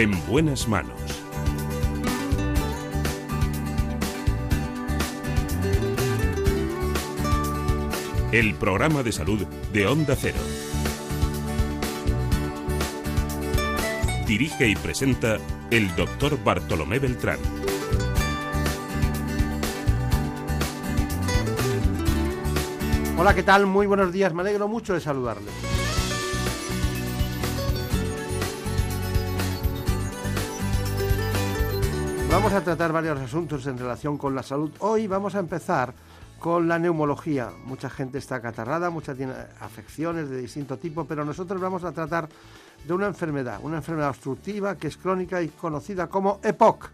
En buenas manos. El programa de salud de Onda Cero. Dirige y presenta el doctor Bartolomé Beltrán. Hola, ¿qué tal? Muy buenos días, me alegro mucho de saludarles. Vamos a tratar varios asuntos en relación con la salud. Hoy vamos a empezar con la neumología. Mucha gente está catarrada, mucha tiene afecciones de distinto tipo, pero nosotros vamos a tratar de una enfermedad, una enfermedad obstructiva que es crónica y conocida como EPOC.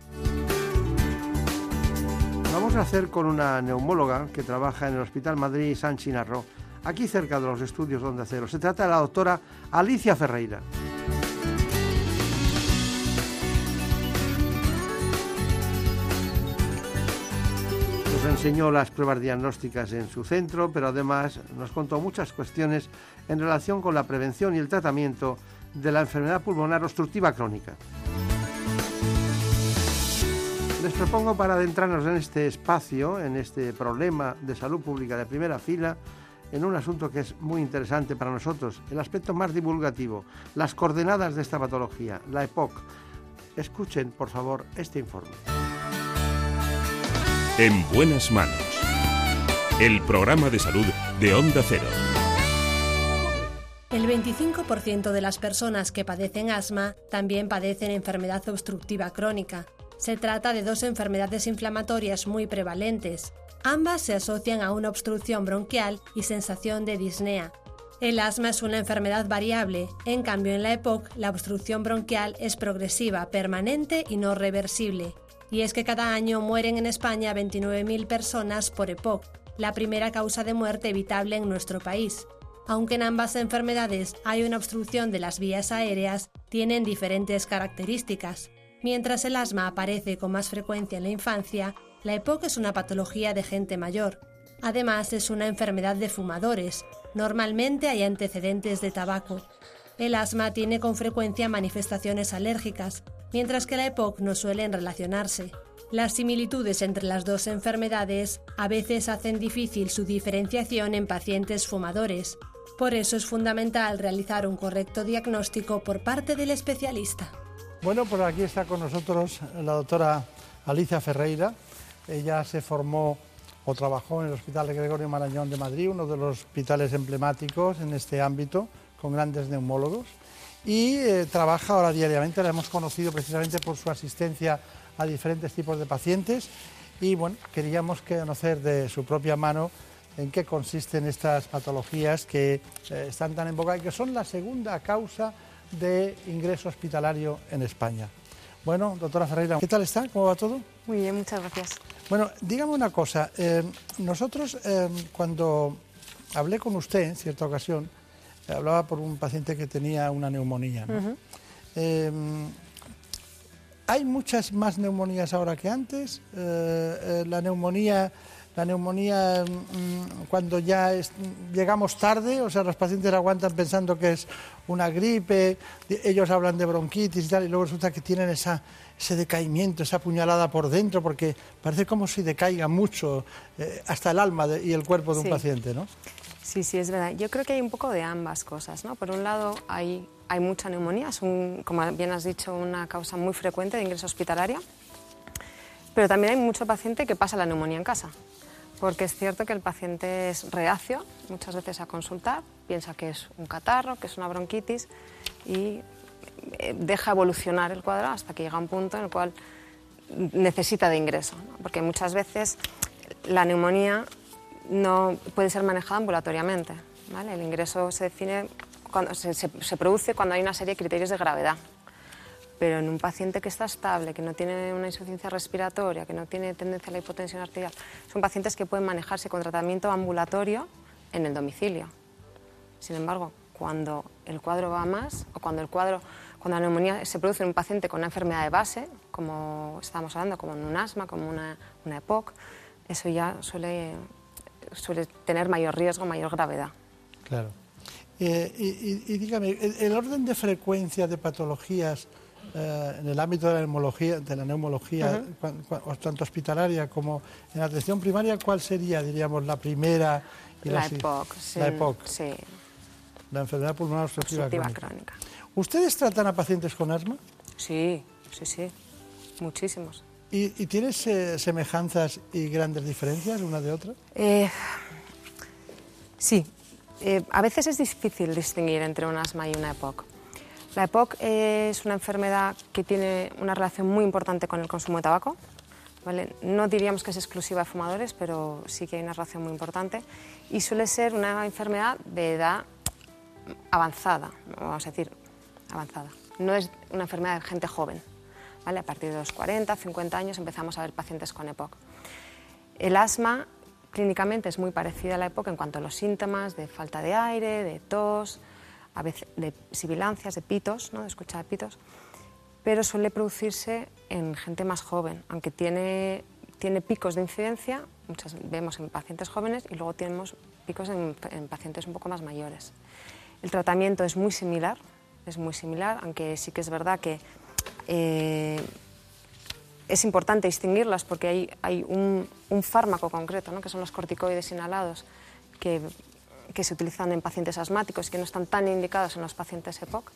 Vamos a hacer con una neumóloga que trabaja en el Hospital Madrid San Chinarro, aquí cerca de los estudios donde hacerlo. Se trata de la doctora Alicia Ferreira. Nos enseñó las pruebas diagnósticas en su centro, pero además nos contó muchas cuestiones en relación con la prevención y el tratamiento de la enfermedad pulmonar obstructiva crónica. Les propongo para adentrarnos en este espacio, en este problema de salud pública de primera fila, en un asunto que es muy interesante para nosotros, el aspecto más divulgativo, las coordenadas de esta patología, la EPOC. Escuchen, por favor, este informe. En buenas manos. El programa de salud de Onda Cero. El 25% de las personas que padecen asma también padecen enfermedad obstructiva crónica. Se trata de dos enfermedades inflamatorias muy prevalentes. Ambas se asocian a una obstrucción bronquial y sensación de disnea. El asma es una enfermedad variable, en cambio en la EPOC la obstrucción bronquial es progresiva, permanente y no reversible. Y es que cada año mueren en España 29.000 personas por EPOC, la primera causa de muerte evitable en nuestro país. Aunque en ambas enfermedades hay una obstrucción de las vías aéreas, tienen diferentes características. Mientras el asma aparece con más frecuencia en la infancia, la EPOC es una patología de gente mayor. Además, es una enfermedad de fumadores. Normalmente hay antecedentes de tabaco. El asma tiene con frecuencia manifestaciones alérgicas, mientras que la EPOC no suelen relacionarse. Las similitudes entre las dos enfermedades a veces hacen difícil su diferenciación en pacientes fumadores. Por eso es fundamental realizar un correcto diagnóstico por parte del especialista. Bueno, pues aquí está con nosotros la doctora Alicia Ferreira. Ella se formó o trabajó en el Hospital Gregorio Marañón de Madrid, uno de los hospitales emblemáticos en este ámbito, con grandes neumólogos y eh, trabaja ahora diariamente. La hemos conocido precisamente por su asistencia a diferentes tipos de pacientes y bueno, queríamos conocer de su propia mano en qué consisten estas patologías que eh, están tan en boga y que son la segunda causa de ingreso hospitalario en España. Bueno, doctora Ferreira, ¿qué tal está? ¿Cómo va todo? Muy bien, muchas gracias. Bueno, dígame una cosa. Eh, nosotros, cuando hablé con usted en cierta ocasión, hablaba por un paciente que tenía una neumonía. Em, ¿Hay muchas más neumonías ahora que antes? Eh, eh, la neumonía, la neumonía mm, cuando ya llegamos tarde, o sea, los pacientes aguantan pensando que es una gripe, ellos hablan de bronquitis y tal, y luego resulta que tienen esa, ese decaimiento, esa puñalada por dentro, porque parece como si decaiga mucho eh, hasta el alma y el cuerpo de un paciente, ¿no? Sí, sí, es verdad. Yo creo que hay un poco de ambas cosas. ¿no? Por un lado, hay, hay mucha neumonía, es, un, como bien has dicho, una causa muy frecuente de ingreso hospitalario, pero también hay mucho paciente que pasa la neumonía en casa, porque es cierto que el paciente es reacio muchas veces a consultar, piensa que es un catarro, que es una bronquitis y eh, deja evolucionar el cuadro hasta que llega un punto en el cual necesita de ingreso, porque muchas veces la neumonía no puede ser manejada ambulatoriamente. El ingreso se define cuando se, produce cuando hay una serie de criterios de gravedad. Pero en un paciente que está estable, que no tiene una insuficiencia respiratoria, que no tiene tendencia a la hipotensión arterial, son pacientes que pueden manejarse con tratamiento ambulatorio en el domicilio. Sin embargo, cuando el cuadro va más o cuando el cuadro cuando la neumonía se produce en un paciente con una enfermedad de base, como estamos hablando, como en un asma, como una, una EPOC, eso ya suele suele tener mayor riesgo, mayor gravedad. Claro. Eh, y, dígame, ¿el, orden de frecuencia de patologías eh, en el ámbito de la neumología, de la neumología tanto hospitalaria como en atención primaria, ¿cuál sería, diríamos, la primera? Y la, EPOC. La EPOC. Sí. La enfermedad pulmonar obstructiva, crónica. ¿Ustedes tratan a pacientes con asma? Sí, sí, sí. Muchísimos. ¿Y, tienes eh, semejanzas y grandes diferencias una de otra? Eh, sí. Eh, a veces es difícil distinguir entre un asma y una EPOC. La EPOC es una enfermedad que tiene una relación muy importante con el consumo de tabaco. ¿vale? No diríamos que es exclusiva de fumadores, pero sí que hay una relación muy importante. Y suele ser una enfermedad de edad avanzada, vamos a decir, avanzada. No es una enfermedad de gente joven. A partir de los 40, 50 años empezamos a ver pacientes con EPOC. El asma clínicamente es muy parecida a la EPOC en cuanto a los síntomas de falta de aire, de tos, a veces de sibilancias, de pitos, ¿no? de escuchar pitos, pero suele producirse en gente más joven, aunque tiene, tiene picos de incidencia, muchas vemos en pacientes jóvenes y luego tenemos picos en, en pacientes un poco más mayores. El tratamiento es muy similar, es muy similar, aunque sí que es verdad que eh, es importante distinguirlas porque hay, hay un, fármaco concreto, ¿no? que son los corticoides inhalados, que, que, se utilizan en pacientes asmáticos que no están tan indicados en los pacientes EPOC.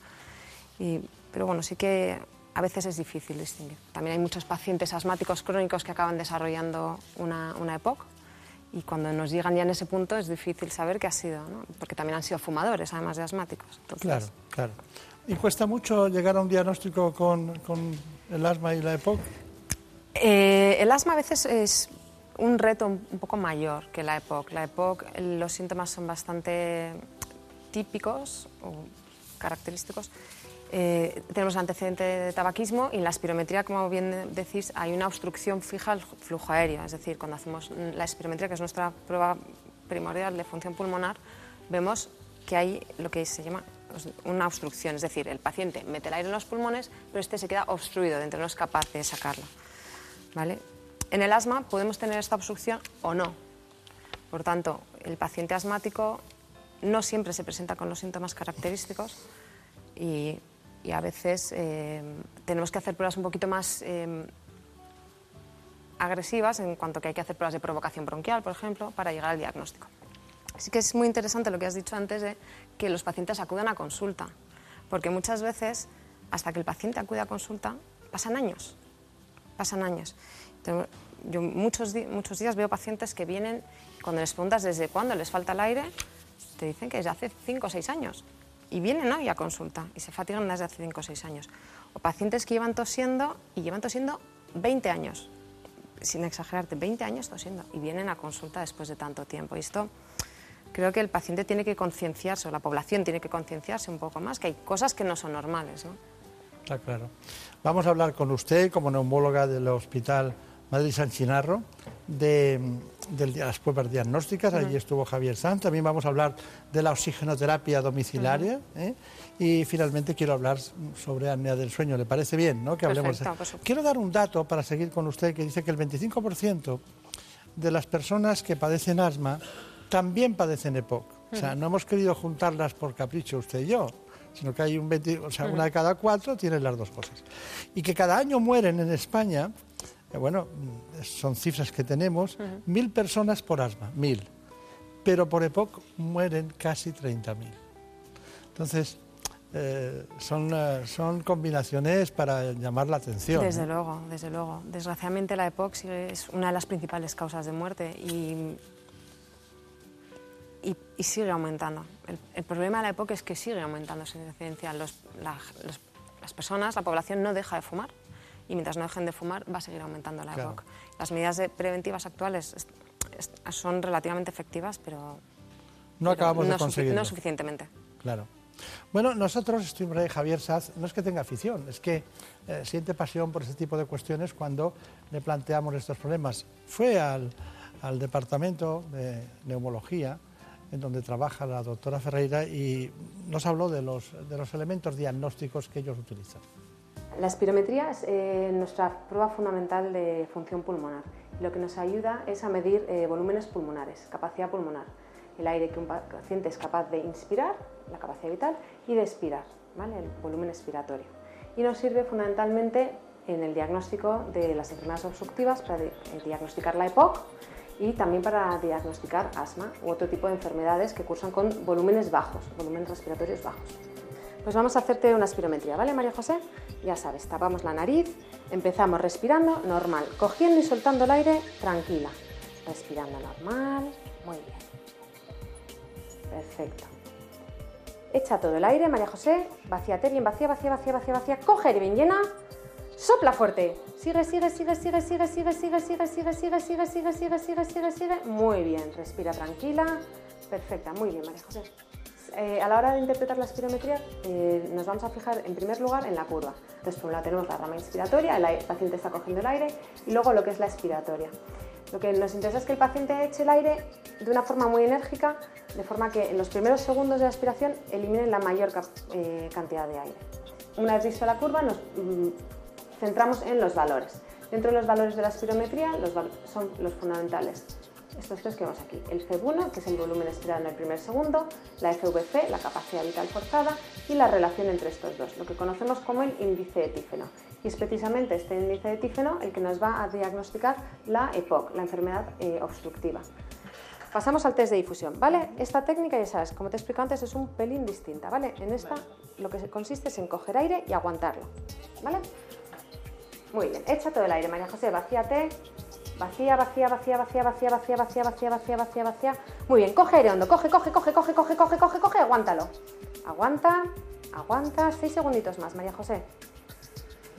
Y, pero bueno, sí que a veces es difícil distinguir. También hay muchos pacientes asmáticos crónicos que acaban desarrollando una, una EPOC y cuando nos llegan ya en ese punto es difícil saber qué ha sido, ¿no? porque también han sido fumadores, además de asmáticos. Claro, claro. ¿Y cuesta mucho llegar a un diagnóstico con, el asma y la EPOC? Eh, el asma a veces es un reto un, poco mayor que la EPOC. La EPOC, los síntomas son bastante típicos o característicos. Eh, tenemos antecedente de tabaquismo y en la espirometría, como bien decís, hay una obstrucción fija al flujo aéreo. Es decir, cuando hacemos la espirometría, que es nuestra prueba primordial de función pulmonar, vemos que hay lo que se llama una obstrucción, es decir, el paciente mete el aire en los pulmones, pero este se queda obstruido dentro, no es capaz de sacarlo. ¿vale? En el asma podemos tener esta obstrucción o no. Por tanto, el paciente asmático no siempre se presenta con los síntomas característicos y, a veces eh, tenemos que hacer pruebas un poquito más eh, agresivas en cuanto que hay que hacer pruebas de provocación bronquial, por ejemplo, para llegar al diagnóstico. Así que es muy interesante lo que has dicho antes de que los pacientes acudan a consulta, porque muchas veces, hasta que el paciente acude a consulta, pasan años, pasan años. yo muchos, muchos días veo pacientes que vienen, cuando les preguntas desde cuándo les falta el aire, te dicen que desde hace 5 o 6 años. Y vienen hoy a consulta y se fatigan desde hace 5 o 6 años. O pacientes que llevan tosiendo y llevan tosiendo 20 años, sin exagerarte, 20 años tosiendo y vienen a consulta después de tanto tiempo. Y esto creo que el paciente tiene que concienciarse, o la población tiene que concienciarse un poco más, que hay cosas que no son normales. ¿no? Está claro. Vamos a hablar con usted como neumóloga del Hospital Madrid San Chinarro de, las pruebas diagnósticas. Allí estuvo Javier Sanz. También vamos a hablar de la oxigenoterapia domiciliaria. ¿eh? Y finalmente quiero hablar sobre apnea del sueño. ¿Le parece bien ¿no? que hablemos? Perfecto, quiero dar un dato para seguir con usted que dice que el 25% de las personas que padecen asma también padecen EPOC. O sea, no hemos querido juntarlas por capricho usted y yo, sino que hay un 20, o sea, una de cada cuatro tiene las dos cosas. Y que cada año mueren en España, eh, bueno, son cifras que tenemos, mil personas por asma, mil. Pero por EPOC mueren casi 30.000. Entonces, eh, son, eh, son combinaciones para llamar la atención. Desde luego, desde luego. Desgraciadamente la EPOC es una de las principales causas de muerte y y, sigue aumentando. El, problema de la época es que sigue aumentando esa incidencia. las personas, la población no deja de fumar y mientras no dejen de fumar va a seguir aumentando la EPOC. Las medidas preventivas actuales son relativamente efectivas, pero no acabamos de conseguirlo. No suficientemente. Claro. Bueno, nosotros, Streamray Javier Saz, no es que tenga afición, es que eh, siente pasión por ese tipo de cuestiones cuando le planteamos estos problemas. Fue al, al departamento de neumología en donde trabaja la doctora Ferreira y nos habló de los, de los elementos diagnósticos que ellos utilizan. La espirometría es eh, nuestra prueba fundamental de función pulmonar. Lo que nos ayuda es a medir eh, volúmenes pulmonares, capacidad pulmonar, el aire que un paciente es capaz de inspirar, la capacidad vital, y de expirar, ¿vale? el volumen expiratorio. y nos sirve fundamentalmente en el diagnóstico de las enfermedades obstructivas para diagnosticar la EPOC y también para diagnosticar asma u otro tipo de enfermedades que cursan con volúmenes bajos, volúmenes respiratorios bajos. Pues vamos a hacerte una espirometría, ¿vale, María José? Ya sabes, tapamos la nariz, empezamos respirando normal, cogiendo y soltando el aire tranquila. Respirando normal, muy bien. Perfecto. Echa todo el aire, María José, vacíate bien, vacía, vacía, vacía, vacía, vacía, coge aire bien llena, sopla fuerte. Sigue, sigue, sigue, sigue, sigue, sigue, sigue, sigue, sigue, sigue, sigue, sigue, sigue, sigue, sigue, sigue. Muy bien, respira tranquila. Perfecta, muy bien, María José. a la hora de interpretar la espirometría nos vamos a fijar en primer lugar en la curva. Entonces, por un lado tenemos la rama inspiratoria, el paciente está cogiendo el aire, y luego lo que es la expiratoria. Lo que nos interesa es que el paciente eche el aire de una forma muy enérgica, de forma que en los primeros segundos de la expiración eliminen la mayor cantidad de aire. Una vez visto la curva, nos centramos en los valores. Dentro de los valores de la espirometría los son los fundamentales. Estos tres que vemos aquí. El FEB1, que es el volumen expirado en el primer segundo, la FVC, la capacidad vital forzada, y la relación entre estos dos, lo que conocemos como el índice de tífeno. Y es precisamente este índice de tífeno el que nos va a diagnosticar la EPOC, la enfermedad eh, obstructiva. Pasamos al test de difusión, ¿vale? Esta técnica, ya sabes, como te he explicado antes, es un pelín distinta, ¿vale? En esta lo que consiste es en coger aire y aguantarlo, ¿vale? Muy bien, echa todo el aire, María José, vacíate. Vacía, vacía, vacía, vacía, vacía, vacía, vacía, vacía, vacía, vacía, vacía. Muy bien, coge aire hondo, coge, coge, coge, coge, coge, coge, coge, coge, aguántalo. Aguanta, aguanta, seis segunditos más, María José.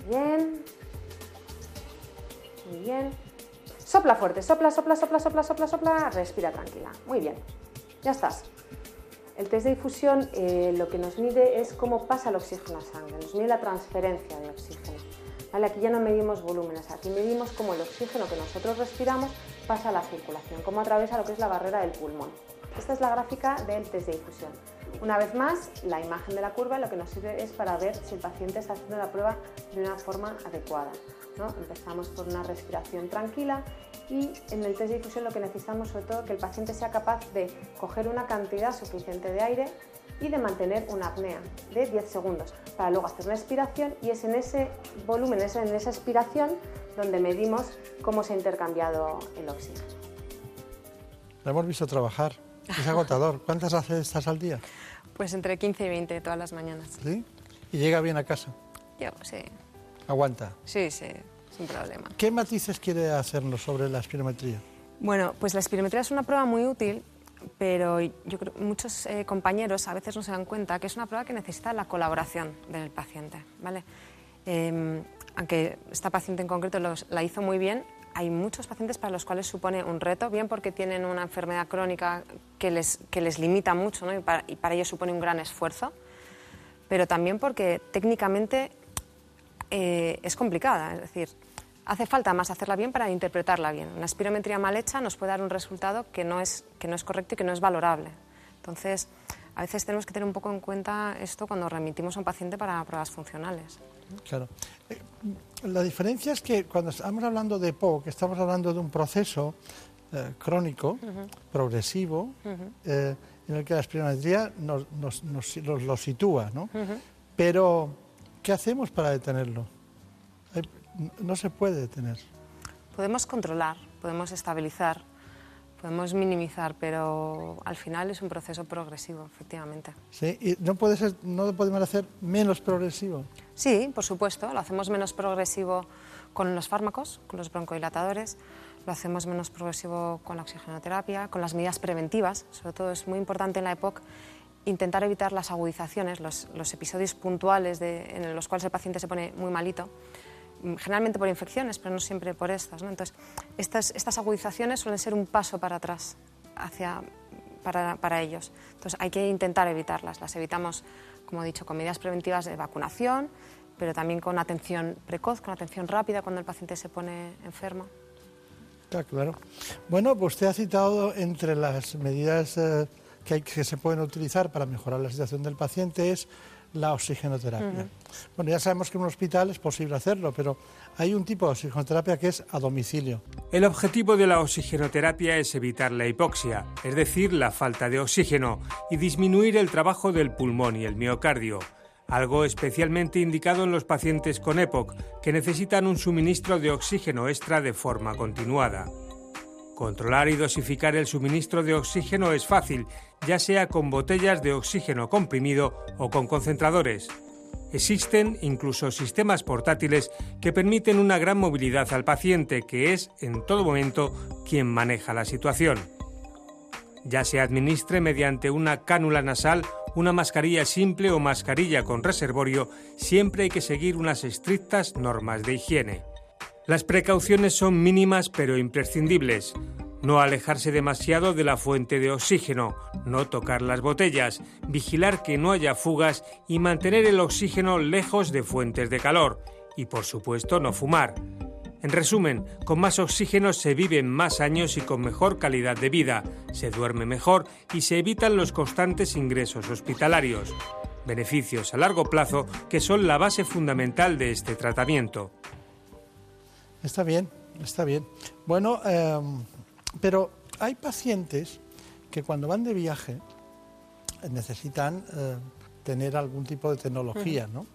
Bien. Muy bien. Sopla fuerte, sopla, sopla, sopla, sopla, sopla, sopla, respira tranquila. Muy bien, ya estás. El test de difusión lo que nos mide es cómo pasa el oxígeno a sangre, nos mide la transferencia de oxígeno. Aquí ya no medimos volúmenes, aquí medimos cómo el oxígeno que nosotros respiramos pasa a la circulación, cómo atraviesa lo que es la barrera del pulmón. Esta es la gráfica del test de difusión. Una vez más, la imagen de la curva lo que nos sirve es para ver si el paciente está haciendo la prueba de una forma adecuada. Empezamos por una respiración tranquila y en el test de difusión lo que necesitamos sobre todo que el paciente sea capaz de coger una cantidad suficiente de aire y de mantener una apnea de 10 segundos para luego hacer una expiración y es en ese volumen, en esa expiración donde medimos cómo se ha intercambiado el oxígeno. La hemos visto trabajar, es agotador. ¿Cuántas hace estas al día? Pues entre 15 y 20 todas las mañanas. ¿Sí? ¿Y llega bien a casa? Yo, sí. ¿Aguanta? Sí, sí, sin problema. ¿Qué matices quiere hacernos sobre la espirometría? Bueno, pues la espirometría es una prueba muy útil pero yo creo muchos eh, compañeros a veces no se dan cuenta que es una prueba que necesita la colaboración del paciente. ¿vale? Em, aunque esta paciente en concreto la hizo muy bien, hay muchos pacientes para los cuales supone un reto, bien porque tienen una enfermedad crónica que les, que les limita mucho ¿no? y, para, y ellos supone un gran esfuerzo, pero también porque técnicamente eh, es complicada. Es decir, hace falta más hacerla bien para interpretarla bien. Una espirometría mal hecha nos puede dar un resultado que no es, que no es correcto y que no es valorable. Entonces, a veces tenemos que tener un poco en cuenta esto cuando remitimos a un paciente para pruebas funcionales. Claro. Eh, la diferencia es que cuando estamos hablando de POC, estamos hablando de un proceso eh, crónico, progresivo, eh, en el que la espirometría nos, lo sitúa, ¿no? Pero, ¿qué hacemos para detenerlo? No se puede detener. Podemos controlar, podemos estabilizar, podemos minimizar, pero al final es un proceso progresivo, efectivamente. Sí, y no puede ser, no lo podemos hacer menos progresivo. Sí, por supuesto, lo hacemos menos progresivo con los fármacos, con los broncodilatadores, lo hacemos menos progresivo con la oxigenoterapia, con las medidas preventivas, sobre todo es muy importante en la EPOC intentar evitar las agudizaciones, los, episodios puntuales en los cuales el paciente se pone muy malito generalmente por infecciones, pero no siempre por estas. ¿no? Entonces, estas, estas agudizaciones suelen ser un paso para atrás hacia, para, para, ellos. Entonces, hay que intentar evitarlas. Las evitamos, como he dicho, con medidas preventivas de vacunación, pero también con atención precoz, con atención rápida cuando el paciente se pone enfermo. Está claro. Bueno, pues usted ha citado entre las medidas eh, que, hay, que se pueden utilizar para mejorar la situación del paciente es la oxigenoterapia. Bueno, ya sabemos que en un hospital es posible hacerlo, pero hay un tipo de oxigenoterapia que es a domicilio. El objetivo de la oxigenoterapia es evitar la hipoxia, es decir, la falta de oxígeno, y disminuir el trabajo del pulmón y el miocardio. algo especialmente indicado en los pacientes con EPOC, que necesitan un suministro de oxígeno extra de forma continuada. Controlar y dosificar el suministro de oxígeno es fácil, ya sea con botellas de oxígeno comprimido o con concentradores. Existen incluso sistemas portátiles que permiten una gran movilidad al paciente, que es en todo momento quien maneja la situación. Ya se administre mediante una cánula nasal, una mascarilla simple o mascarilla con reservorio, siempre hay que seguir unas estrictas normas de higiene. Las precauciones son mínimas pero imprescindibles. No alejarse demasiado de la fuente de oxígeno, no tocar las botellas, vigilar que no haya fugas y mantener el oxígeno lejos de fuentes de calor. Y por supuesto no fumar. En resumen, con más oxígeno se viven más años y con mejor calidad de vida, se duerme mejor y se evitan los constantes ingresos hospitalarios. Beneficios a largo plazo que son la base fundamental de este tratamiento. Está bien, está bien. Bueno, em, pero hay pacientes que cuando van de viaje necesitan eh, tener algún tipo de tecnología, ¿no?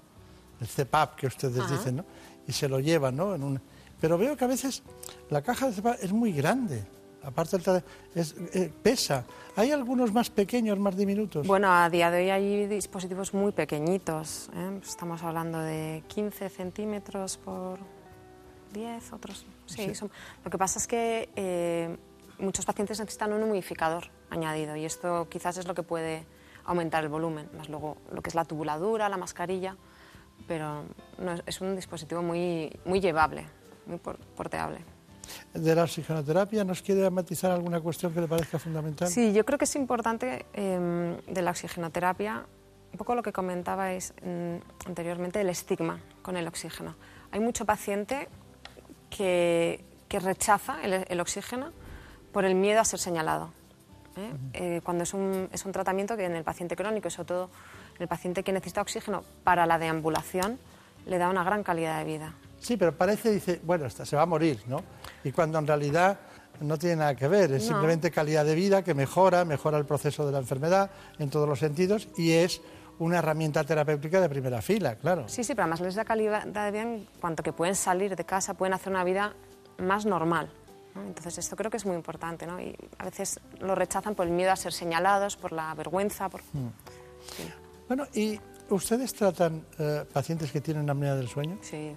El CPAP que ustedes dicen, ¿no? Y se lo llevan, ¿no? En un... Pero veo que a veces la caja de CPAP es muy grande. Aparte del es, eh, pesa. ¿Hay algunos más pequeños, más diminutos? Bueno, a día de hoy hay dispositivos muy pequeñitos. ¿eh? Estamos hablando de 15 centímetros por 10, otros. Sí, lo que pasa es que eh, muchos pacientes necesitan un humidificador añadido y esto quizás es lo que puede aumentar el volumen, más luego lo que es la tubuladura, la mascarilla, pero no, es un dispositivo muy, muy llevable, muy porteable. De la oxigenoterapia, ¿nos quiere matizar alguna cuestión que le parezca fundamental? Sí, yo creo que es importante em, de la oxigenoterapia, un poco lo que comentabais mm, anteriormente, el estigma con el oxígeno. Hay mucho paciente que, rechaza el, oxígeno por el miedo a ser señalado. ¿eh? Eh, cuando es un, es un, tratamiento que en el paciente crónico, sobre todo en el paciente que necesita oxígeno para la deambulación, le da una gran calidad de vida. Sí, pero parece, dice, bueno, se va a morir, ¿no? Y cuando en realidad no tiene nada que ver, es simplemente calidad de vida que mejora, mejora el proceso de la enfermedad en todos los sentidos y es una herramienta terapéutica de primera fila, claro. Sí, sí, pero además les da calidad de vida en cuanto que pueden salir de casa, pueden hacer una vida más normal. Entonces esto creo que es muy importante, ¿no? Y a veces lo rechazan por el miedo a ser señalados, por la vergüenza, por... Mm. Bueno, ¿y ustedes tratan eh, pacientes que tienen apnea del sueño? Sí.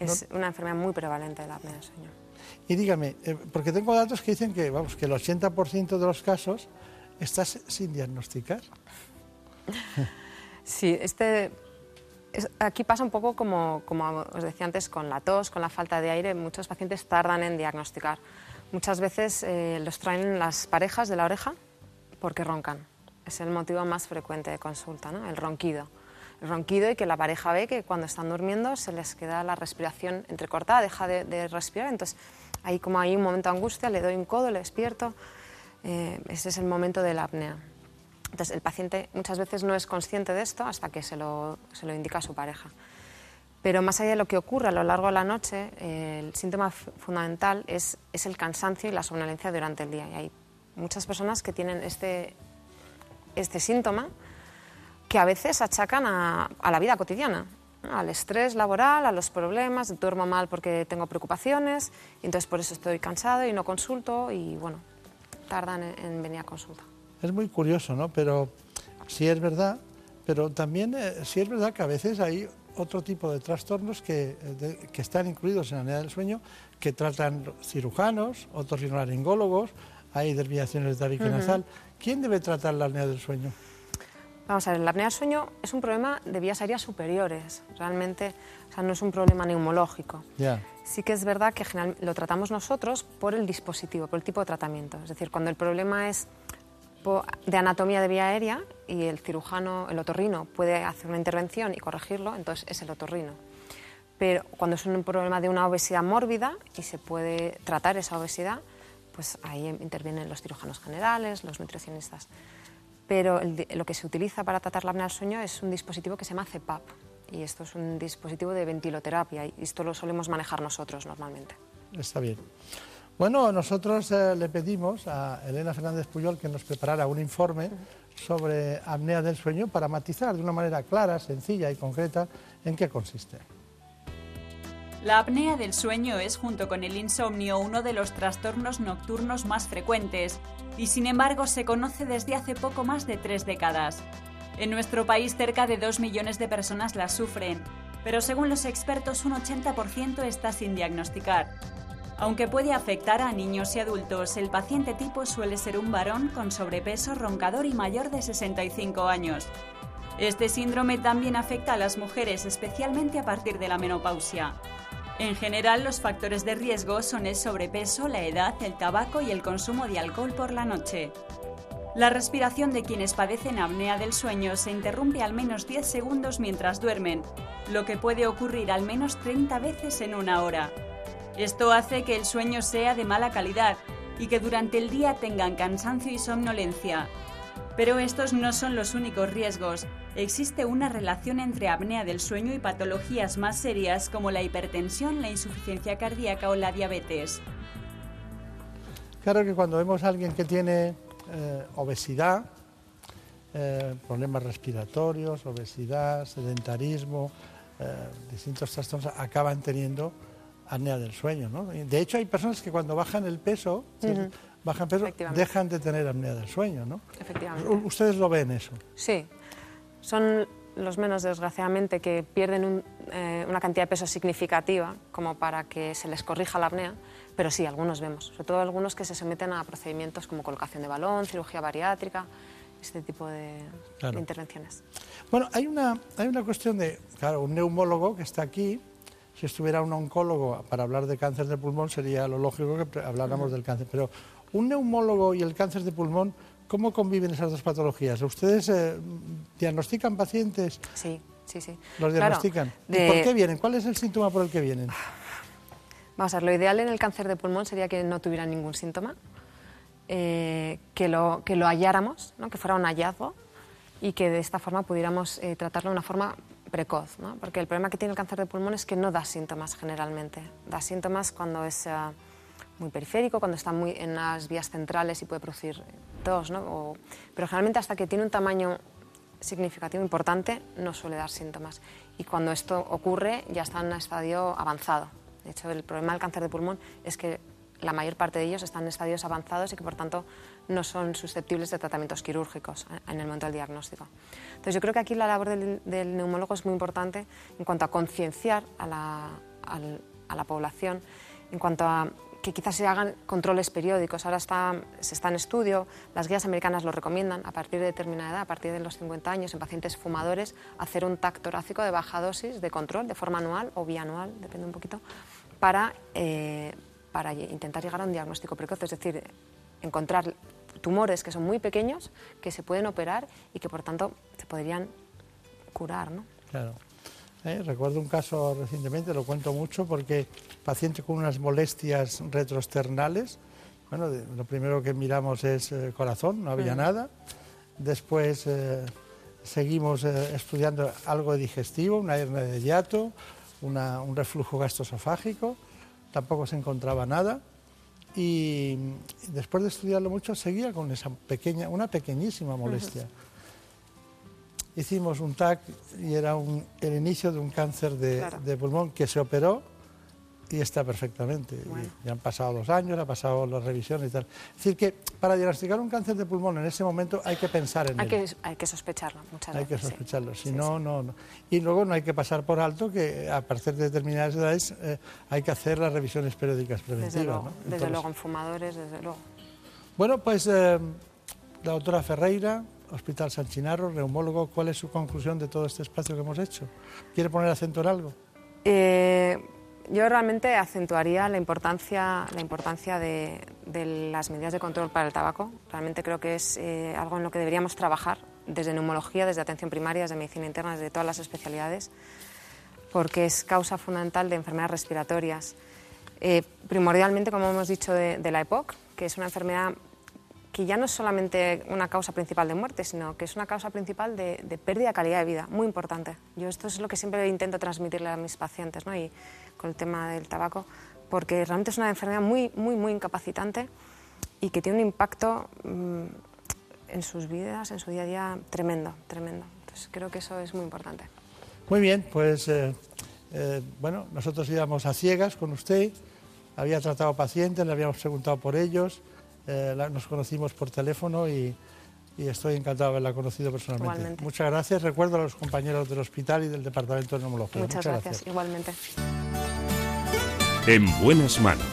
Es una enfermedad muy prevalente de la apnea del sueño. Y dígame, eh, porque tengo datos que dicen que, vamos, que el 80% de los casos estás sin diagnosticar. Sí, este, aquí pasa un poco como, como os decía antes con la tos, con la falta de aire. Muchos pacientes tardan en diagnosticar. Muchas veces eh, los traen las parejas de la oreja porque roncan. Es el motivo más frecuente de consulta, ¿no? el ronquido. El ronquido y que la pareja ve que cuando están durmiendo se les queda la respiración entrecortada, deja de, respirar. Entonces, ahí como hay un momento de angustia, le doy un codo, le despierto. Eh, ese es el momento de la apnea. Entonces, el paciente muchas veces no es consciente de esto hasta que se lo, se lo indica a su pareja. Pero más allá de lo que ocurre a lo largo de la noche, el síntoma fundamental es, es, el cansancio y la somnolencia durante el día. Y hay muchas personas que tienen este, este síntoma que a veces achacan a, la vida cotidiana, al estrés laboral, a los problemas, duermo mal porque tengo preocupaciones, y entonces por eso estoy cansado y no consulto y bueno, tardan en venir a consulta. Es muy curioso, ¿no? Pero sí es verdad, pero también eh, sí es verdad que a veces hay otro tipo de trastornos que, eh, que están incluidos en la apnea del sueño, que tratan cirujanos, otorrinolaringólogos, hay desviaciones de tabique nasal. ¿Quién debe tratar la apnea del sueño? Vamos a ver, la apnea del sueño es un problema de vías aéreas superiores, realmente, o sea, no es un problema neumológico. Sí que es verdad que lo tratamos nosotros por el dispositivo, por el tipo de tratamiento. Es decir, cuando el problema es de anatomía de vía aérea y el cirujano, el otorrino, puede hacer una intervención y corregirlo, entonces es el otorrino. Pero cuando es un problema de una obesidad mórbida y se puede tratar esa obesidad, pues ahí intervienen los cirujanos generales, los nutricionistas. Pero lo que se utiliza para tratar la apnea del sueño es un dispositivo que se llama CEPAP y esto es un dispositivo de ventiloterapia y esto lo solemos manejar nosotros normalmente. Está bien. Bueno, nosotros eh, le pedimos a Elena Fernández Puyol que nos preparara un informe sobre apnea del sueño para matizar de una manera clara, sencilla y concreta en qué consiste. La apnea del sueño es, junto con el insomnio, uno de los trastornos nocturnos más frecuentes y, sin embargo, se conoce desde hace poco más de tres décadas. En nuestro país, cerca de dos millones de personas la sufren, pero según los expertos, un 80% está sin diagnosticar. Aunque puede afectar a niños y adultos, el paciente tipo suele ser un varón con sobrepeso, roncador y mayor de 65 años. Este síndrome también afecta a las mujeres, especialmente a partir de la menopausia. En general, los factores de riesgo son el sobrepeso, la edad, el tabaco y el consumo de alcohol por la noche. La respiración de quienes padecen apnea del sueño se interrumpe al menos 10 segundos mientras duermen, lo que puede ocurrir al menos 30 veces en una hora. Esto hace que el sueño sea de mala calidad y que durante el día tengan cansancio y somnolencia. Pero estos no son los únicos riesgos. Existe una relación entre apnea del sueño y patologías más serias como la hipertensión, la insuficiencia cardíaca o la diabetes. Claro que cuando vemos a alguien que tiene eh, obesidad, eh, problemas respiratorios, obesidad, sedentarismo, eh, distintos trastornos acaban teniendo apnea del sueño. ¿no? De hecho, hay personas que cuando bajan el peso, bajan peso dejan de tener apnea del sueño. ¿no? Efectivamente. ¿Ustedes lo ven eso? Sí. Son los menos, desgraciadamente, que pierden eh, una cantidad de peso significativa como para que se les corrija la apnea, pero sí, algunos vemos, sobre todo algunos que se someten a procedimientos como colocación de balón, cirugía bariátrica, este tipo de, de intervenciones. Bueno, hay una, hay una cuestión de, claro, un neumólogo que está aquí, si estuviera un oncólogo para hablar de cáncer de pulmón sería lo lógico que habláramos del cáncer, pero un neumólogo y el cáncer de pulmón, ¿cómo conviven esas dos patologías? ¿Ustedes eh, diagnostican pacientes? Sí, sí, sí. ¿Los diagnostican? ¿Por qué vienen? ¿Cuál es el síntoma por el que vienen? Vamos a ver, lo ideal en el cáncer de pulmón sería que no tuvieran ningún síntoma, eh, que, lo, que lo halláramos, ¿no? que fuera un hallazgo y que de esta forma pudiéramos eh, tratarlo de una forma precoz, porque el problema que tiene el cáncer de pulmón es que no da síntomas generalmente, da síntomas cuando es eh, muy periférico, cuando está muy en las vías centrales y puede producir tos, ¿no? pero generalmente hasta que tiene un tamaño significativo importante no suele dar síntomas y cuando esto ocurre ya está en un estadio avanzado. De hecho, el problema del cáncer de pulmón es que la mayor parte de ellos están en estadios avanzados y que por tanto no son susceptibles de tratamientos quirúrgicos en el momento del diagnóstico. Entonces yo creo que aquí la labor del, neumólogo es muy importante en cuanto a concienciar a la, a la población, en cuanto a que quizás se hagan controles periódicos. Ahora está, se está en estudio, las guías americanas lo recomiendan a partir de determinada edad, a partir de los 50 años, en pacientes fumadores, hacer un TAC torácico de baja dosis de control de forma anual o bianual, depende un poquito, para, eh, para intentar llegar a un diagnóstico precoz, es decir, encontrar tumores que son muy pequeños, que se pueden operar y que por tanto se podrían curar. ¿no? Claro. Eh, recuerdo un caso recientemente, lo cuento mucho, porque paciente con unas molestias retroesternales, bueno, lo primero que miramos es el eh, corazón, no había nada. Después eh, seguimos estudiando algo digestivo, una hernia de hiato, un reflujo gastroesofágico, tampoco se encontraba nada y después de estudiarlo mucho seguía con esa pequeña, una pequeñísima molestia. Hicimos un TAC y era el inicio de un cáncer de, pulmón que se operó y está perfectamente. ya han pasado los años, ha pasado las revisiones y tal. Es decir, que para diagnosticar un cáncer de pulmón en ese momento hay que pensar en hay él. Que, hay que sospecharlo muchas veces. Hay que sospecharlo, si no, no, no. Y luego no hay que pasar por alto que a partir de determinadas edades eh, hay que hacer las revisiones periódicas preventivas. Desde luego, desde luego en fumadores, desde luego. Bueno, pues eh, la doctora Ferreira, Hospital San Chinarro, neumólogo, ¿cuál es su conclusión de todo este espacio que hemos hecho? ¿Quiere poner acento en algo? Eh, yo realmente acentuaría la importancia, la importancia de, las medidas de control para el tabaco. Realmente creo que es eh, algo en lo que deberíamos trabajar desde neumología, desde atención primaria, desde medicina interna, desde todas las especialidades, porque es causa fundamental de enfermedades respiratorias. Eh, primordialmente, como hemos dicho, de, de la EPOC, que es una enfermedad que ya no es solamente una causa principal de muerte, sino que es una causa principal de, pérdida de calidad de vida, muy importante. Yo esto es lo que siempre intento transmitirle a mis pacientes, ¿no? y con el tema del tabaco, porque realmente es una enfermedad muy, muy, muy incapacitante y que tiene un impacto mm, en sus vidas, en su día a día, tremendo, tremendo. Entonces creo que eso es muy importante. Muy bien, pues eh, eh, bueno, nosotros íbamos a ciegas con usted, había tratado pacientes, le habíamos preguntado por ellos, eh, nos conocimos por teléfono y, estoy encantado de haberla conocido personalmente. Muchas gracias, recuerdo a los compañeros del hospital y del departamento de neumología. Muchas, gracias, igualmente. En buenas manos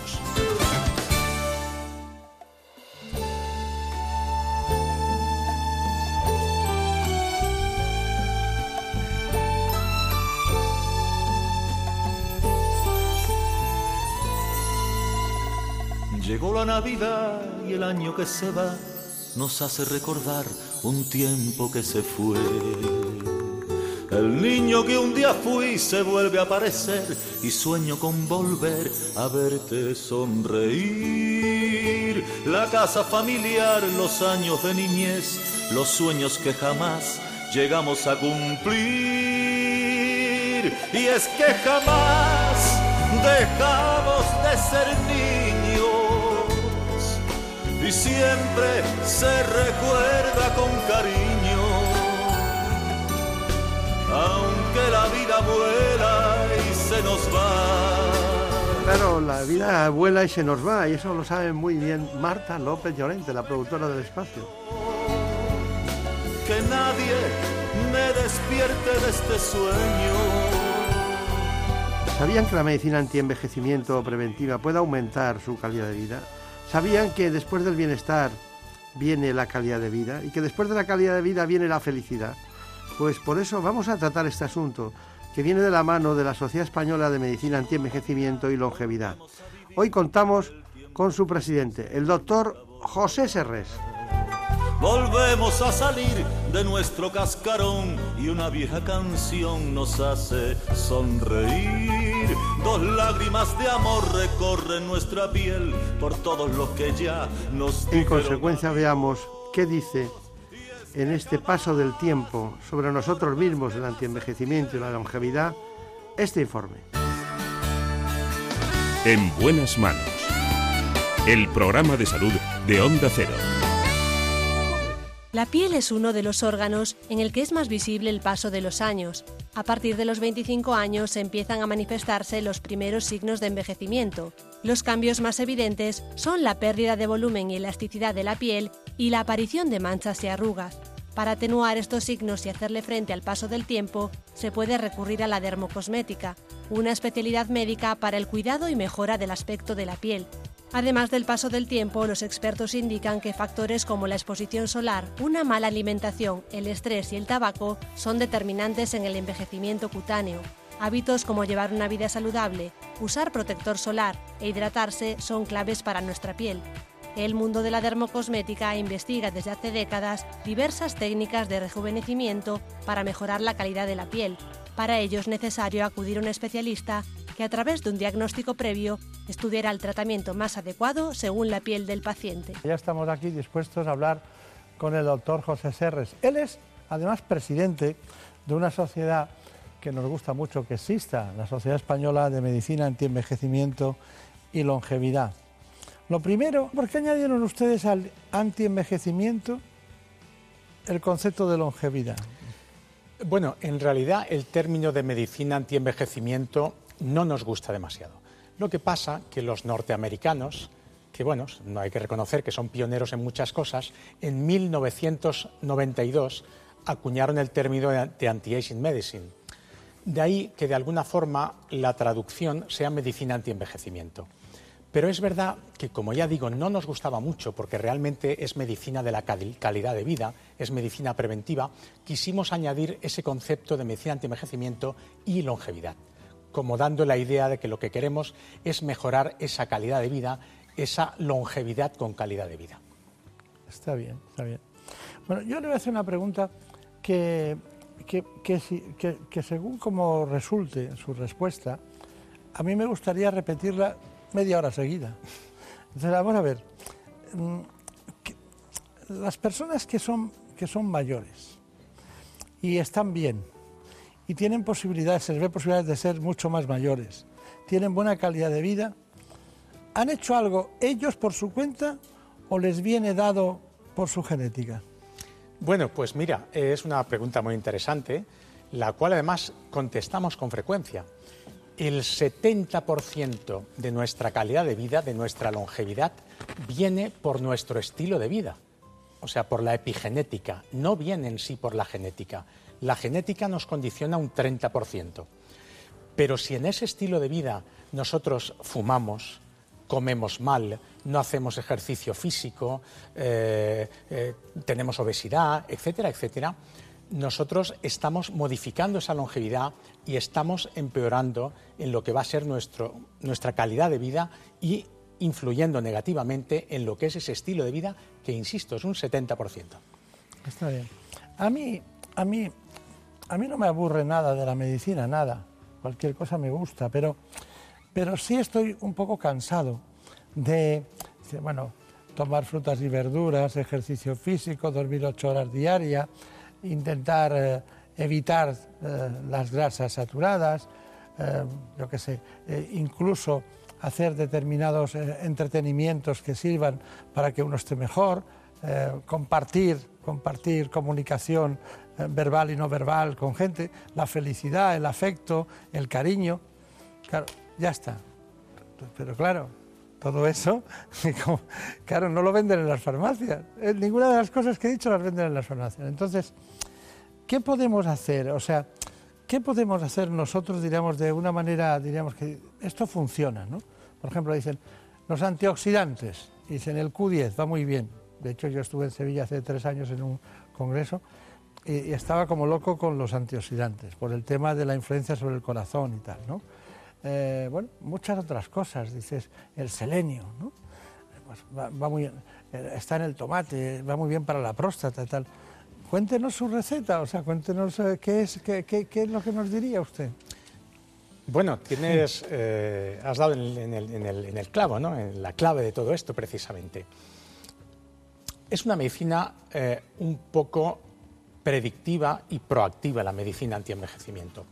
Llegó la Navidad y el año que se va nos hace recordar un tiempo que se fue. El niño que un día fui se vuelve a aparecer y sueño con volver a verte sonreír. La casa familiar, los años de niñez, los sueños que jamás llegamos a cumplir. Y es que jamás dejamos de ser niños y siempre se recuerda con cariño. Aunque la vida vuela y se nos va. Claro, la vida vuela y se nos va, y eso lo sabe muy bien Marta López Llorente, la productora del espacio. Que nadie me despierte de este sueño. ¿Sabían que la medicina antienvejecimiento preventiva puede aumentar su calidad de vida? sabían que después del bienestar viene la calidad de vida y que después de la calidad de vida viene la felicidad. Pues por eso vamos a tratar este asunto que viene de la mano de la Sociedad Española de Medicina Antienvejecimiento y Longevidad. Hoy contamos con su presidente, el doctor José Serres. Volvemos a salir de nuestro cascarón y una vieja canción nos hace sonreír. Dos lágrimas de amor recorren nuestra piel por todos los que ya nos En consecuencia veamos qué dice en este paso del tiempo sobre nosotros mismos, el antienvejecimiento y la longevidad, este informe. En buenas manos. El programa de salud de Onda Cero. La piel es uno de los órganos en el que es más visible el paso de los años. A partir de los 25 años empiezan a manifestarse los primeros signos de envejecimiento. Los cambios más evidentes son la pérdida de volumen y elasticidad de la piel y la aparición de manchas y arrugas. Para atenuar estos signos y hacerle frente al paso del tiempo, se puede recurrir a la dermocosmética, una especialidad médica para el cuidado y mejora del aspecto de la piel, Además del paso del tiempo, los expertos indican que factores como la exposición solar, una mala alimentación, el estrés y el tabaco son determinantes en el envejecimiento cutáneo. Hábitos como llevar una vida saludable, usar protector solar e hidratarse son claves para nuestra piel. El mundo de la dermocosmética investiga desde hace décadas diversas técnicas de rejuvenecimiento para mejorar la calidad de la piel. Para ello es necesario acudir a un especialista que a través de un diagnóstico previo estudiará el tratamiento más adecuado según la piel del paciente. Ya estamos aquí dispuestos a hablar con el doctor José Serres. Él es además presidente de una sociedad que nos gusta mucho que exista, la Sociedad Española de Medicina Antienvejecimiento y Longevidad. Lo primero, ¿por qué añadieron ustedes al antienvejecimiento el concepto de longevidad? Bueno, en realidad el término de medicina antienvejecimiento no nos gusta demasiado. Lo que pasa que los norteamericanos, que bueno, no hay que reconocer que son pioneros en muchas cosas, en 1992 acuñaron el término de anti-aging medicine. De ahí que de alguna forma la traducción sea medicina antienvejecimiento. Pero es verdad que, como ya digo, no nos gustaba mucho porque realmente es medicina de la calidad de vida, es medicina preventiva, quisimos añadir ese concepto de medicina antienvejecimiento y longevidad como dando la idea de que lo que queremos es mejorar esa calidad de vida, esa longevidad con calidad de vida. Está bien, está bien. Bueno, yo le voy a hacer una pregunta que, que, según como resulte su respuesta, a mí me gustaría repetirla media hora seguida. Entonces, vamos a ver. Mm, las personas que son, que son mayores y están bien, y tienen posibilidades, se les ve posibilidades de ser mucho más mayores, tienen buena calidad de vida, ¿han hecho algo ellos por su cuenta o les viene dado por su genética? Bueno, pues mira, es una pregunta muy interesante, la cual además contestamos con frecuencia. El 70% de nuestra calidad de vida, de nuestra longevidad, viene por nuestro estilo de vida, o sea, por la epigenética, no viene en sí por la genética. La genética nos condiciona un 30%. Pero si en ese estilo de vida nosotros fumamos, comemos mal, no hacemos ejercicio físico, eh, eh, tenemos obesidad, etcétera, etcétera, nosotros estamos modificando esa longevidad y estamos empeorando en lo que va a ser nuestro, nuestra calidad de vida y influyendo negativamente en lo que es ese estilo de vida que, insisto, es un 70%. Está bien. A mí, a mí, a mí no me aburre nada de la medicina, nada. Cualquier cosa me gusta, pero pero sí estoy un poco cansado de, bueno, tomar frutas y verduras, ejercicio físico, dormir ocho horas diarias, intentar eh, evitar eh, las grasas saturadas, eh, yo qué sé, incluso hacer determinados entretenimientos que sirvan para que uno esté mejor, compartir, compartir comunicación verbal y no verbal con gente, la felicidad, el afecto, el cariño. Claro, ya está. Pero claro, todo eso, claro, no lo venden en las farmacias. Eh, ninguna de las cosas que he dicho las venden en las farmacias. Entonces, ¿qué podemos hacer? O sea, ¿qué podemos hacer nosotros, diríamos, de una manera, diríamos que esto funciona, ¿no? Por ejemplo, dicen, los antioxidantes, dicen el Q10, va muy bien. De hecho, yo estuve en Sevilla hace tres años en un congreso y, y estaba como loco con los antioxidantes, por el tema de la influencia sobre el corazón y tal, ¿no? Eh, bueno, muchas otras cosas, dices, el selenio, ¿no? Pues va, muy, eh, está en el tomate, va muy bien para la próstata tal. Cuéntenos su receta, o sea, cuéntenos eh, qué, es, qué, es lo que nos diría usted. Bueno, tienes, has dado en, el, clavo, ¿no? En la clave de todo esto, precisamente. Es una medicina un poco predictiva y proactiva, la medicina antienvejecimiento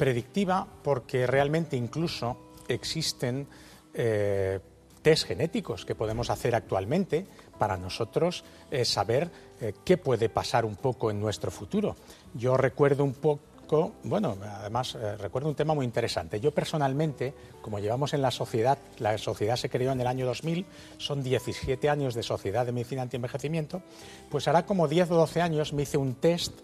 predictiva porque realmente incluso existen eh, test genéticos que podemos hacer actualmente para nosotros eh, saber eh, qué puede pasar un poco en nuestro futuro. Yo recuerdo un poco, bueno, además recuerdo un tema muy interesante. Yo personalmente, como llevamos en la sociedad, la sociedad se creó en el año 2000, son 17 años de Sociedad de Medicina Antienvejecimiento, pues hará como 10 o 12 años me hice un test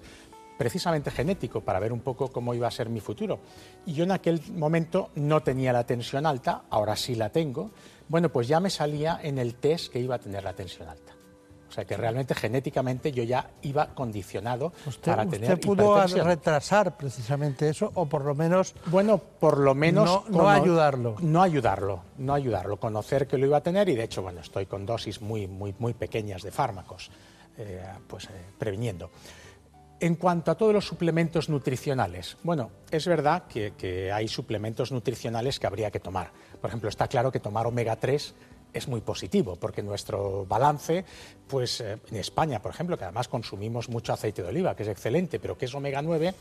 precisamente genético para ver un poco cómo iba a ser mi futuro. Y yo en aquel momento no tenía la tensión alta, ahora sí la tengo. Bueno, pues ya me salía en el test que iba a tener la tensión alta. O sea que realmente genéticamente yo ya iba condicionado para tener ¿Usted pudo retrasar precisamente eso o por lo menos bueno por lo menos no, ayudarlo no ayudarlo no ayudarlo conocer que lo iba a tener y de hecho bueno estoy con dosis muy muy muy pequeñas de fármacos eh, pues eh, previniendo en cuanto a todos los suplementos nutricionales, bueno, es verdad que, hay suplementos nutricionales que habría que tomar. Por ejemplo, está claro que tomar omega 3 es muy positivo, porque nuestro balance, pues eh, en España, por ejemplo, que además consumimos mucho aceite de oliva, que es excelente, pero que es omega 9,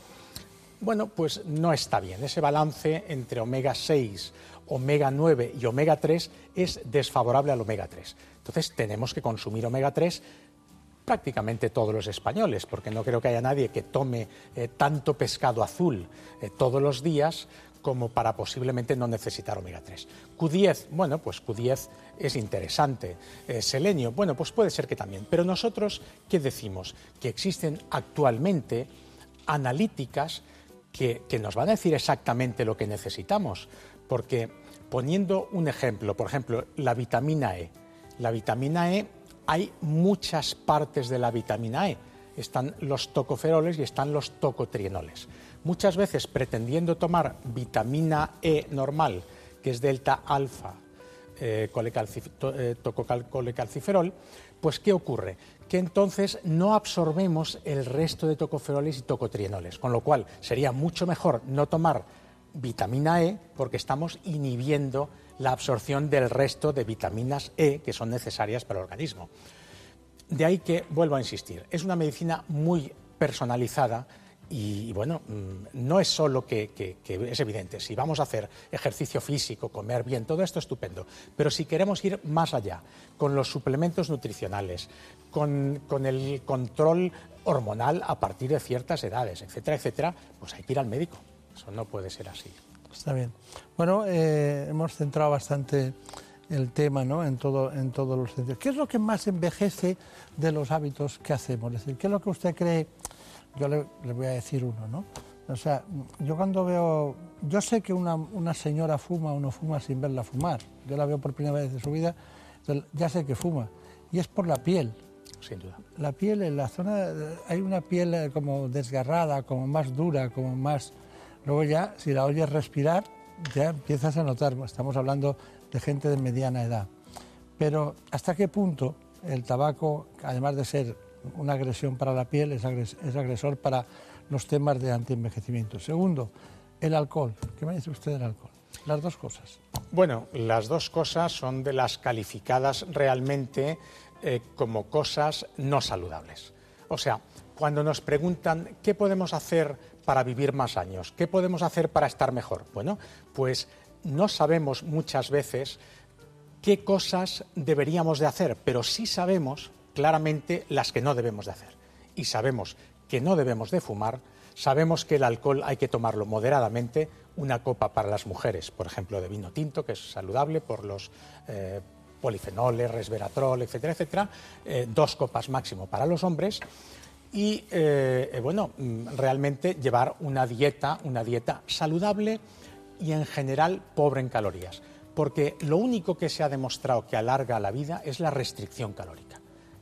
bueno, pues no está bien. Ese balance entre omega 6, omega 9 y omega 3 es desfavorable al omega 3. Entonces tenemos que consumir omega 3 prácticamente todos los españoles, porque no creo que haya nadie que tome eh, tanto pescado azul eh, todos los días como para posiblemente no necesitar omega 3. Q10, bueno, pues Q10 es interesante. Eh, selenio, bueno, pues puede ser que también. Pero nosotros, ¿qué decimos? Que existen actualmente analíticas que, que nos van a decir exactamente lo que necesitamos. Porque poniendo un ejemplo, por ejemplo, la vitamina E. La vitamina E hay muchas partes de la vitamina E. Están los tocoferoles y están los tocotrienoles. Muchas veces pretendiendo tomar vitamina E normal, que es delta alfa, eh, eh pues ¿qué ocurre? Que entonces no absorbemos el resto de tocoferoles y tocotrienoles, con lo cual sería mucho mejor no tomar vitamina E porque estamos inhibiendo la absorción del resto de vitaminas E que son necesarias para el organismo. De ahí que, vuelvo a insistir, es una medicina muy personalizada Y, bueno, mm, no es solo que, es evidente, si vamos a hacer ejercicio físico, comer bien, todo esto estupendo, pero si queremos ir más allá, con los suplementos nutricionales, con, el control hormonal a partir de ciertas edades, etcétera, etcétera, pues hay que ir al médico. Eso no puede ser así. Está bien. Bueno, eh, hemos centrado bastante el tema ¿no? en, todo, en todos los sentidos. ¿Qué es lo que más envejece de los hábitos que hacemos? Es decir, ¿qué es lo que usted cree? Yo le, voy a decir uno, ¿no? O sea, yo cuando veo, yo sé que una, una, señora fuma o no fuma sin verla fumar. Yo la veo por primera vez en su vida, ya sé que fuma. Y es por la piel. Sin duda. La piel, en la zona, hay una piel eh, como desgarrada, como más dura, como más... Luego ya, si la oyes respirar, ya empiezas a notar, estamos hablando de gente de mediana edad. Pero ¿hasta qué punto el tabaco, además de ser una agresión para la piel, es, agresor para los temas de antienvejecimiento? Segundo, el alcohol. ¿Qué me dice usted del alcohol? Las dos cosas. Bueno, las dos cosas son de las calificadas realmente eh, como cosas no saludables. O sea, cuando nos preguntan qué podemos hacer para vivir más años, qué podemos hacer para estar mejor, bueno, pues no sabemos muchas veces qué cosas deberíamos de hacer, pero sí sabemos claramente las que no debemos de hacer. Y sabemos que no debemos de fumar, sabemos que el alcohol hay que tomarlo moderadamente, una copa para las mujeres, por ejemplo, de vino tinto, que es saludable por los eh, polifenoles, resveratrol, etcétera, etcétera, eh, dos copas máximo para los hombres y eh, bueno, mm, realmente llevar una dieta, una dieta saludable, y en general pobre en calorías, porque lo único que se ha demostrado que alarga la vida es la restricción calórica.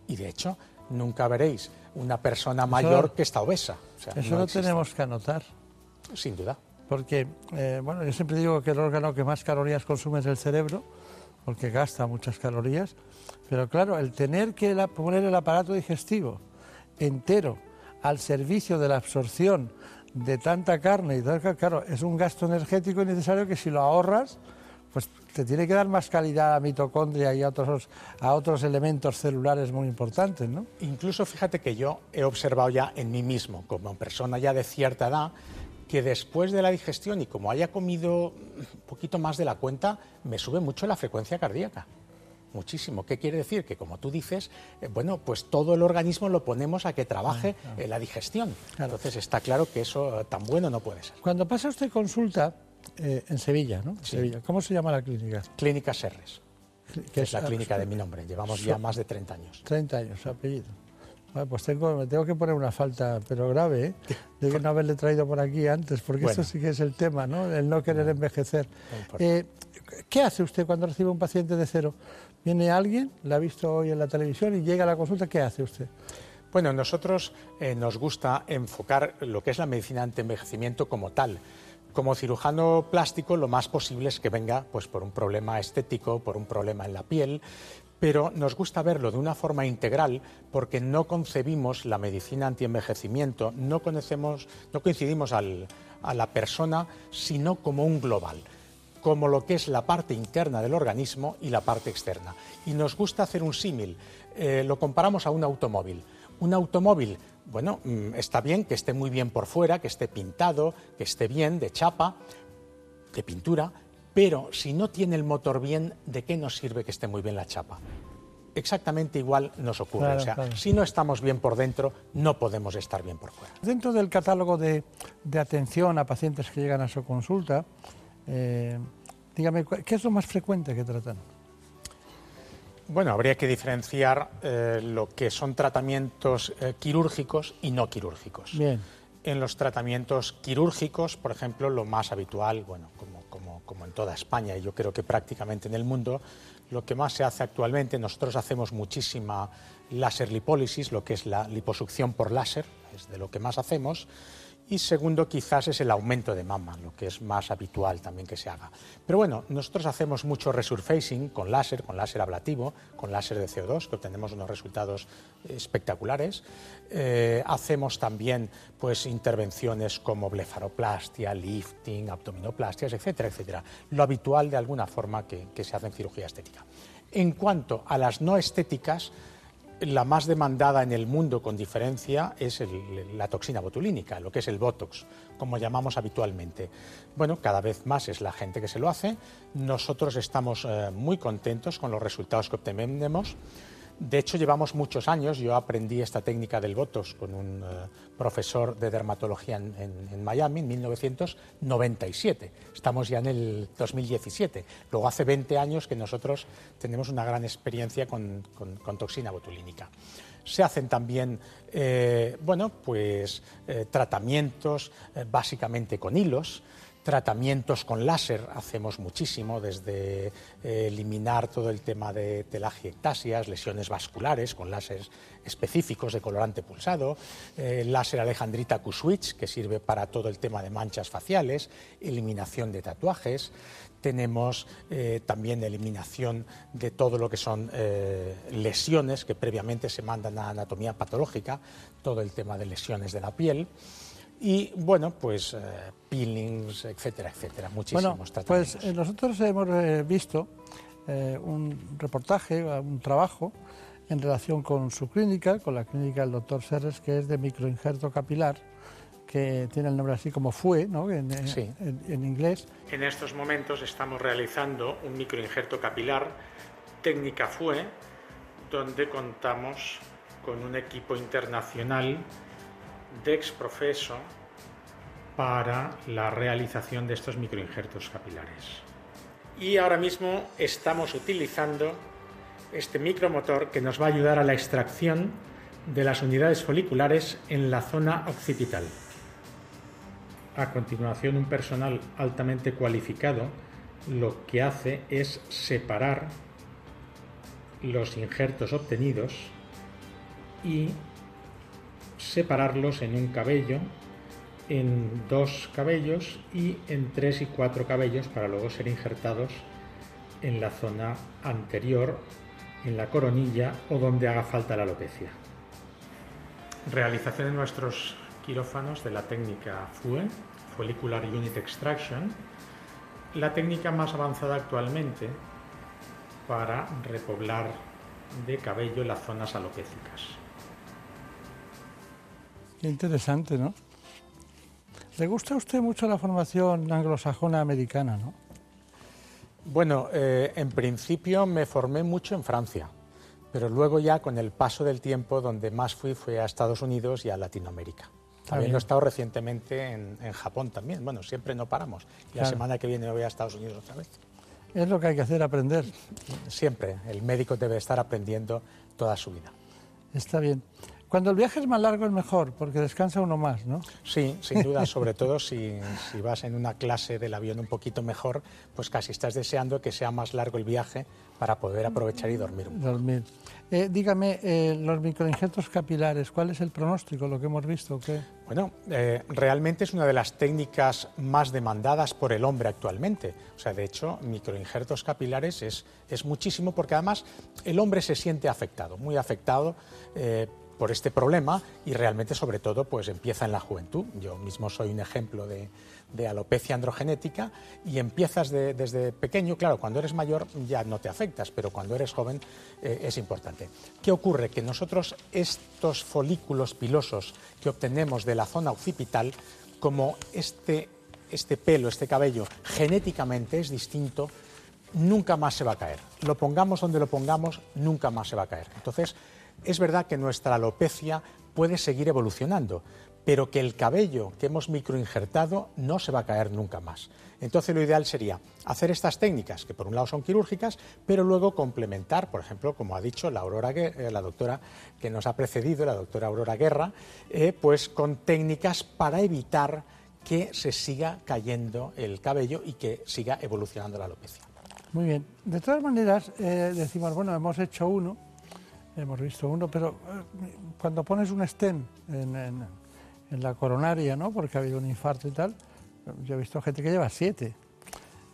Y de hecho, nunca veréis una persona mayor que está obesa. eso lo tenemos que anotar. Sin duda. Porque, eh, bueno, yo siempre digo que el órgano que más calorías consume es el cerebro, porque gasta muchas calorías, pero claro, el tener que poner el aparato digestivo entero al servicio de la absorción de tanta carne y tal, claro, es un gasto energético innecesario que si lo ahorras, pues te tiene que dar más calidad a la mitocondria y a otros, a otros elementos celulares muy importantes, ¿no? Incluso fíjate que yo he observado ya en mí mismo, como persona ya de cierta edad, que después de la digestión y como haya comido un poquito más de la cuenta, me sube mucho la frecuencia cardíaca muchísimo. ¿Qué quiere decir? Que como tú dices, eh, bueno, pues todo el organismo lo ponemos a que trabaje ah, en la digestión. Entonces está claro que eso eh, tan bueno no puede ser. Cuando pasa usted consulta eh, en Sevilla, ¿no? Sevilla. ¿Cómo se llama la clínica? Clínica Serres. Que es, la clínica de mi nombre. Llevamos ya más de 30 años. 30 años, su apellido. pues tengo, me tengo que poner una falta, pero grave, ¿eh? de que no haberle traído por aquí antes, porque eso sí que es el tema, ¿no? El no querer envejecer. ¿Qué hace usted cuando recibe un paciente de cero? Viene alguien, la ha visto hoy en la televisión y llega a la consulta, ¿qué hace usted? Bueno, nosotros eh, nos gusta enfocar lo que es la medicina ante-envejecimiento como tal. Como cirujano plástico, lo más posible es que venga pues, por un problema estético, por un problema en la piel, pero nos gusta verlo de una forma integral porque no concebimos la medicina anti-envejecimiento, no, no coincidimos a la persona, sino como un global como lo que es la parte interna del organismo y la parte externa. Y nos gusta hacer un símil, eh, lo comparamos a un automóvil. Un automóvil, bueno, mm, está bien que esté muy bien por fuera, que esté pintado, que esté bien de chapa, de pintura, pero si no tiene el motor bien, ¿de qué nos sirve que esté muy bien la chapa? Exactamente igual nos ocurre. o sea, si no estamos bien por dentro, no podemos estar bien por fuera. Dentro del catálogo de, de atención a pacientes que llegan a su consulta, eh, dígame, ¿qué es lo más frecuente que tratan? Bueno, habría que diferenciar eh, lo que son tratamientos eh, quirúrgicos y no quirúrgicos. Bien. En los tratamientos quirúrgicos, por ejemplo, lo más habitual, bueno, como, como, como en toda España y yo creo que prácticamente en el mundo, lo que más se hace actualmente, nosotros hacemos muchísima láser lipólisis, lo que es la liposucción por láser, es de lo que más hacemos y segundo quizás es el aumento de mama, lo que es más habitual también que se haga. Pero bueno, nosotros hacemos mucho resurfacing con láser, con láser ablativo, con láser de CO2, que obtenemos unos resultados espectaculares. Eh, hacemos también pues, intervenciones como blefaroplastia, lifting, abdominoplastias, etcétera, etcétera. Lo habitual de alguna forma que, que se hace en cirugía estética. En cuanto a las no estéticas, la más demandada en el mundo con diferencia es la toxina botulínica, lo que es el Botox, como llamamos habitualmente. Bueno, cada vez más es la gente que se lo hace. Nosotros estamos eh, muy contentos con los resultados que obtenemos. De hecho, llevamos muchos años, yo aprendí esta técnica del Botox con un eh, profesor de dermatología en, Miami en 1997. Estamos ya en el 2017. Luego hace 20 años que nosotros tenemos una gran experiencia con, toxina botulínica. Se hacen también eh, bueno, pues, eh, tratamientos básicamente con hilos tratamientos con láser hacemos muchísimo, desde eh, eliminar todo el tema de telangiectasias, lesiones vasculares con láseres específicos de colorante pulsado, eh, láser alejandrita Q-switch, que sirve para todo el tema de manchas faciales, eliminación de tatuajes. Tenemos eh, también eliminación de todo lo que son lesiones que previamente se mandan a anatomía patológica, todo el tema de lesiones de la piel y bueno, pues eh, peelings, etcétera, etcétera, muchísimos bueno, tratamientos. Pues nosotros hemos eh, visto eh, un reportaje, un trabajo en relación con su clínica, con la clínica del doctor Serres, que es de microinjerto capilar, que tiene el nombre así como FUE, ¿no? en, en inglés. En estos momentos estamos realizando un microinjerto capilar, técnica FUE, donde contamos con un equipo internacional de exprofeso para la realización de estos microinjertos capilares. Y ahora mismo estamos utilizando este micromotor que nos va a ayudar a la extracción de las unidades foliculares en la zona occipital. A continuación, un personal altamente cualificado lo que hace es separar los injertos obtenidos y separarlos en un cabello, en dos cabellos y en tres y cuatro cabellos para luego ser injertados en la zona anterior, en la coronilla o donde haga falta la alopecia. Realización en nuestros quirófanos de la técnica FUE, Follicular Unit Extraction, la técnica más avanzada actualmente para repoblar de cabello las zonas alopécicas interesante, ¿no? Le gusta a usted mucho la formación anglosajona americana, ¿no? Bueno, eh, en principio me formé mucho en Francia, pero luego ya con el paso del tiempo donde más fui fue a Estados Unidos y a Latinoamérica. También he estado recientemente en, Japón también. Bueno, siempre no paramos. Y la semana que viene voy a Estados Unidos otra vez. Es lo que hay que hacer, aprender. Siempre. El médico debe estar aprendiendo toda su vida. Está bien. Cuando el viaje es más largo es mejor, porque descansa uno más, ¿no? Sí, sin duda, sobre todo si, vas en una clase del avión un poquito mejor, pues casi estás deseando que sea más largo el viaje para poder aprovechar y dormir. Dormir. Eh, dígame, eh, los microinjertos capilares, ¿cuál es el pronóstico, lo que hemos visto? ¿qué? Bueno, eh, realmente es una de las técnicas más demandadas por el hombre actualmente. O sea, de hecho, microinjertos capilares es, es muchísimo porque además el hombre se siente afectado, muy afectado por este problema y realmente sobre todo pues empieza en la juventud. Yo mismo soy un ejemplo de, alopecia androgenética y empiezas desde pequeño, claro, cuando eres mayor ya no te afectas, pero cuando eres joven eh, es importante. ¿Qué ocurre? Que nosotros estos folículos pilosos que obtenemos de la zona occipital, como este, este pelo, este cabello, genéticamente es distinto, nunca más se va a caer. Lo pongamos donde lo pongamos, nunca más se va a caer. Entonces, es verdad que nuestra alopecia puede seguir evolucionando, pero que el cabello que hemos microinjertado no se va a caer nunca más. Entonces lo ideal sería hacer estas técnicas, que por un lado son quirúrgicas, pero luego complementar, por ejemplo, como ha dicho la, Aurora, eh, la doctora que nos ha precedido, la doctora Aurora Guerra, eh, pues con técnicas para evitar que se siga cayendo el cabello y que siga evolucionando la alopecia. Muy bien. De todas maneras, eh, decimos, bueno, hemos hecho uno, hemos visto uno, pero eh, cuando pones un stem en, la coronaria, ¿no? porque ha habido un infarto y tal, yo he visto gente que lleva siete.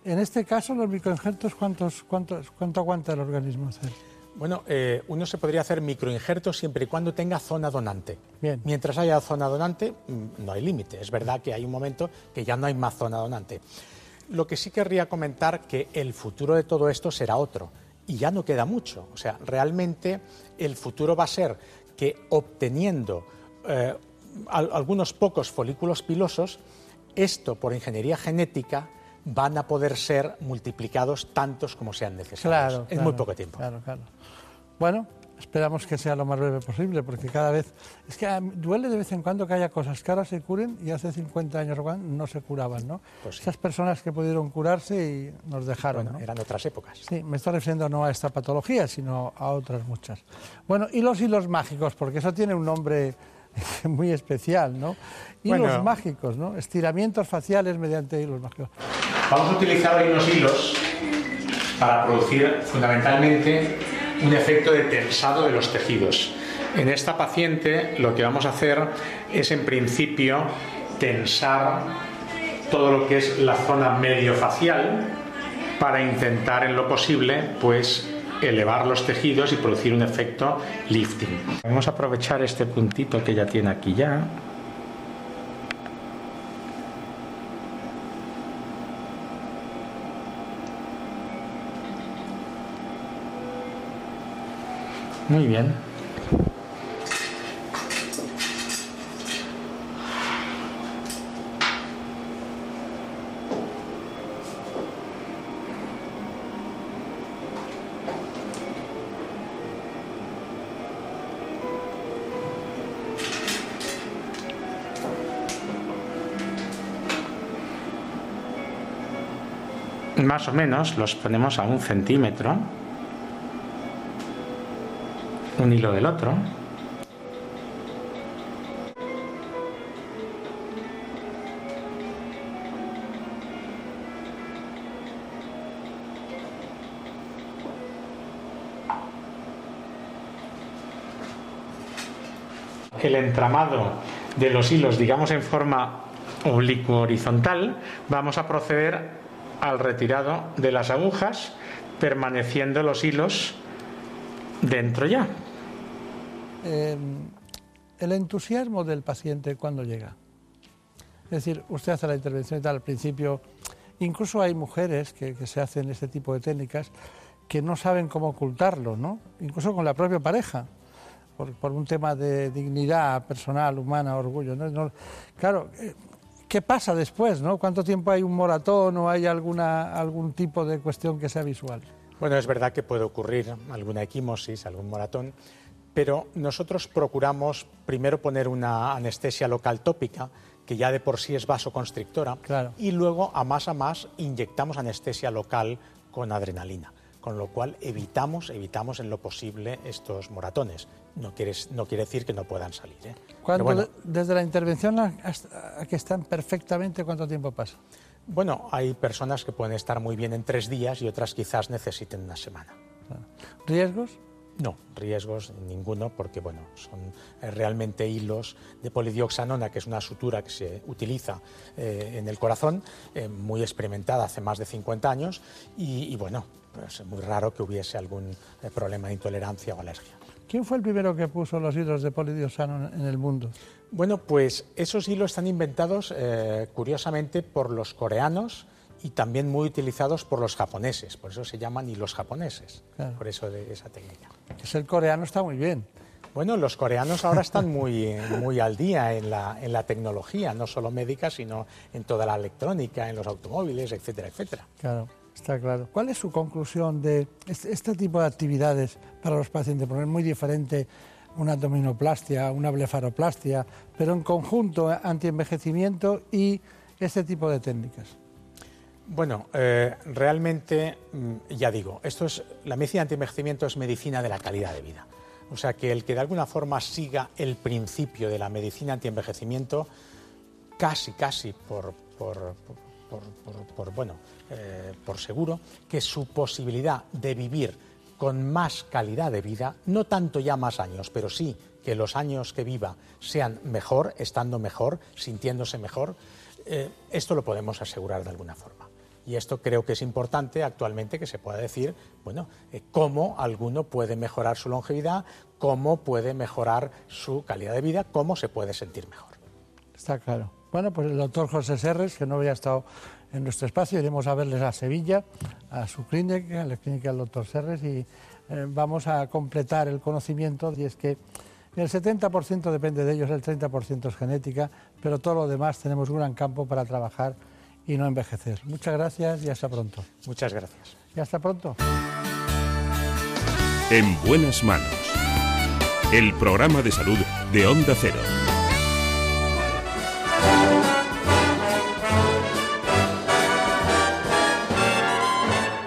En este caso, los microinjertos, ¿cuántos, cuántos, ¿cuánto aguanta el organismo hacer? Bueno, eh, uno se podría hacer microinjertos siempre y cuando tenga zona donante. Bien. Mientras haya zona donante, mm, no hay límite. Es verdad que hay un momento que ya no hay más zona donante. Lo que sí querría comentar que el futuro de todo esto será otro y ya no queda mucho. O sea, realmente el futuro va a ser que obteniendo eh, algunos pocos folículos pilosos, esto por ingeniería genética van a poder ser multiplicados tantos como sean necesarios en muy poco tiempo. Claro, claro. Bueno, esperamos que sea lo más breve posible, porque cada vez... Es que duele de vez en cuando que haya cosas que ahora se curen y hace 50 años no se curaban, ¿no? Pues Esas personas que pudieron curarse y nos dejaron, bueno, eran otras épocas. Sí, me estoy refiriendo no a esta patología, sino a otras muchas. Bueno, y los hilos mágicos, porque eso tiene un nombre muy especial, ¿no? Hilos mágicos, ¿no? Estiramientos faciales mediante hilos mágicos. Vamos a utilizar hoy unos hilos para producir fundamentalmente un efecto de tensado de los tejidos. En esta paciente lo que vamos a hacer es en principio tensar todo lo que es la zona medio facial para intentar en lo posible pues elevar los tejidos y producir un efecto lifting. Vamos a aprovechar este puntito que ya tiene aquí ya Muy bien. Más o menos los ponemos a un centímetro un hilo del otro. El entramado de los hilos, digamos en forma oblicuo horizontal, vamos a proceder al retirado de las agujas, permaneciendo los hilos dentro ya. Em, el entusiasmo del paciente cuando llega. Es decir, usted hace la intervención y tal, al principio, incluso hay mujeres que, se hacen este tipo de técnicas que no saben cómo ocultarlo, ¿no? Incluso con la propia pareja, por, un tema de dignidad personal, humana, orgullo. claro, eh, ¿qué pasa después, no? ¿Cuánto tiempo hay un moratón o hay alguna, algún tipo de cuestión que sea visual? Bueno, es verdad que puede ocurrir alguna equimosis, algún moratón, pero nosotros procuramos primero poner una anestesia local tópica, que ya de por sí es vasoconstrictora, y luego a más a más inyectamos anestesia local con adrenalina, con lo cual evitamos, evitamos en lo posible estos moratones. No quiere, no quiere decir que no puedan salir. ¿eh? desde la intervención hasta que están perfectamente, ¿cuánto tiempo pasa? Bueno, hay personas que pueden estar muy bien en tres días y otras quizás necesiten una semana. ¿Riesgos? No, riesgos ninguno, porque bueno, son eh, realmente hilos de polidioxanona, que es una sutura que se utiliza eh, en el corazón, eh, muy experimentada hace más de 50 años, y, bueno, pues es muy raro que hubiese algún problema de intolerancia o alergia. ¿Quién fue el primero que puso los hilos de polidioxanona en el mundo? Bueno, pues esos hilos están inventados curiosamente por los coreanos y también muy utilizados por los japoneses, por eso se llaman hilos japoneses, por eso de esa técnica. Es el coreano está muy bien. Bueno, los coreanos ahora están muy, muy al día en la, en la tecnología, no solo médica, sino en toda la electrónica, en los automóviles, etcétera, etcétera. Claro, está claro. ¿Cuál es su conclusión de este, este tipo de actividades para los pacientes? Porque es muy diferente una abdominoplastia, una blefaroplastia, pero en conjunto antienvejecimiento y este tipo de técnicas. Bueno, eh, realmente, mm, ya digo, esto es, la medicina anti-envejecimiento es medicina de la calidad de vida. O sea, que el que de alguna forma siga el principio de la medicina anti-envejecimiento, casi, casi por, bueno, eh, por seguro, que su posibilidad de vivir con más calidad de vida, no tanto ya más años, pero sí que los años que viva sean mejor, estando mejor, sintiéndose mejor, eh, esto lo podemos asegurar de alguna forma. Y esto creo que es importante actualmente que se pueda decir, bueno, eh, cómo alguno puede mejorar su longevidad, cómo puede mejorar su calidad de vida, cómo se puede sentir mejor. Está claro. Bueno, pues el doctor José Serres, que no había estado en nuestro espacio. Iremos a verles a Sevilla, a su clínica, a la clínica del doctor Serres, y eh, vamos a completar el conocimiento. Y es que el 70% depende de ellos, el 30% es genética, pero todo lo demás tenemos un gran campo para trabajar y no envejecer. Muchas gracias y hasta pronto. Muchas gracias. Y hasta pronto. En buenas manos. El programa de salud de Onda Cero.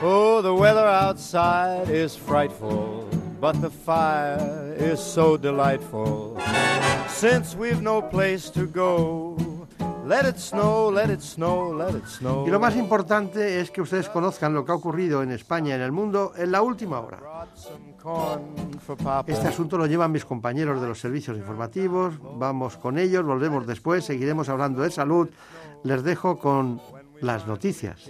Oh, the weather outside is frightful, but the fire is so delightful. Since we've no place to go, let it snow, let it snow, let it snow. Y lo más importante es que ustedes conozcan lo que ha ocurrido en España y en el mundo en la última hora. Este asunto lo llevan mis compañeros de los servicios informativos. Vamos con ellos, volvemos después, seguiremos hablando de salud. Les dejo con las noticias.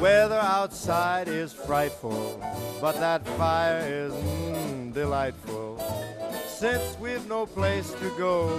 Weather outside is frightful, but that fire is mm, delightful. Since we've no place to go,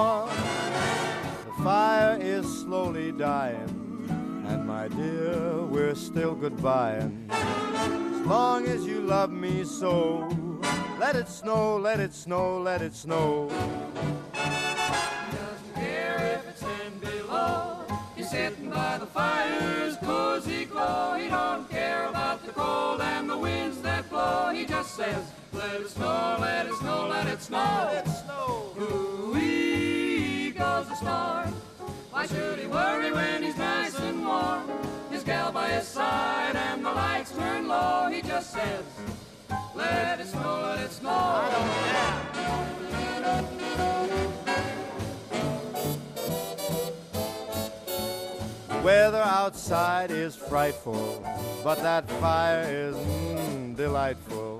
The fire is slowly dying, and my dear, we're still goodbying. As long as you love me so, let it snow, let it snow, let it snow. Doesn't care if it's ten below. He's sitting by the fire's cozy glow. He don't care about the cold and the winds that blow. He just says, let it snow, let it snow, let it snow. Let it snow. Goes the star. Why should he worry when he's nice and warm? His gal by his side and the lights turn low. He just says, let it snow, let it snow. I don't care. Weather outside is frightful, but that fire is mm, delightful.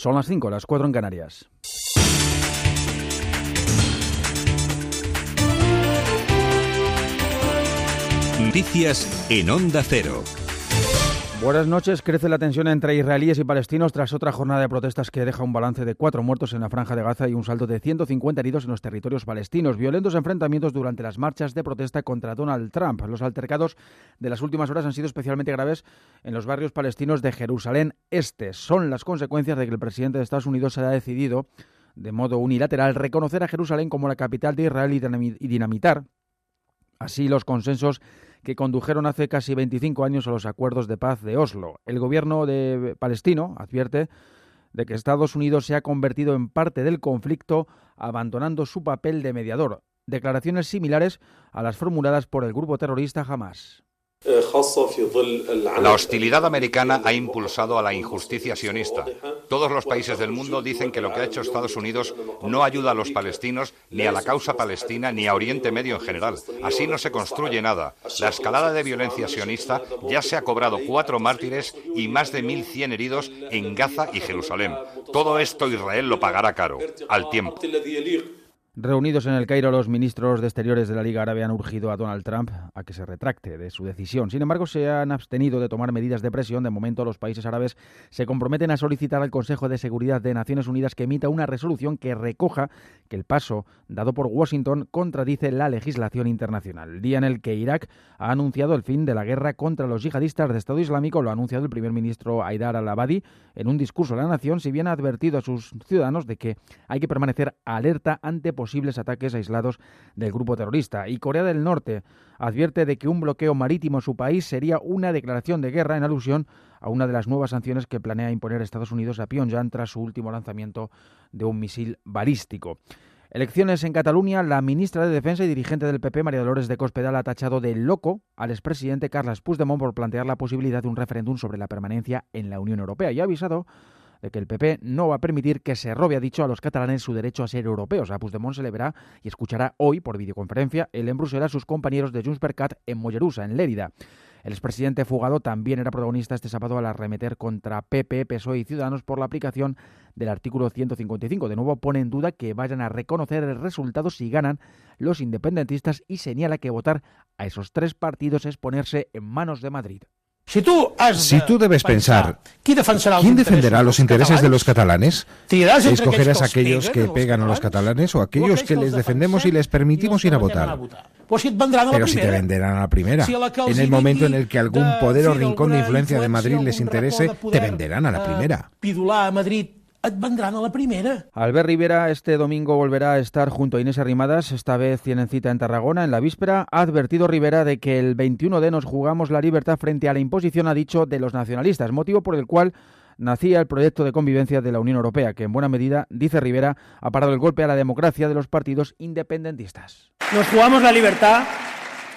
Son las 5, las 4 en Canarias. Noticias en Onda Cero. Buenas noches. Crece la tensión entre israelíes y palestinos tras otra jornada de protestas que deja un balance de cuatro muertos en la franja de Gaza y un saldo de 150 heridos en los territorios palestinos. Violentos enfrentamientos durante las marchas de protesta contra Donald Trump. Los altercados de las últimas horas han sido especialmente graves en los barrios palestinos de Jerusalén Este. Son las consecuencias de que el presidente de Estados Unidos se ha decidido de modo unilateral reconocer a Jerusalén como la capital de Israel y dinamitar así los consensos que condujeron hace casi 25 años a los acuerdos de paz de Oslo. El gobierno de palestino advierte de que Estados Unidos se ha convertido en parte del conflicto abandonando su papel de mediador. Declaraciones similares a las formuladas por el grupo terrorista Hamas. La hostilidad americana ha impulsado a la injusticia sionista. Todos los países del mundo dicen que lo que ha hecho Estados Unidos no ayuda a los palestinos, ni a la causa palestina, ni a Oriente Medio en general. Así no se construye nada. La escalada de violencia sionista ya se ha cobrado cuatro mártires y más de 1.100 heridos en Gaza y Jerusalén. Todo esto Israel lo pagará caro, al tiempo. Reunidos en el Cairo, los ministros de Exteriores de la Liga Árabe han urgido a Donald Trump a que se retracte de su decisión. Sin embargo, se han abstenido de tomar medidas de presión. De momento, los países árabes se comprometen a solicitar al Consejo de Seguridad de Naciones Unidas que emita una resolución que recoja que el paso dado por Washington contradice la legislación internacional. Día en el que Irak ha anunciado el fin de la guerra contra los yihadistas de Estado Islámico, lo ha anunciado el primer ministro Haidar al-Abadi en un discurso a la nación, si bien ha advertido a sus ciudadanos de que hay que permanecer alerta ante posibles ataques aislados del grupo terrorista. Y Corea del Norte advierte de que un bloqueo marítimo a su país sería una declaración de guerra en alusión a una de las nuevas sanciones que planea imponer Estados Unidos a Pyongyang tras su último lanzamiento de un misil balístico. Elecciones en Cataluña. La ministra de Defensa y dirigente del PP, María Dolores de Cospedal, ha tachado de loco al expresidente Carles Puigdemont por plantear la posibilidad de un referéndum sobre la permanencia en la Unión Europea y ha avisado de que el PP no va a permitir que se robe, ha dicho, a los catalanes su derecho a ser europeos. A Puigdemont se le verá y escuchará hoy, por videoconferencia, él en Bruselas sus compañeros de Junts per en Mollerusa, en Lérida. El expresidente fugado también era protagonista este sábado al arremeter contra PP, PSOE y Ciudadanos por la aplicación del artículo 155. De nuevo pone en duda que vayan a reconocer el resultado si ganan los independentistas y señala que votar a esos tres partidos es ponerse en manos de Madrid. Si tú, debes pensar, ¿quién defenderá los intereses de los catalanes? ¿Escogerás aquellos que pegan a los catalanes o aquellos que les defendemos y les permitimos ir a votar? Pero si te venderán a la primera, en el momento en el que algún poder o rincón de influencia de Madrid les interese, te venderán a la primera et vendran a la primera. Albert Rivera este domingo volverá a estar junto a Inés Arrimadas, esta vez tienen cita en Tarragona en la víspera. Ha advertido Rivera de que el 21 de nos jugamos la libertad frente a la imposición, ha dicho, de los nacionalistas, motivo por el cual nacía el proyecto de convivencia de la Unión Europea, que en buena medida, dice Rivera, ha parado el golpe a la democracia de los partidos independentistas. Nos jugamos la libertad,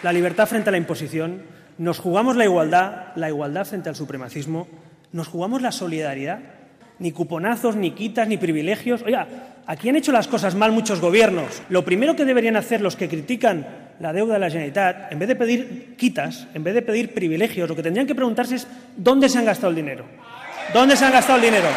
la libertad frente a la imposición, nos jugamos la igualdad, la igualdad frente al supremacismo, nos jugamos la solidaridad ni cuponazos, ni quitas, ni privilegios. Oiga, aquí han hecho las cosas mal muchos gobiernos. Lo primero que deberían hacer los que critican la deuda de la Generalitat, en vez de pedir quitas, en vez de pedir privilegios, lo que tendrían que preguntarse es dónde se han gastado el dinero. ¿Dónde se han gastado el dinero?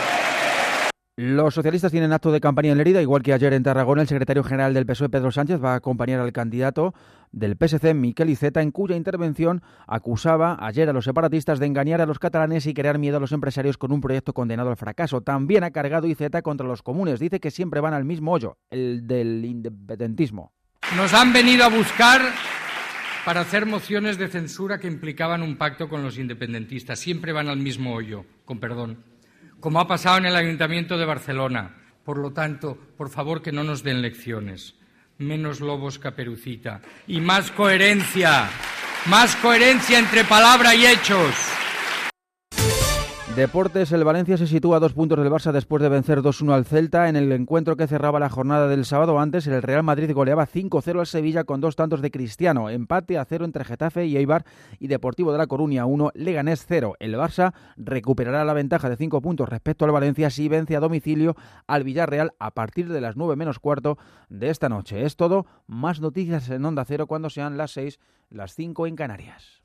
Los socialistas tienen acto de campaña en Lerida, igual que ayer en Tarragona. El secretario general del PSOE, Pedro Sánchez, va a acompañar al candidato del PSC, Miquel Iceta, en cuya intervención acusaba ayer a los separatistas de engañar a los catalanes y crear miedo a los empresarios con un proyecto condenado al fracaso. También ha cargado Iceta contra los comunes. Dice que siempre van al mismo hoyo, el del independentismo. Nos han venido a buscar para hacer mociones de censura que implicaban un pacto con los independentistas. Siempre van al mismo hoyo, con perdón como ha pasado en el Ayuntamiento de Barcelona. Por lo tanto, por favor, que no nos den lecciones. Menos lobos caperucita y más coherencia, más coherencia entre palabra y hechos. Deportes, el Valencia se sitúa a dos puntos del Barça después de vencer 2-1 al Celta. En el encuentro que cerraba la jornada del sábado antes, el Real Madrid goleaba 5-0 al Sevilla con dos tantos de Cristiano. Empate a cero entre Getafe y Eibar y Deportivo de la Coruña 1, Leganés 0. El Barça recuperará la ventaja de 5 puntos respecto al Valencia si vence a domicilio al Villarreal a partir de las 9 menos cuarto de esta noche. Es todo, más noticias en Onda Cero cuando sean las 6, las 5 en Canarias.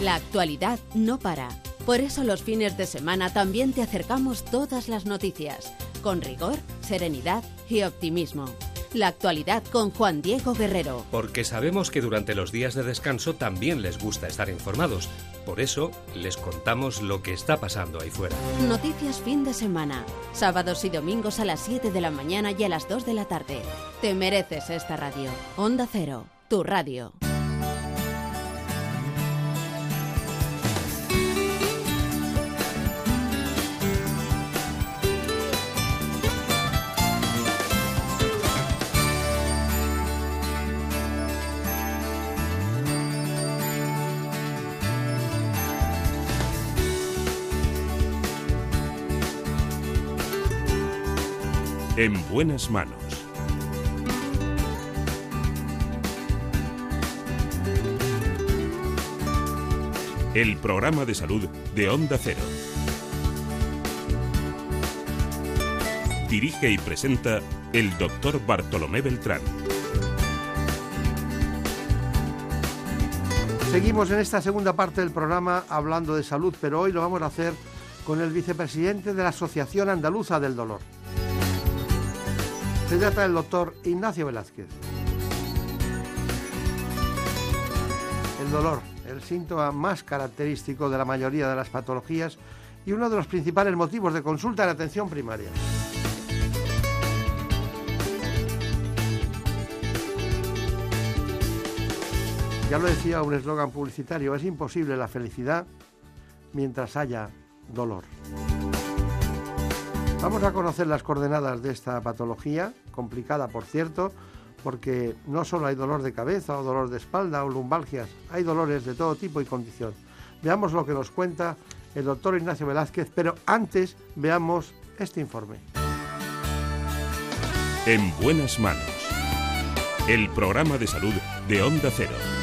La actualidad no para. Por eso los fines de semana también te acercamos todas las noticias, con rigor, serenidad y optimismo. La actualidad con Juan Diego Guerrero. Porque sabemos que durante los días de descanso también les gusta estar informados. Por eso les contamos lo que está pasando ahí fuera. Noticias fin de semana. Sábados y domingos a las 7 de la mañana y a las 2 de la tarde. Te mereces esta radio. Onda Cero, tu radio. En buenas manos. El programa de salud de Onda Cero. Dirige y presenta el doctor Bartolomé Beltrán. Seguimos en esta segunda parte del programa hablando de salud, pero hoy lo vamos a hacer con el vicepresidente de la Asociación Andaluza del Dolor. Se trata del doctor Ignacio Velázquez. El dolor, el síntoma más característico de la mayoría de las patologías y uno de los principales motivos de consulta en atención primaria. Ya lo decía un eslogan publicitario, es imposible la felicidad mientras haya dolor. Vamos a conocer las coordenadas de esta patología, complicada por cierto, porque no solo hay dolor de cabeza o dolor de espalda o lumbalgias, hay dolores de todo tipo y condición. Veamos lo que nos cuenta el doctor Ignacio Velázquez, pero antes veamos este informe. En buenas manos. El programa de salud de Onda Cero.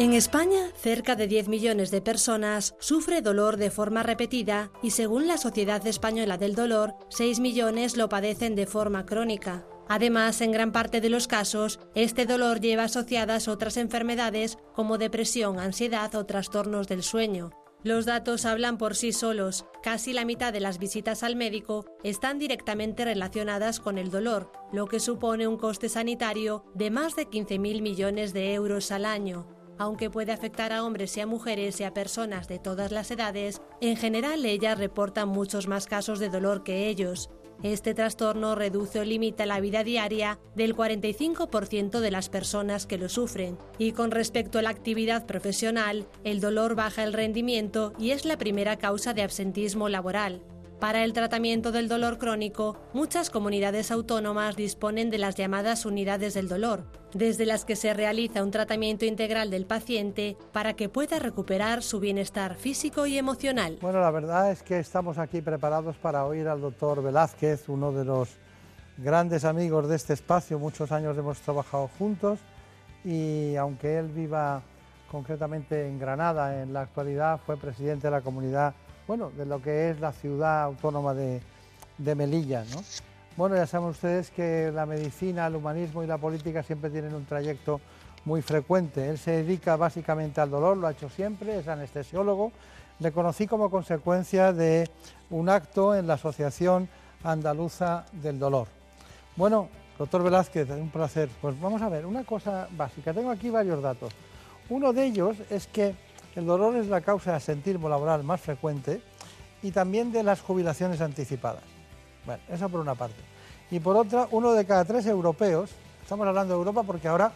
En España, cerca de 10 millones de personas sufre dolor de forma repetida y según la Sociedad Española del Dolor, 6 millones lo padecen de forma crónica. Además, en gran parte de los casos, este dolor lleva asociadas otras enfermedades como depresión, ansiedad o trastornos del sueño. Los datos hablan por sí solos. Casi la mitad de las visitas al médico están directamente relacionadas con el dolor, lo que supone un coste sanitario de más de 15.000 millones de euros al año. Aunque puede afectar a hombres y a mujeres y a personas de todas las edades, en general ellas reportan muchos más casos de dolor que ellos. Este trastorno reduce o limita la vida diaria del 45% de las personas que lo sufren. Y con respecto a la actividad profesional, el dolor baja el rendimiento y es la primera causa de absentismo laboral. Para el tratamiento del dolor crónico, muchas comunidades autónomas disponen de las llamadas unidades del dolor, desde las que se realiza un tratamiento integral del paciente para que pueda recuperar su bienestar físico y emocional. Bueno, la verdad es que estamos aquí preparados para oír al doctor Velázquez, uno de los grandes amigos de este espacio. Muchos años hemos trabajado juntos y aunque él viva concretamente en Granada en la actualidad, fue presidente de la comunidad bueno, de lo que es la ciudad autónoma de, Melilla. ¿no? Bueno, ya saben ustedes que la medicina, el humanismo y la política siempre tienen un trayecto muy frecuente. Él se dedica básicamente al dolor, lo ha hecho siempre, es anestesiólogo. Le conocí como consecuencia de un acto en la Asociación Andaluza del Dolor. Bueno, doctor Velázquez, un placer. Pues vamos a ver, una cosa básica. Tengo aquí varios datos. Uno de ellos es que el dolor es la causa de asentismo laboral más frecuente y también de las jubilaciones anticipadas. Bueno, eso por una parte. Y por otra, uno de cada tres europeos, estamos hablando de Europa porque ahora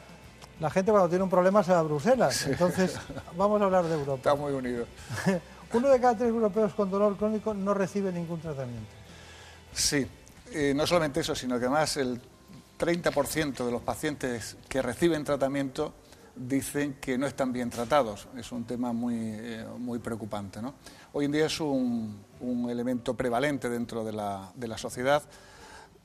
la gente cuando tiene un problema se va a Bruselas, entonces vamos a hablar de Europa. Está muy unido. uno de cada tres europeos con dolor crónico no recibe ningún tratamiento. Sí, eh, no solamente eso, sino que además el 30% de los pacientes que reciben tratamiento dicen que no están bien tratados. Es un tema muy, eh, muy preocupante. Hoy en día es un, elemento prevalente dentro de la, de la, sociedad,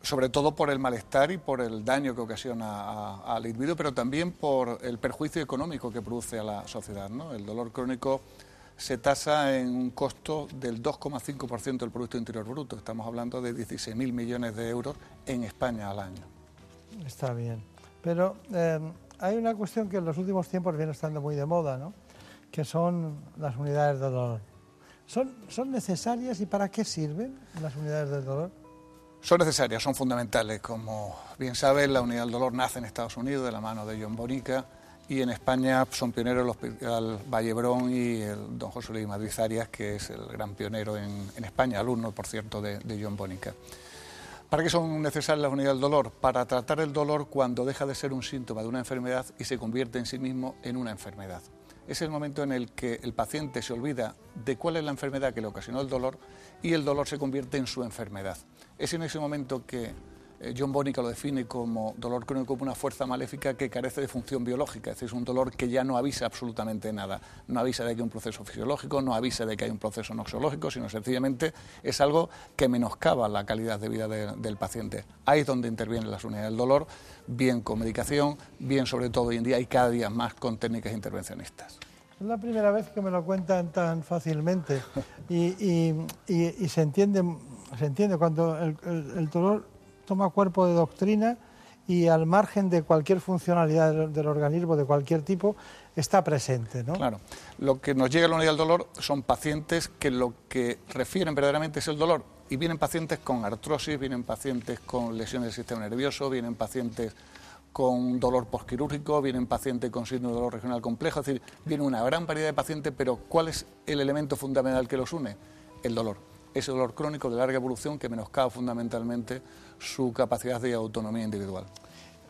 sobre todo por el malestar y por el daño que ocasiona al individuo, pero también por el perjuicio económico que produce a la sociedad. El dolor crónico se tasa en un costo del 2,5% del Producto Interior Bruto. Estamos hablando de 16.000 millones de euros en España al año. Está bien. Pero eh, hay una cuestión que en los últimos tiempos viene estando muy de moda, ¿no? que son las unidades de dolor. ¿Son, ¿Son necesarias y para qué sirven las unidades de dolor? Son necesarias, son fundamentales. Como bien saben, la unidad del dolor nace en Estados Unidos de la mano de John Bonica y en España son pioneros el Hospital Vallebrón y el don José Luis Madrid Arias, que es el gran pionero en, España, alumno, por cierto, de, de John Bonica. ¿Para qué son necesarias las unidades del dolor? Para tratar el dolor cuando deja de ser un síntoma de una enfermedad y se convierte en sí mismo en una enfermedad. Es el momento en el que el paciente se olvida de cuál es la enfermedad que le ocasionó el dolor y el dolor se convierte en su enfermedad. Es en ese momento que John Bonica lo define como dolor crónico como una fuerza maléfica que carece de función biológica, es decir, es un dolor que ya no avisa absolutamente nada, no avisa de que hay un proceso fisiológico, no avisa de que hay un proceso noxológico, sino sencillamente es algo que menoscaba la calidad de vida del paciente. Ahí es donde intervienen las unidades del dolor, bien con medicación, bien sobre todo hoy en día y cada día más con técnicas intervencionistas. Es la primera vez que me lo cuentan tan fácilmente y, se entiende se entiende cuando el dolor toma cuerpo de doctrina y al margen de cualquier funcionalidad del, organismo de cualquier tipo está presente. Claro, lo que nos llega a la unidad del dolor son pacientes que lo que refieren verdaderamente es el dolor y vienen pacientes con artrosis, vienen pacientes con lesiones del sistema nervioso, vienen pacientes con dolor postquirúrgico, vienen pacientes con síndrome de dolor regional complejo, es decir, viene una gran variedad de pacientes, pero ¿cuál es el elemento fundamental que los une? El dolor ese dolor crónico de larga evolución que menoscaba fundamentalmente su capacidad de autonomía individual.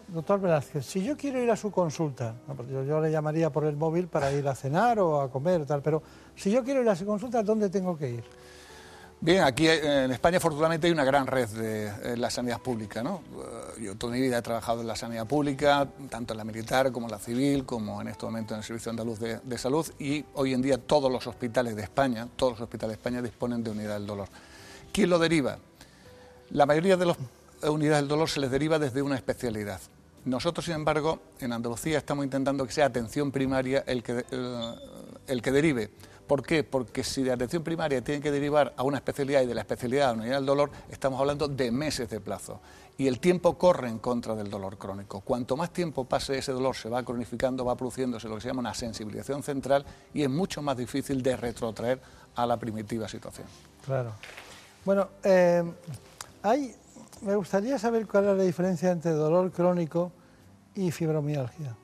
Doctor Velázquez, si yo quiero ir a su consulta, yo, le llamaría por el móvil para ir a cenar o a comer, tal, pero si yo quiero ir a su consulta, ¿dónde tengo que ir? Bien, aquí eh, en España afortunadamente hay una gran red de la sanidad pública. ¿no? Eh, yo toda mi vida he trabajado en la sanidad pública, tanto en la militar como en la civil, como en este momento en el Servicio Andaluz de, Salud, y hoy en día todos los hospitales de España, todos los hospitales de España disponen de unidad del dolor. ¿Quién lo deriva? La mayoría de las unidades del dolor se les deriva desde una especialidad. Nosotros, sin embargo, en Andalucía estamos intentando que sea atención primaria el que, eh, el que derive ¿Por qué? Porque si de atención primaria tienen que derivar a una especialidad y de la especialidad a una unidad del dolor, estamos hablando de meses de plazo. Y el tiempo corre en contra del dolor crónico. Cuanto más tiempo pase ese dolor, se va cronificando, va produciéndose lo que se llama una sensibilización central y es mucho más difícil de retrotraer a la primitiva situación. Claro. Bueno, eh, hay, me gustaría saber cuál es la diferencia entre dolor crónico y fibromialgia.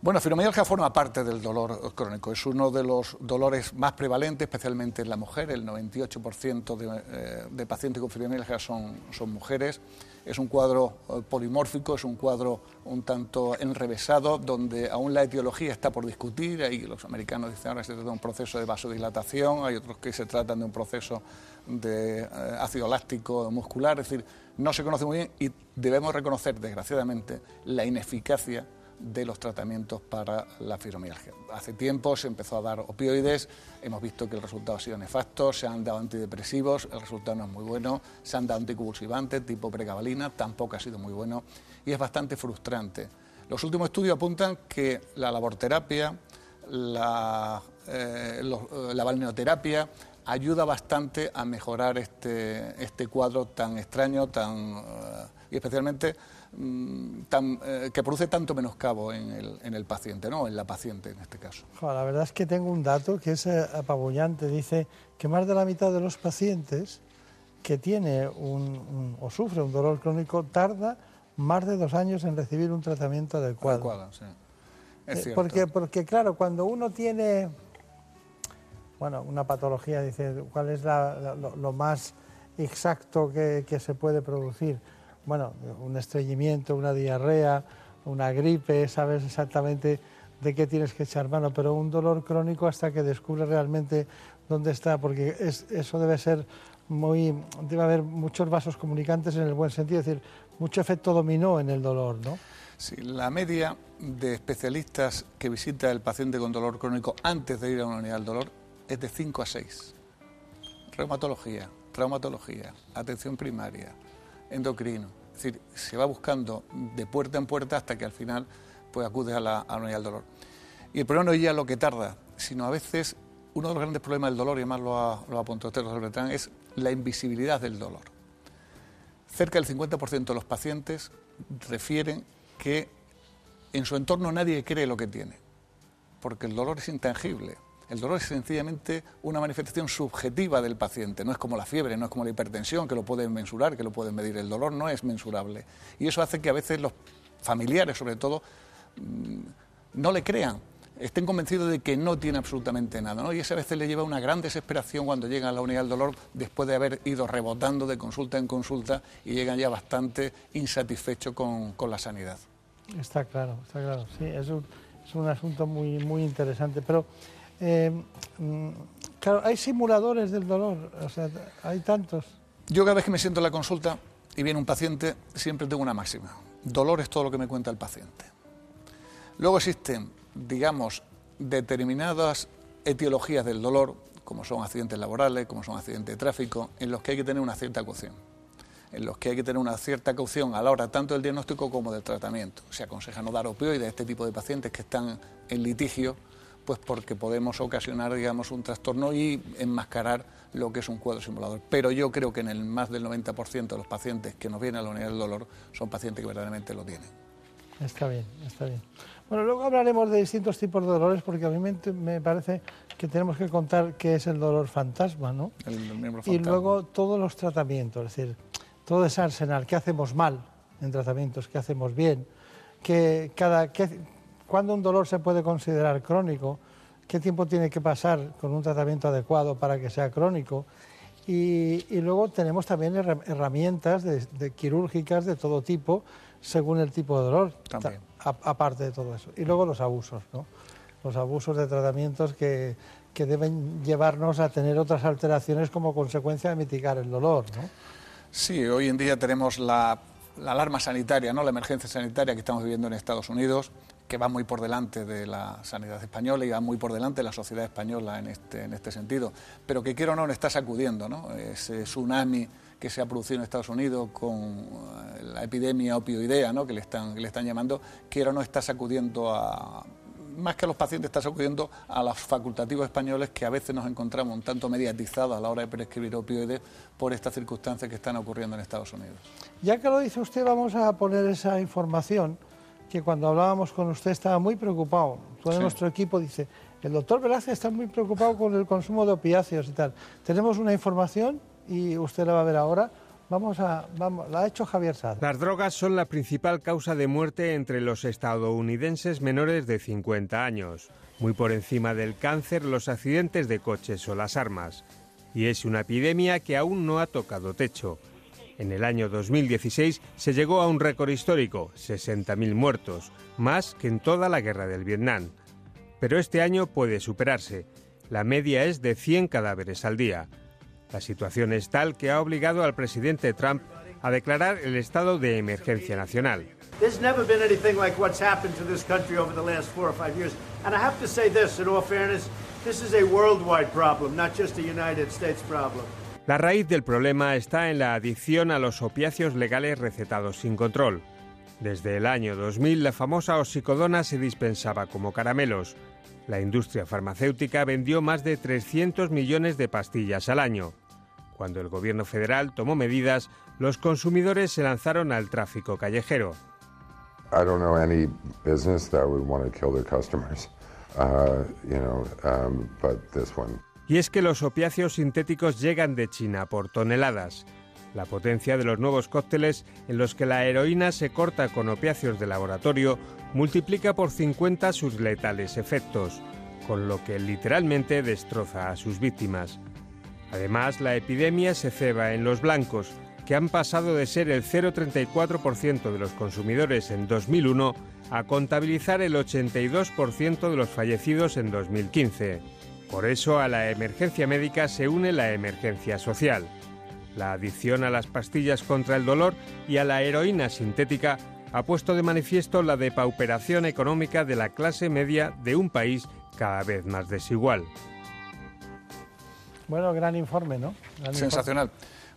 Bueno, fibromialgia forma parte del dolor crónico. Es uno de los dolores más prevalentes, especialmente en la mujer. El 98% de, eh, de, pacientes con fibromialgia son, son mujeres. Es un cuadro eh, polimórfico, es un cuadro un tanto enrevesado, donde aún la etiología está por discutir. Ahí los americanos dicen ahora se trata de un proceso de vasodilatación, hay otros que se tratan de un proceso de eh, ácido láctico muscular. Es decir, no se conoce muy bien y debemos reconocer, desgraciadamente, la ineficacia de los tratamientos para la fibromialgia. Hace tiempo se empezó a dar opioides, hemos visto que el resultado ha sido nefasto, se han dado antidepresivos, el resultado no es muy bueno, se han dado anticonvulsivantes tipo pregabalina, tampoco ha sido muy bueno y es bastante frustrante. Los últimos estudios apuntan que la laborterapia, la, eh, la balneoterapia, ayuda bastante a mejorar este, este cuadro tan extraño tan, eh, y especialmente Mm, eh, que produce tanto menoscabo en el, en el paciente, ¿no? en la paciente en este caso. la verdad es que tengo un dato que es eh, apabullante. Dice que más de la mitad de los pacientes que tiene un, o sufre un dolor crónico tarda más de dos años en recibir un tratamiento adecuado. adecuado sí. es eh, cierto. Porque, porque, claro, cuando uno tiene bueno, una patología, dice, ¿cuál es lo, más exacto que, que se puede producir? bueno, un estreñimiento, una diarrea, una gripe, sabes exactamente de qué tienes que echar mano, pero un dolor crónico hasta que descubres realmente dónde está, porque eso debe ser muy, debe haber muchos vasos comunicantes en el buen sentido, es decir, mucho efecto dominó en el dolor, ¿no? Sí, la media de especialistas que visita el paciente con dolor crónico antes de ir a una unidad del dolor es de 5 a 6. Reumatología, traumatología, atención primaria, endocrino. Es decir, se va buscando de puerta en puerta hasta que al final pues, acudes a la, unidad del dolor. Y el problema no es ya lo que tarda, sino a veces uno de los grandes problemas del dolor, y además lo ha, lo apuntado usted, doctor es la invisibilidad del dolor. Cerca del 50% de los pacientes refieren que en su entorno nadie cree lo que tiene, porque el dolor es intangible. El dolor es sencillamente una manifestación subjetiva del paciente, no es como la fiebre, no es como la hipertensión, que lo pueden mensurar, que lo pueden medir. El dolor no es mensurable. Y eso hace que a veces los familiares, sobre todo, mm, no le crean estén convencidos de que no tiene absolutamente nada. ¿no? Y eso a veces le lleva una gran desesperación cuando llegan a la unidad del dolor después de haber ido rebotando de consulta en consulta y llegan ya bastante insatisfechos con, la sanidad. Está claro, está claro. Sí, es un, es un asunto muy, muy interesante. Pero, eh, mm, claro, hay simuladores del dolor, o sea, hay tantos. Yo cada vez que me siento en la consulta y viene un paciente, siempre tengo una máxima. Dolor es todo lo que me cuenta el paciente. Luego existen digamos, determinadas etiologías del dolor, como son accidentes laborales, como son accidentes de tráfico, en los que hay que tener una cierta caución. En los que hay que tener una cierta caución a la hora tanto del diagnóstico como del tratamiento. Se aconseja no dar opioides a este tipo de pacientes que están en litigio, pues porque podemos ocasionar, digamos, un trastorno y enmascarar lo que es un cuadro simulador. Pero yo creo que en el más del 90% de los pacientes que nos vienen a la unidad del dolor son pacientes que verdaderamente lo tienen. Está bien, está bien. Bueno, luego hablaremos de distintos tipos de dolores porque a mí me, parece que tenemos que contar qué es el dolor fantasma, ¿no? Y luego todos los tratamientos, es decir, todo ese arsenal, qué hacemos mal en tratamientos, qué hacemos bien, que cada, cuándo un dolor se puede considerar crónico, qué tiempo tiene que pasar con un tratamiento adecuado para que sea crónico. Y, luego tenemos también herramientas de, quirúrgicas de todo tipo según el tipo de dolor. También aparte de todo eso. Y luego los abusos, ¿no? Los abusos de tratamientos que, que deben llevarnos a tener otras alteraciones como consecuencia de mitigar el dolor, ¿no? Sí, hoy en día tenemos la, la alarma sanitaria, ¿no? La emergencia sanitaria que estamos viviendo en Estados Unidos, que va muy por delante de la sanidad española y va muy por delante de la sociedad española en este, en este sentido, pero que quiero o no, está sacudiendo, ¿no? Ese tsunami que se ha producido en Estados Unidos con eh, la epidemia opioidea, ¿no? que, le están, le están llamando, quiero no está sacudiendo a, más que a los pacientes, está sacudiendo a los facultativos españoles que a veces nos encontramos un tanto mediatizados a la hora de prescribir opioides por estas circunstancias que están ocurriendo en Estados Unidos. Ya que lo dice usted, vamos a poner esa información que cuando hablábamos con usted estaba muy preocupado. Todo nuestro equipo dice, el doctor Velázquez está muy preocupado con el consumo de opiáceos y tal. Tenemos una información y usted la va a ver ahora. Vamos a, vamos, la ha hecho Javier Sad. Las drogas son la principal causa de muerte entre los estadounidenses menores de 50 años, muy por encima del cáncer, los accidentes de coches o las armas. Y es una epidemia que aún no ha tocado techo. En el año 2016 se llegó a un récord histórico, 60.000 muertos, más que en toda la guerra del Vietnam. Pero este año puede superarse. La media es de 100 cadáveres al día. La situación es tal que ha obligado al presidente Trump a declarar el estado de emergencia nacional. This is a worldwide problem, not just a United States problem. La raíz del problema está en la adicción a los opiáceos legales recetados sin control. Desde el año 2000 la famosa oxicodona se dispensaba como caramelos. La industria farmacéutica vendió más de 300 millones de pastillas al año. Cuando el gobierno federal tomó medidas, los consumidores se lanzaron al tráfico callejero. Y es que los opiáceos sintéticos llegan de China por toneladas. La potencia de los nuevos cócteles en los que la heroína se corta con opiáceos de laboratorio multiplica por 50 sus letales efectos, con lo que literalmente destroza a sus víctimas. Además, la epidemia se ceba en los blancos, que han pasado de ser el 0,34% de los consumidores en 2001 a contabilizar el 82% de los fallecidos en 2015. Por eso a la emergencia médica se une la emergencia social. La adicción a las pastillas contra el dolor y a la heroína sintética ha puesto de manifiesto la depauperación económica de la clase media de un país cada vez más desigual. Bueno, gran informe, ¿no? Sensacional.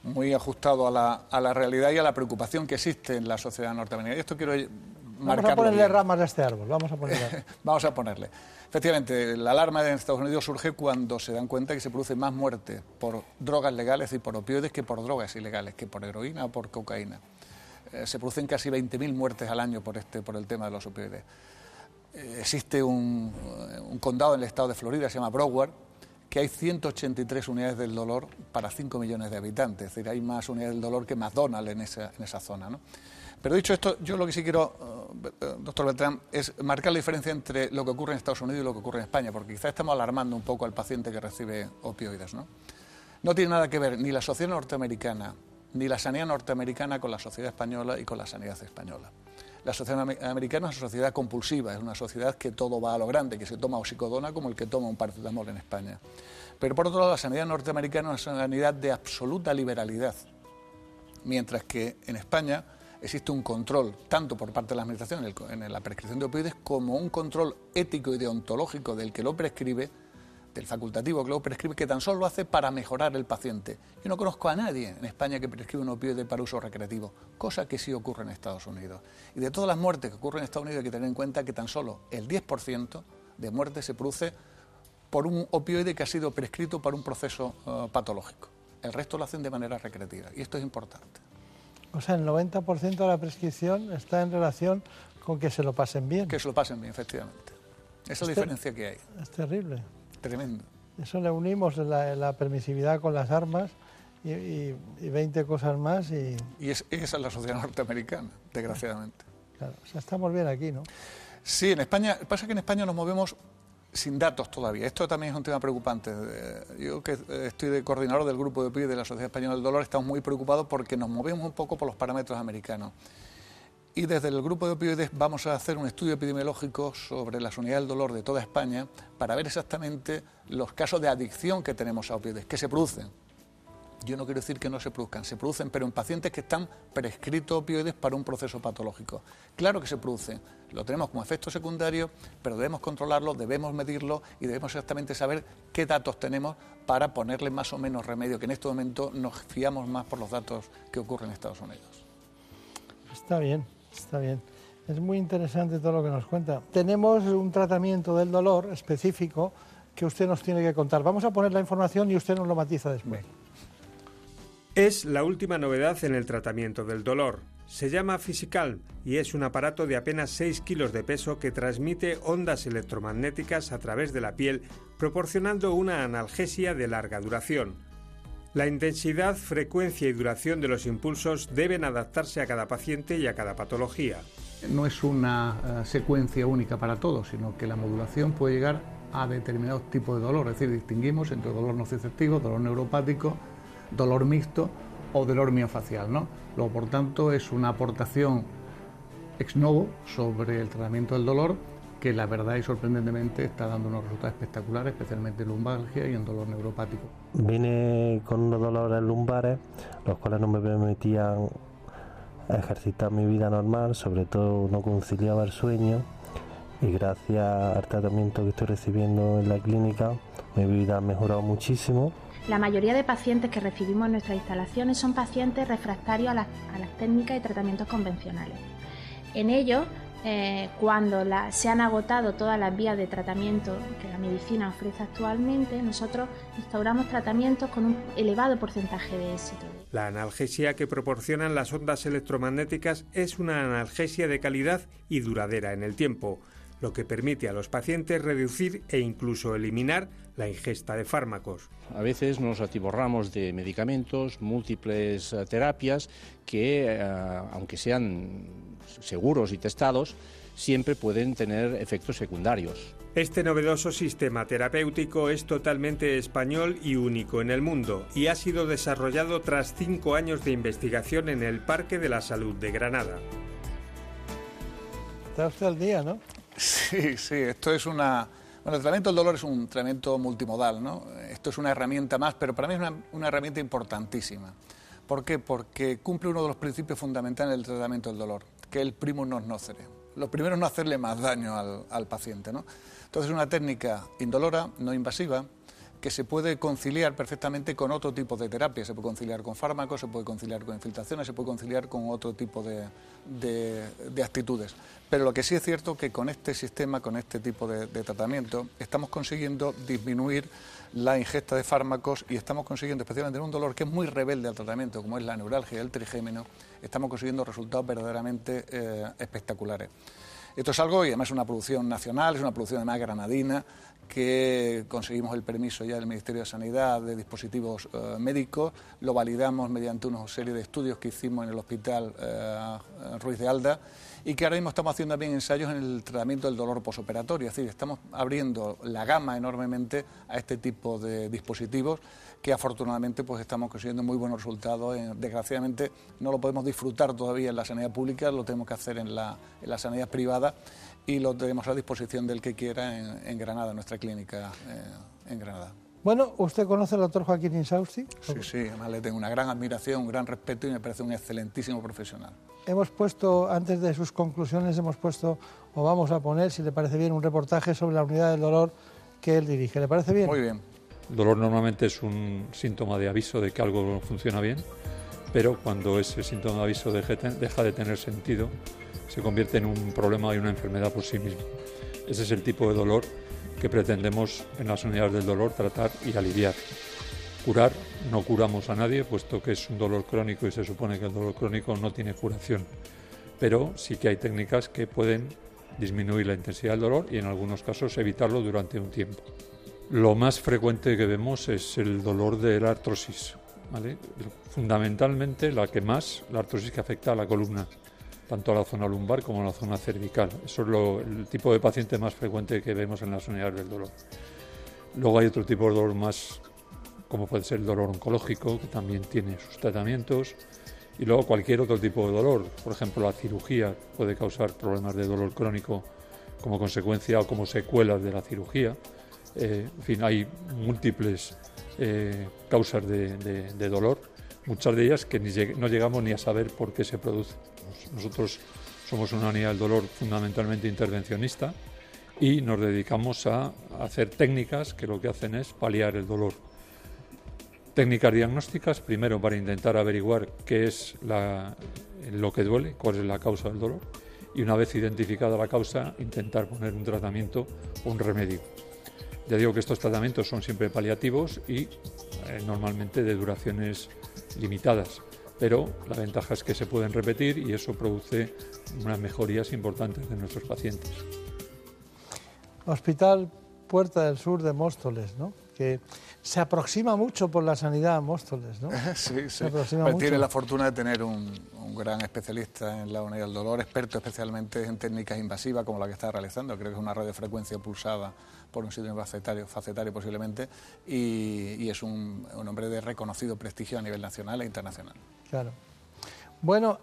Muy ajustado a la, a la, realidad y a la preocupación que existe en la sociedad norteamericana. Y esto quiero Vamos a ponerle ramas a este árbol, vamos a ponerle. vamos a ponerle. Efectivamente, la alarma en Estados Unidos surge cuando se dan cuenta que se produce más muerte por drogas legales y por opioides que por drogas ilegales, que por heroína o por cocaína. Eh, se producen casi 20.000 muertes al año por, este, por el tema de los opioides. Eh, existe un, un condado en el estado de Florida, se llama Broward, que hay 183 unidades del dolor para 5 millones de habitantes. Es decir, hay más unidades del dolor que McDonald's en esa, en esa zona. ¿no? Pero dicho esto, yo lo que sí quiero, eh, doctor Beltrán, es marcar la diferencia entre lo que ocurre en Estados Unidos y lo que ocurre en España, porque quizás estamos alarmando un poco al paciente que recibe opioides. ¿no? no tiene nada que ver ni la sociedad norteamericana ni la sanidad norteamericana con la sociedad española y con la sanidad española. La sociedad americana es una sociedad compulsiva, es una sociedad que todo va a lo grande, que se toma oxicodona como el que toma un paracetamol en España. Pero por otro lado, la sanidad norteamericana es una sanidad de absoluta liberalidad, mientras que en España existe un control, tanto por parte de la Administración en, la prescripción de opioides, como un control ético y deontológico del que lo prescribe, del facultativo que lo prescribe, que tan solo lo hace para mejorar el paciente. Yo no conozco a nadie en España que prescriba un opioide para uso recreativo, cosa que sí ocurre en Estados Unidos. Y de todas las muertes que ocurren en Estados Unidos hay que tener en cuenta que tan solo el 10% de muertes se produce por un opioide que ha sido prescrito para un proceso eh, patológico. El resto lo hacen de manera recreativa y esto es importante. O sea, el 90% de la prescripción está en relación con que se lo pasen bien. Que se lo pasen bien, efectivamente. Esa es la diferencia que hay. Es terrible. Tremendo. Eso le unimos la, permisividad con las armas y, y, 20 cosas más. Y, y esa es la sociedad norteamericana, desgraciadamente. Claro, o sea, estamos bien aquí, ¿no? Sí, en España, pasa que en España nos movemos sin datos todavía. Esto también es un tema preocupante. Yo que estoy de coordinador del grupo de PIB de la Sociedad Española del Dolor, estamos muy preocupados porque nos movemos un poco por los parámetros americanos. Y desde el grupo de opioides vamos a hacer un estudio epidemiológico sobre las unidades del dolor de toda España para ver exactamente los casos de adicción que tenemos a opioides, que se producen yo no quiero decir que no se produzcan, se producen, pero en pacientes que están prescritos opioides para un proceso patológico. Claro que se producen, lo tenemos como efecto secundario, pero debemos controlarlo, debemos medirlo y debemos exactamente saber qué datos tenemos para ponerle más o menos remedio, que en este momento nos fiamos más por los datos que ocurren en Estados Unidos. Está bien, está bien. Es muy interesante todo lo que nos cuenta. Tenemos un tratamiento del dolor específico que usted nos tiene que contar. Vamos a poner la información y usted nos lo matiza después. Es la última novedad en el tratamiento del dolor. Se llama Physical y es un aparato de apenas 6 kilos de peso que transmite ondas electromagnéticas a través de la piel, proporcionando una analgesia de larga duración. La intensidad, frecuencia y duración de los impulsos deben adaptarse a cada paciente y a cada patología. No es una eh, secuencia única para todos, sino que la modulación puede llegar a determinados tipos de dolor, es decir, distinguimos entre dolor nociceptivo, dolor neuropático, dolor mixto o dolor miofacial. ¿no? Luego, por tanto, es una aportación ex novo sobre el tratamiento del dolor que la verdad y sorprendentemente está dando unos resultados espectaculares, especialmente en lumbalgia y en dolor neuropático. Vine con unos dolores lumbares, los cuales no me permitían ejercitar mi vida normal, sobre todo no conciliaba el sueño y gracias al tratamiento que estoy recibiendo en la clínica mi vida ha mejorado muchísimo la mayoría de pacientes que recibimos en nuestras instalaciones son pacientes refractarios a las, técnicas y tratamientos convencionales. En ellos, eh, cuando se han agotado todas las vías de tratamiento que la medicina ofrece actualmente, nosotros instauramos tratamientos con un elevado porcentaje de éxito. La analgesia que proporcionan las ondas electromagnéticas es una analgesia de calidad y duradera en el tiempo lo que permite a los pacientes reducir e incluso eliminar la ingesta de fármacos. A veces nos atiborramos de medicamentos, múltiples eh, terapias que, eh, aunque sean seguros y testados, siempre pueden tener efectos secundarios. Este novedoso sistema terapéutico es totalmente español y único en el mundo y ha sido desarrollado tras cinco años de investigación en el Parque de la Salud de Granada. Está usted al día, ¿no? Sí, sí, esto es una... Bueno, el tratamiento del dolor es un tratamiento multimodal, ¿no? Esto es una herramienta más, pero para mí es una, herramienta importantísima. ¿Por qué? Porque cumple uno de los principios fundamentales del tratamiento del dolor, que es el primus non nocere. Lo primero es no hacerle más daño al, al paciente, ¿no? Entonces es una técnica indolora, no invasiva, que se puede conciliar perfectamente con otro tipo de terapia. Se puede conciliar con fármacos, se puede conciliar con infiltraciones, se puede conciliar con otro tipo de, de, actitudes. Pero lo que sí es cierto es que con este sistema, con este tipo de, tratamiento, estamos consiguiendo disminuir la ingesta de fármacos y estamos consiguiendo, especialmente en un dolor que es muy rebelde al tratamiento, como es la neuralgia y el trigémino, estamos consiguiendo resultados verdaderamente eh, espectaculares. Esto es algo, y además es una producción nacional, es una producción además granadina, que conseguimos el permiso ya del Ministerio de Sanidad de dispositivos eh, médicos, lo validamos mediante una serie de estudios que hicimos en el Hospital eh, Ruiz de Alda y que ahora mismo estamos haciendo también ensayos en el tratamiento del dolor posoperatorio, es decir, estamos abriendo la gama enormemente a este tipo de dispositivos que afortunadamente pues estamos consiguiendo muy buenos resultados. Desgraciadamente no lo podemos disfrutar todavía en la sanidad pública, lo tenemos que hacer en la, en la sanidad privada y lo tenemos a disposición del que quiera en, Granada, en nuestra clínica eh, en Granada. Bueno, ¿usted conoce al doctor Joaquín Insausti? Sí, sí, además le tengo una gran admiración, un gran respeto y me parece un excelentísimo profesional. Hemos puesto, antes de sus conclusiones, hemos puesto, o vamos a poner, si le parece bien, un reportaje sobre la unidad del dolor que él dirige. ¿Le parece bien? Muy bien. El dolor normalmente es un síntoma de aviso de que algo no funciona bien, pero cuando ese síntoma de aviso deja de tener sentido, se convierte en un problema y una enfermedad por sí mismo. Ese es el tipo de dolor que pretendemos en las unidades del dolor tratar y aliviar. Curar, no curamos a nadie, puesto que es un dolor crónico y se supone que el dolor crónico no tiene curación. Pero sí que hay técnicas que pueden disminuir la intensidad del dolor y en algunos casos evitarlo durante un tiempo. Lo más frecuente que vemos es el dolor de la artrosis. Fundamentalmente la que más, la artrosis que afecta a la columna tanto a la zona lumbar como a la zona cervical. Eso es el tipo de paciente más frecuente que vemos en las unidades del dolor. Luego hay otro tipo de dolor más, como puede ser el dolor oncológico, que también tiene sus tratamientos. Y luego cualquier otro tipo de dolor, por ejemplo la cirugía puede causar problemas de dolor crónico como consecuencia o como secuelas de la cirugía. Eh, en fin, hay múltiples eh, causas de, dolor, muchas de ellas que no llegamos ni a saber por qué se producen. Nosotros somos una unidad del dolor fundamentalmente intervencionista y nos dedicamos a hacer técnicas que lo que hacen es paliar el dolor. Técnicas diagnósticas, primero para intentar averiguar qué es lo que duele, cuál es la causa del dolor, y una vez identificada la causa, intentar poner un tratamiento o un remedio. Ya digo que estos tratamientos son siempre paliativos y eh, normalmente de duraciones limitadas pero la ventaja es que se pueden repetir y eso produce unas mejorías importantes de nuestros pacientes. Hospital Puerta del Sur de Móstoles, ¿no? que se aproxima mucho por la sanidad a Móstoles, ¿no? sí, sí. Pues tiene la fortuna de tener un, gran especialista en la unidad del dolor, experto especialmente en técnicas invasivas como la que está realizando, creo que es una radiofrecuencia pulsada por un síndrome facetario, facetario posiblemente, y, es un, hombre de reconocido prestigio a nivel nacional e internacional. Claro. Bueno,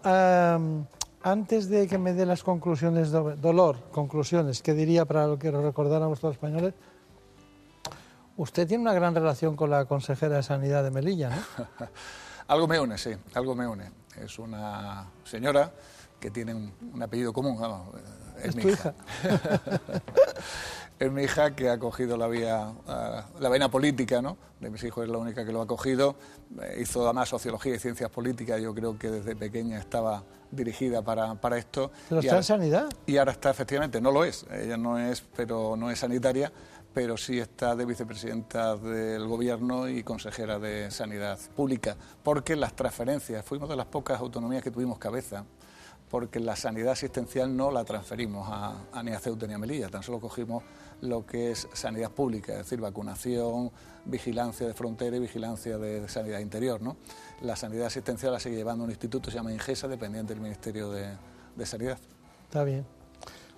antes de que me dé las conclusiones, dolor, conclusiones, ¿qué diría para lo que recordáramos todos los españoles? Usted tiene una gran relación con la consejera de Sanidad de Melilla, ¿no? algo me une, sí, algo me une. Es una señora que tiene un, apellido común, es, mi hija. es mi hija que ha cogido la vía, la vena política, ¿no? De mis hijos es la única que lo ha cogido. Eh, hizo además sociología y ciencias políticas. Yo creo que desde pequeña estaba dirigida para, para esto. ¿Pero está en sanidad? Y ahora está, efectivamente, no lo es. Ella no es, pero no es sanitaria, pero sí está de vicepresidenta del gobierno y consejera de sanidad pública. Porque las transferencias, fuimos de las pocas autonomías que tuvimos cabeza porque la sanidad asistencial no la transferimos a, ni a Ceuta ni a Melilla, tan solo cogimos lo que es sanidad pública, es decir, vacunación, vigilancia de frontera y vigilancia de, sanidad interior. ¿no? La sanidad asistencial la sigue llevando un instituto, se llama INGESA, dependiente del Ministerio de, Sanidad. Está bien.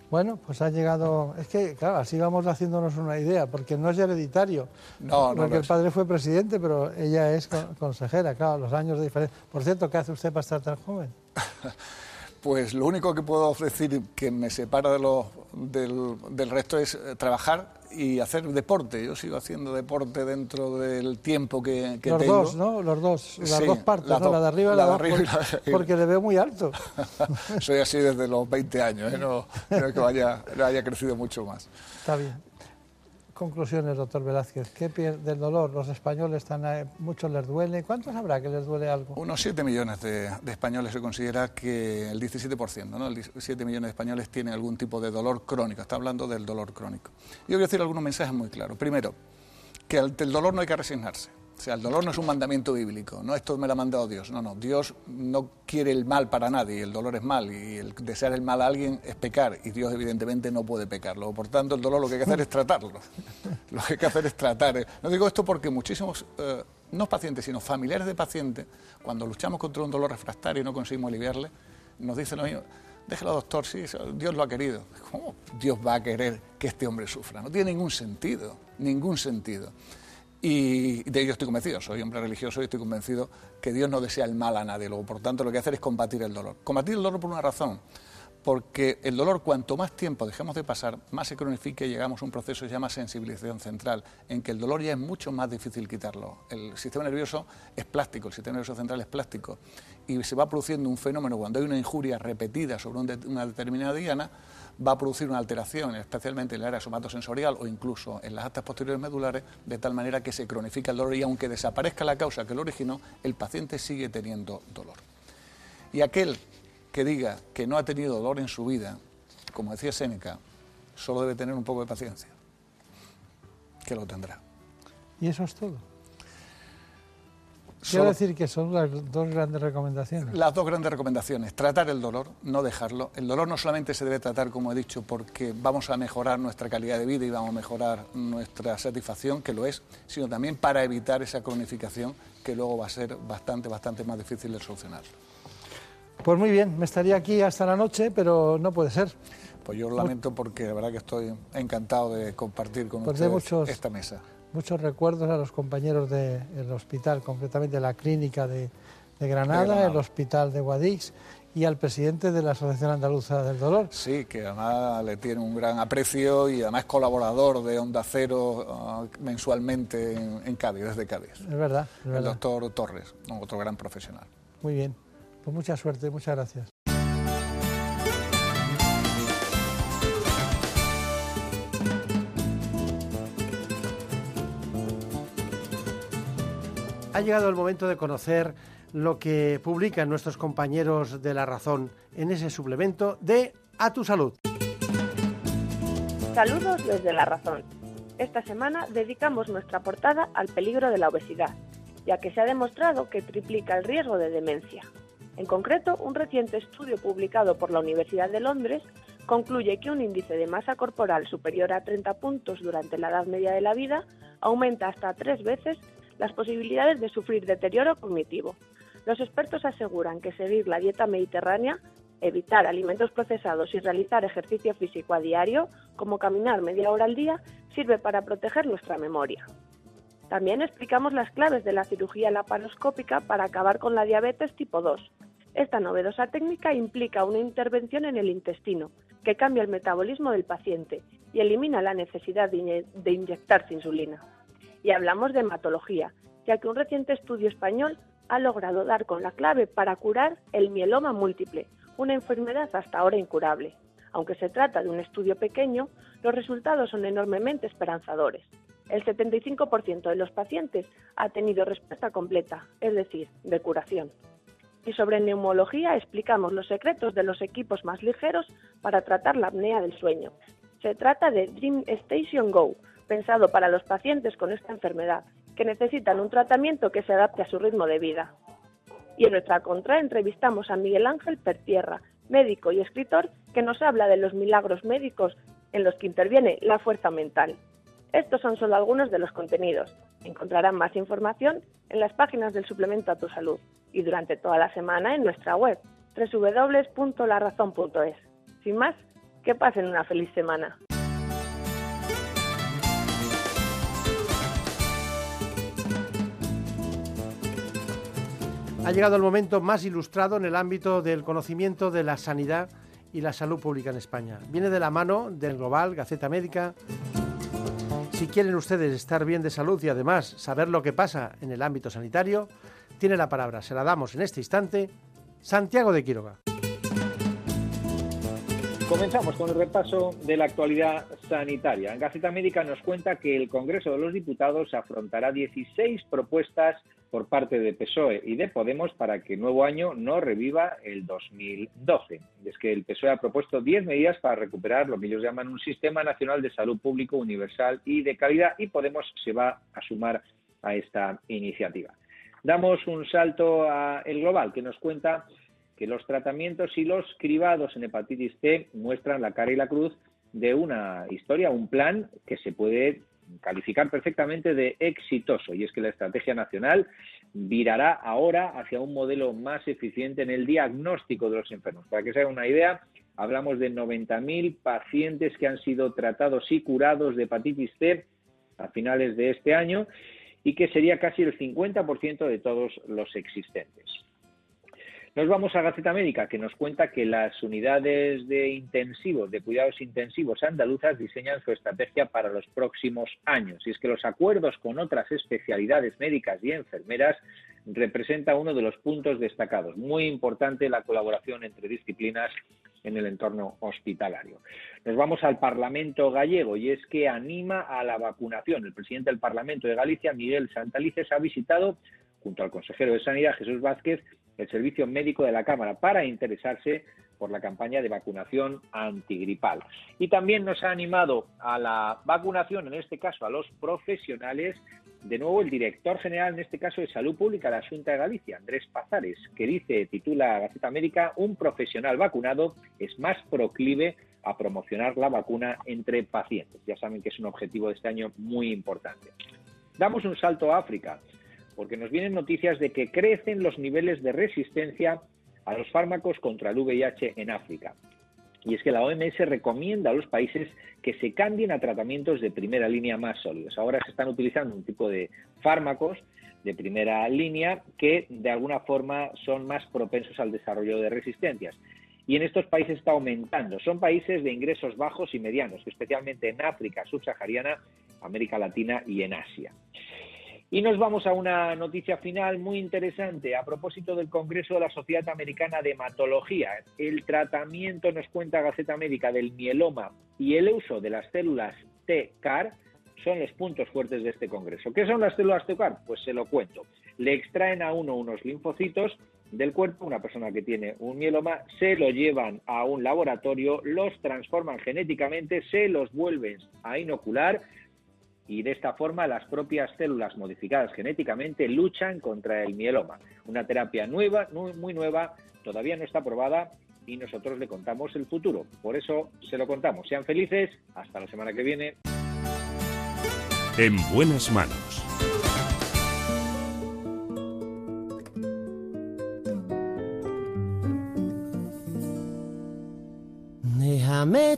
Bueno, pues ha llegado. Es que, claro, así vamos haciéndonos una idea, porque no es hereditario. No, no. Porque el padre fue presidente, pero ella es consejera, claro, los años de diferencia. Por cierto, ¿qué hace usted para estar tan joven? Pues lo único que puedo decir que me separa de lo, del, resto es eh, trabajar y hacer deporte. Yo sigo haciendo deporte dentro del tiempo que, que los tengo. Los dos, ¿no? Los dos, las dos partes, la de arriba y la, de abajo, porque le veo muy alto. Soy así desde los 20 años, ¿eh? no creo que vaya, no haya crecido mucho más. Está bien conclusiones, doctor Velázquez? ¿Qué del dolor? Los españoles están, muchos les duele. ¿Cuántos habrá que les duele algo? Unos 7 millones de, españoles se considera que el 17%, ¿no? El 7 millones de españoles tienen algún tipo de dolor crónico. Está hablando del dolor crónico. Yo voy a decir algunos mensajes muy claros. Primero, que el dolor no hay que resignarse. O sea, el dolor no es un mandamiento bíblico, no esto me lo ha mandado Dios, no, no, Dios no quiere el mal para nadie, el dolor es mal y el desear el mal a alguien es pecar y Dios evidentemente no puede pecarlo, por tanto el dolor lo que hay que hacer es tratarlo, lo que hay que hacer es tratar. No digo esto porque muchísimos, eh, no pacientes, sino familiares de pacientes, cuando luchamos contra un dolor refractario y no conseguimos aliviarle, nos dicen lo mismo, déjelo doctor, sí, Dios lo ha querido. ¿Cómo Dios va a querer que este hombre sufra? No tiene ningún sentido, ningún sentido. Y de ello estoy convencido, soy hombre religioso y estoy convencido que Dios no desea el mal a nadie. Luego, por tanto, lo que hacer es combatir el dolor. Combatir el dolor por una razón, porque el dolor, cuanto más tiempo dejemos de pasar, más se cronifica y llegamos a un proceso que se llama sensibilización central, en que el dolor ya es mucho más difícil quitarlo. El sistema nervioso es plástico, el sistema nervioso central es plástico, y se va produciendo un fenómeno cuando hay una injuria repetida sobre una determinada diana, va a producir una alteración, especialmente en el área somatosensorial o incluso en las actas posteriores medulares, de tal manera que se cronifica el dolor y aunque desaparezca la causa que lo originó, el paciente sigue teniendo dolor. Y aquel que diga que no ha tenido dolor en su vida, como decía Séneca, solo debe tener un poco de paciencia, que lo tendrá. Y eso es todo. Quiero decir que son las dos grandes recomendaciones. Las dos grandes recomendaciones. Tratar el dolor, no dejarlo. El dolor no solamente se debe tratar, como he dicho, porque vamos a mejorar nuestra calidad de vida y vamos a mejorar nuestra satisfacción, que lo es, sino también para evitar esa cronificación que luego va a ser bastante, bastante más difícil de solucionar. Pues muy bien, me estaría aquí hasta la noche, pero no puede ser. Pues yo lo lamento porque la verdad que estoy encantado de compartir con pues ustedes esta mesa muchos recuerdos a los compañeros del hospital, concretamente la clínica de, Granada, el hospital de Guadix y al presidente de la Asociación Andaluza del Dolor. Sí, que además le tiene un gran aprecio y además es colaborador de Onda Cero ah, mensualmente en, Cádiz, desde Cádiz. Es verdad, El doctor Torres, otro gran profesional. Muy bien, pues mucha suerte, muchas gracias. Ha llegado el momento de conocer lo que publican nuestros compañeros de La Razón en ese suplemento de A tu Salud. Saludos desde La Razón. Esta semana dedicamos nuestra portada al peligro de la obesidad, ya que se ha demostrado que triplica el riesgo de demencia. En concreto, un reciente estudio publicado por la Universidad de Londres concluye que un índice de masa corporal superior a 30 puntos durante la edad media de la vida aumenta hasta tres veces las posibilidades de sufrir deterioro cognitivo. Los expertos aseguran que seguir la dieta mediterránea, evitar alimentos procesados y realizar ejercicio físico a diario, como caminar media hora al día, sirve para proteger nuestra memoria. También explicamos las claves de la cirugía laparoscópica para acabar con la diabetes tipo 2. Esta novedosa técnica implica una intervención en el intestino, que cambia el metabolismo del paciente y elimina la necesidad de, inyectarse insulina y hablamos de hematología, ya que un reciente estudio español ha logrado dar con la clave para curar el mieloma múltiple, una enfermedad hasta ahora incurable. Aunque se trata de un estudio pequeño, los resultados son enormemente esperanzadores. El 75% de los pacientes ha tenido respuesta completa, es decir, de curación. Y sobre neumología explicamos los secretos de los equipos más ligeros para tratar la apnea del sueño. Se trata de Dream Station Go, pensado para los pacientes con esta enfermedad, que necesitan un tratamiento que se adapte a su ritmo de vida. Y en nuestra contra entrevistamos a Miguel Ángel Pertierra, médico y escritor, que nos habla de los milagros médicos en los que interviene la fuerza mental. Estos son solo algunos de los contenidos. Encontrarán más información en las páginas del suplemento a tu salud y durante toda la semana en nuestra web www.larazón.es. Sin más, que pasen una feliz semana. Ha llegado el momento más ilustrado en el ámbito del conocimiento de la sanidad y la salud pública en España. Viene de la mano del Global, Gaceta Médica. Si quieren ustedes estar bien de salud y además saber lo que pasa en el ámbito sanitario, tiene la palabra, se la damos en este instante, Santiago de Quiroga. Comenzamos con el repaso de la actualidad sanitaria. En Gaceta Médica nos cuenta que el Congreso de los Diputados afrontará 16 propuestas por parte de PSOE y de Podemos para que nuevo año no reviva el 2012. es que el PSOE ha propuesto 10 medidas para recuperar lo que ellos llaman un sistema nacional de salud público universal y de calidad y Podemos se va a sumar a esta iniciativa. Damos un salto a el global que nos cuenta que los tratamientos y los cribados en hepatitis C muestran la cara y la cruz de una historia, un plan que se puede calificar perfectamente de exitoso y es que la estrategia nacional virará ahora hacia un modelo más eficiente en el diagnóstico de los enfermos. Para que se haga una idea, hablamos de 90.000 pacientes que han sido tratados y curados de hepatitis C a finales de este año y que sería casi el 50% de todos los existentes. Nos vamos a Gaceta Médica, que nos cuenta que las unidades de intensivos, de cuidados intensivos andaluzas diseñan su estrategia para los próximos años. Y es que los acuerdos con otras especialidades médicas y enfermeras representa uno de los puntos destacados. Muy importante la colaboración entre disciplinas en el entorno hospitalario. Nos vamos al Parlamento gallego y es que anima a la vacunación. El presidente del Parlamento de Galicia, Miguel Santalices, ha visitado, junto al consejero de Sanidad, Jesús Vázquez, el servicio médico de la Cámara para interesarse por la campaña de vacunación antigripal. Y también nos ha animado a la vacunación, en este caso a los profesionales, de nuevo el director general, en este caso de Salud Pública de la Junta de Galicia, Andrés Pazares, que dice, titula Gaceta América, un profesional vacunado es más proclive a promocionar la vacuna entre pacientes. Ya saben que es un objetivo de este año muy importante. Damos un salto a África porque nos vienen noticias de que crecen los niveles de resistencia a los fármacos contra el VIH en África. Y es que la OMS recomienda a los países que se cambien a tratamientos de primera línea más sólidos. Ahora se están utilizando un tipo de fármacos de primera línea que de alguna forma son más propensos al desarrollo de resistencias. Y en estos países está aumentando. Son países de ingresos bajos y medianos, especialmente en África subsahariana, América Latina y en Asia. Y nos vamos a una noticia final muy interesante a propósito del Congreso de la Sociedad Americana de Hematología. El tratamiento, nos cuenta Gaceta Médica, del mieloma y el uso de las células T-CAR son los puntos fuertes de este Congreso. ¿Qué son las células T-CAR? Pues se lo cuento. Le extraen a uno unos linfocitos del cuerpo, una persona que tiene un mieloma, se lo llevan a un laboratorio, los transforman genéticamente, se los vuelven a inocular y de esta forma las propias células modificadas genéticamente luchan contra el mieloma. Una terapia nueva, muy nueva, todavía no está probada y nosotros le contamos el futuro. Por eso se lo contamos. Sean felices, hasta la semana que viene. En buenas manos. Déjame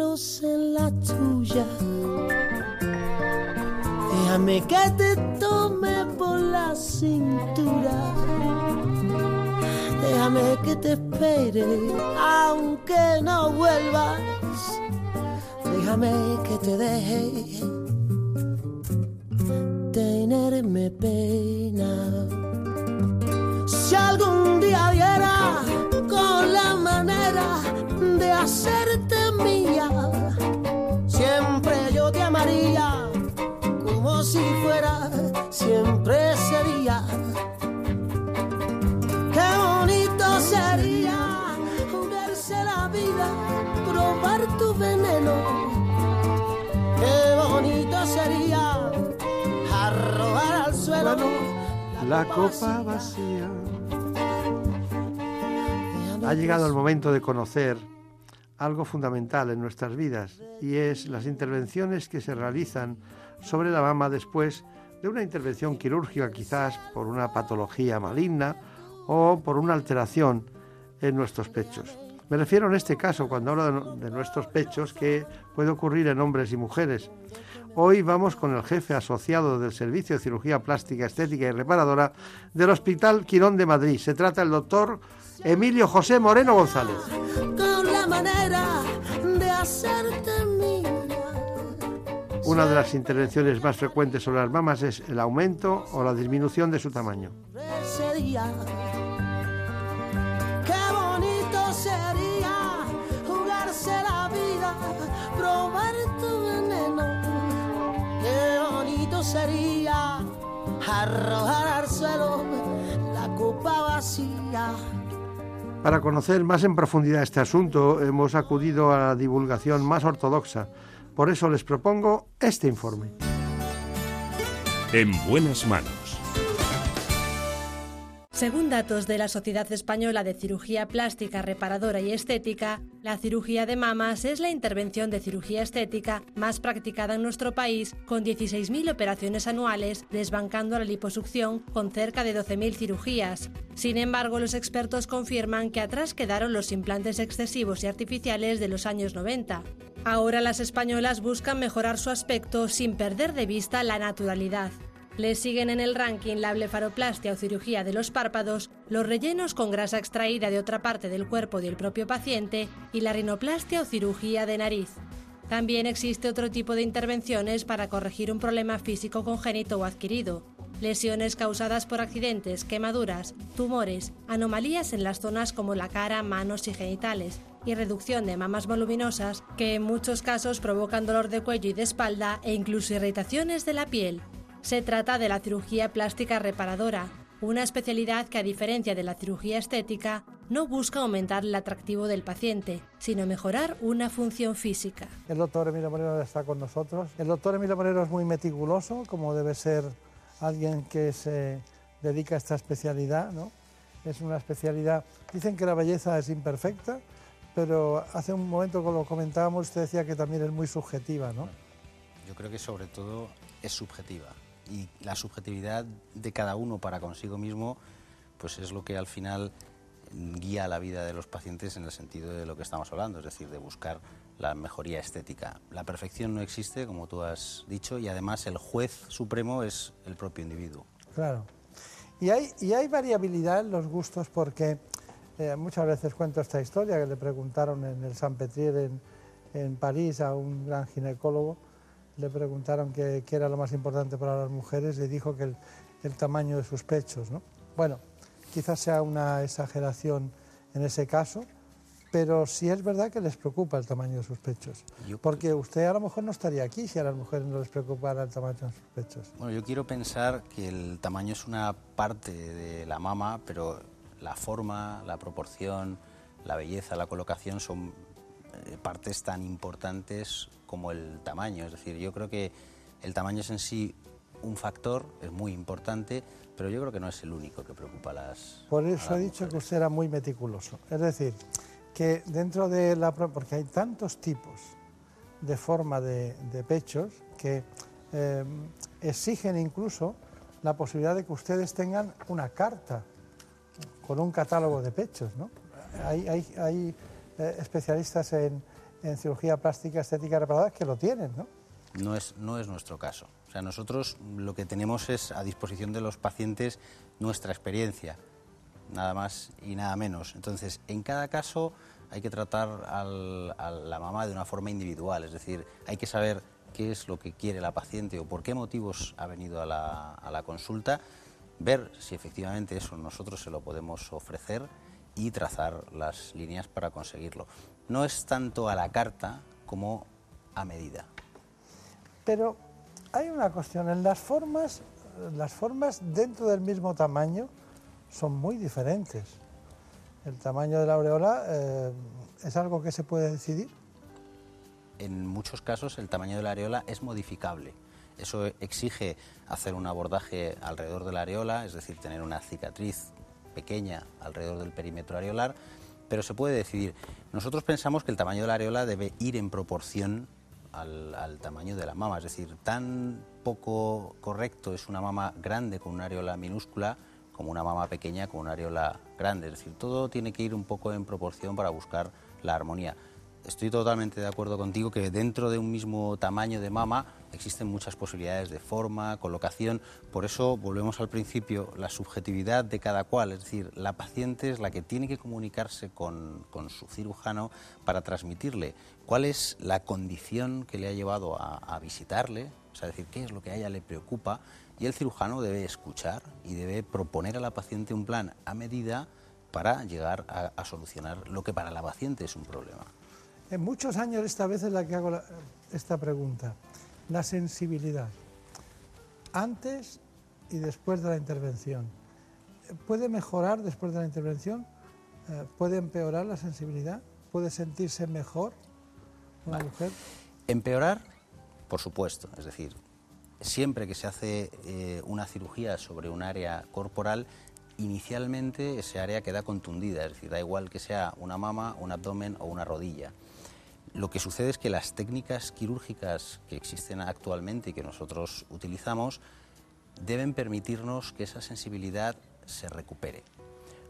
en la tuya. Déjame que te tome por la cintura. Déjame que te espere aunque no vuelvas. Déjame que te deje tenerme pena. Si algún la copa vacía. Ha llegado el momento de conocer algo fundamental en nuestras vidas y es las intervenciones que se realizan sobre la mama después de una intervención quirúrgica quizás por una patología maligna o por una alteración en nuestros pechos. Me refiero en este caso, cuando hablo de, nuestros pechos, que puede ocurrir en hombres y mujeres. Hoy vamos con el jefe asociado del Servicio de Cirugía Plástica, Estética y Reparadora del Hospital Quirón de Madrid. Se trata del doctor Emilio José Moreno González. Con la manera de hacerte Una de las intervenciones más frecuentes sobre las mamas es el aumento o la disminución de su tamaño. Qué bonito sería jugarse la vida, probar tu veneno. Qué bonito sería arrojar al suelo la copa vacía. Para conocer más en profundidad este asunto, hemos acudido a la divulgación más ortodoxa. Por eso les propongo este informe. En buenas manos. Según datos de la Sociedad Española de Cirugía Plástica, Reparadora y Estética, la cirugía de mamas es la intervención de cirugía estética más practicada en nuestro país, con 16.000 operaciones anuales, desbancando la liposucción con cerca de 12.000 cirugías. Sin embargo, los expertos confirman que atrás quedaron los implantes excesivos y artificiales de los años 90. Ahora las españolas buscan mejorar su aspecto sin perder de vista la naturalidad. Le siguen en el ranking la blefaroplastia o cirugía de los párpados, los rellenos con grasa extraída de otra parte del cuerpo del propio paciente y la rinoplastia o cirugía de nariz. También existe otro tipo de intervenciones para corregir un problema físico congénito o adquirido, lesiones causadas por accidentes, quemaduras, tumores, anomalías en las zonas como la cara, manos y genitales, y reducción de mamas voluminosas que en muchos casos provocan dolor de cuello y de espalda e incluso irritaciones de la piel. Se trata de la cirugía plástica reparadora, una especialidad que a diferencia de la cirugía estética no busca aumentar el atractivo del paciente, sino mejorar una función física. El doctor Emilio Moreno está con nosotros. El doctor Emilio Moreno es muy meticuloso, como debe ser alguien que se dedica a esta especialidad, ¿no? Es una especialidad. Dicen que la belleza es imperfecta, pero hace un momento que lo comentábamos, usted decía que también es muy subjetiva, ¿no? Yo creo que sobre todo es subjetiva y la subjetividad de cada uno para consigo mismo, pues es lo que al final guía la vida de los pacientes en el sentido de lo que estamos hablando, es decir, de buscar la mejoría estética. La perfección no existe, como tú has dicho, y además el juez supremo es el propio individuo. Claro. Y hay, y hay variabilidad en los gustos porque eh, muchas veces cuento esta historia que le preguntaron en el San Petrier en, en París a un gran ginecólogo le preguntaron qué, era lo más importante para las mujeres y dijo que el, tamaño de sus pechos. ¿no? Bueno, quizás sea una exageración en ese caso, pero sí es verdad que les preocupa el tamaño de sus pechos. porque usted a lo mejor no estaría aquí si a las mujeres no les preocupara el tamaño de sus pechos. Bueno, yo quiero pensar que el tamaño es una parte de la mama, pero la forma, la proporción, la belleza, la colocación son eh, partes tan importantes como el tamaño. Es decir, yo creo que el tamaño es en sí un factor, es muy importante, pero yo creo que no es el único que preocupa a las. Por eso he dicho que usted era muy meticuloso. Es decir, que dentro de la. porque hay tantos tipos de forma de, pechos que eh, exigen incluso la posibilidad de que ustedes tengan una carta con un catálogo de pechos, ¿no? Hay, hay, hay eh, especialistas en, en cirugía plástica, estética reparadora que lo tienen, ¿no? No es, no es nuestro caso. O sea, nosotros lo que tenemos es a disposición de los pacientes nuestra experiencia, nada más y nada menos. Entonces, en cada caso hay que tratar a la mamá de una forma individual, es decir, hay que saber qué es lo que quiere la paciente o por qué motivos ha venido a la, a la consulta, ver si efectivamente eso nosotros se lo podemos ofrecer y trazar las líneas para conseguirlo no es tanto a la carta como a medida. Pero hay una cuestión, en las formas, las formas dentro del mismo tamaño son muy diferentes. El tamaño de la aureola eh, es algo que se puede decidir. En muchos casos el tamaño de la areola es modificable. Eso exige hacer un abordaje alrededor de la areola, es decir, tener una cicatriz pequeña alrededor del perímetro areolar, pero se puede decidir. Nosotros pensamos que el tamaño de la areola debe ir en proporción al, tamaño de la mama, es decir, tan poco correcto es una mama grande con una areola minúscula como una mama pequeña con una areola grande, es decir, todo tiene que ir un poco en proporción para buscar la armonía. Estoy totalmente de acuerdo contigo que dentro de un mismo tamaño de mama existen muchas posibilidades de forma, colocación. Por eso volvemos al principio, la subjetividad de cada cual, es decir, la paciente es la que tiene que comunicarse con, con su cirujano para transmitirle cuál es la condición que le ha llevado a, visitarle, o sea, decir, qué es lo que a ella le preocupa y el cirujano debe escuchar y debe proponer a la paciente un plan a medida para llegar a solucionar lo que para la paciente es un problema. En muchos años esta vez es la que hago la- esta pregunta. La sensibilidad. Antes y después de la intervención. ¿Puede mejorar después de la intervención? Eh, ¿Puede empeorar la sensibilidad? ¿Puede sentirse mejor una mujer? Empeorar, por supuesto, es decir, siempre que se hace eh, una cirugía sobre un área corporal, inicialmente ese área queda contundida, es decir, da igual que sea una mama, un abdomen o una rodilla. Lo que sucede es que las técnicas quirúrgicas que existen actualmente y que nosotros utilizamos deben permitirnos que esa sensibilidad se recupere.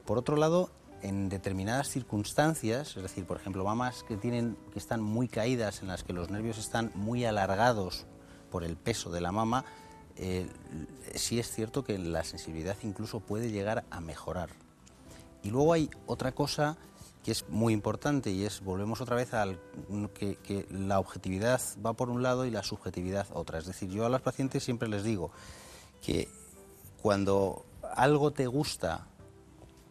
Por otro lado, en determinadas circunstancias, es decir, por ejemplo, mamas que, tienen, que están muy caídas, en las que los nervios están muy alargados por el peso de la mama, eh, sí es cierto que la sensibilidad incluso puede llegar a mejorar. Y luego hay otra cosa que es muy importante y es, volvemos otra vez al que, que la objetividad va por un lado y la subjetividad otra. Es decir, yo a los pacientes siempre les digo que cuando algo te gusta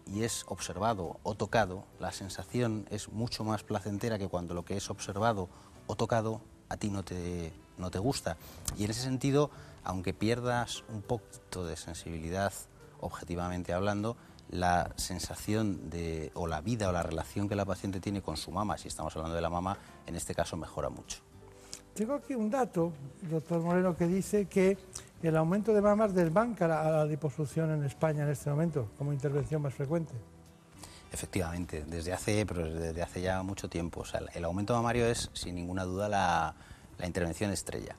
y es observado o tocado, la sensación es mucho más placentera que cuando lo que es observado o tocado a ti no te, no te gusta. Y en ese sentido, aunque pierdas un poquito de sensibilidad, objetivamente hablando, la sensación de, o la vida o la relación que la paciente tiene con su mama, si estamos hablando de la mama, en este caso mejora mucho. Tengo aquí un dato, doctor Moreno, que dice que el aumento de mamas desbanca la, a la liposucción en España en este momento como intervención más frecuente. Efectivamente, desde hace, pero desde hace ya mucho tiempo. O sea, el aumento mamario es, sin ninguna duda, la, la intervención estrella.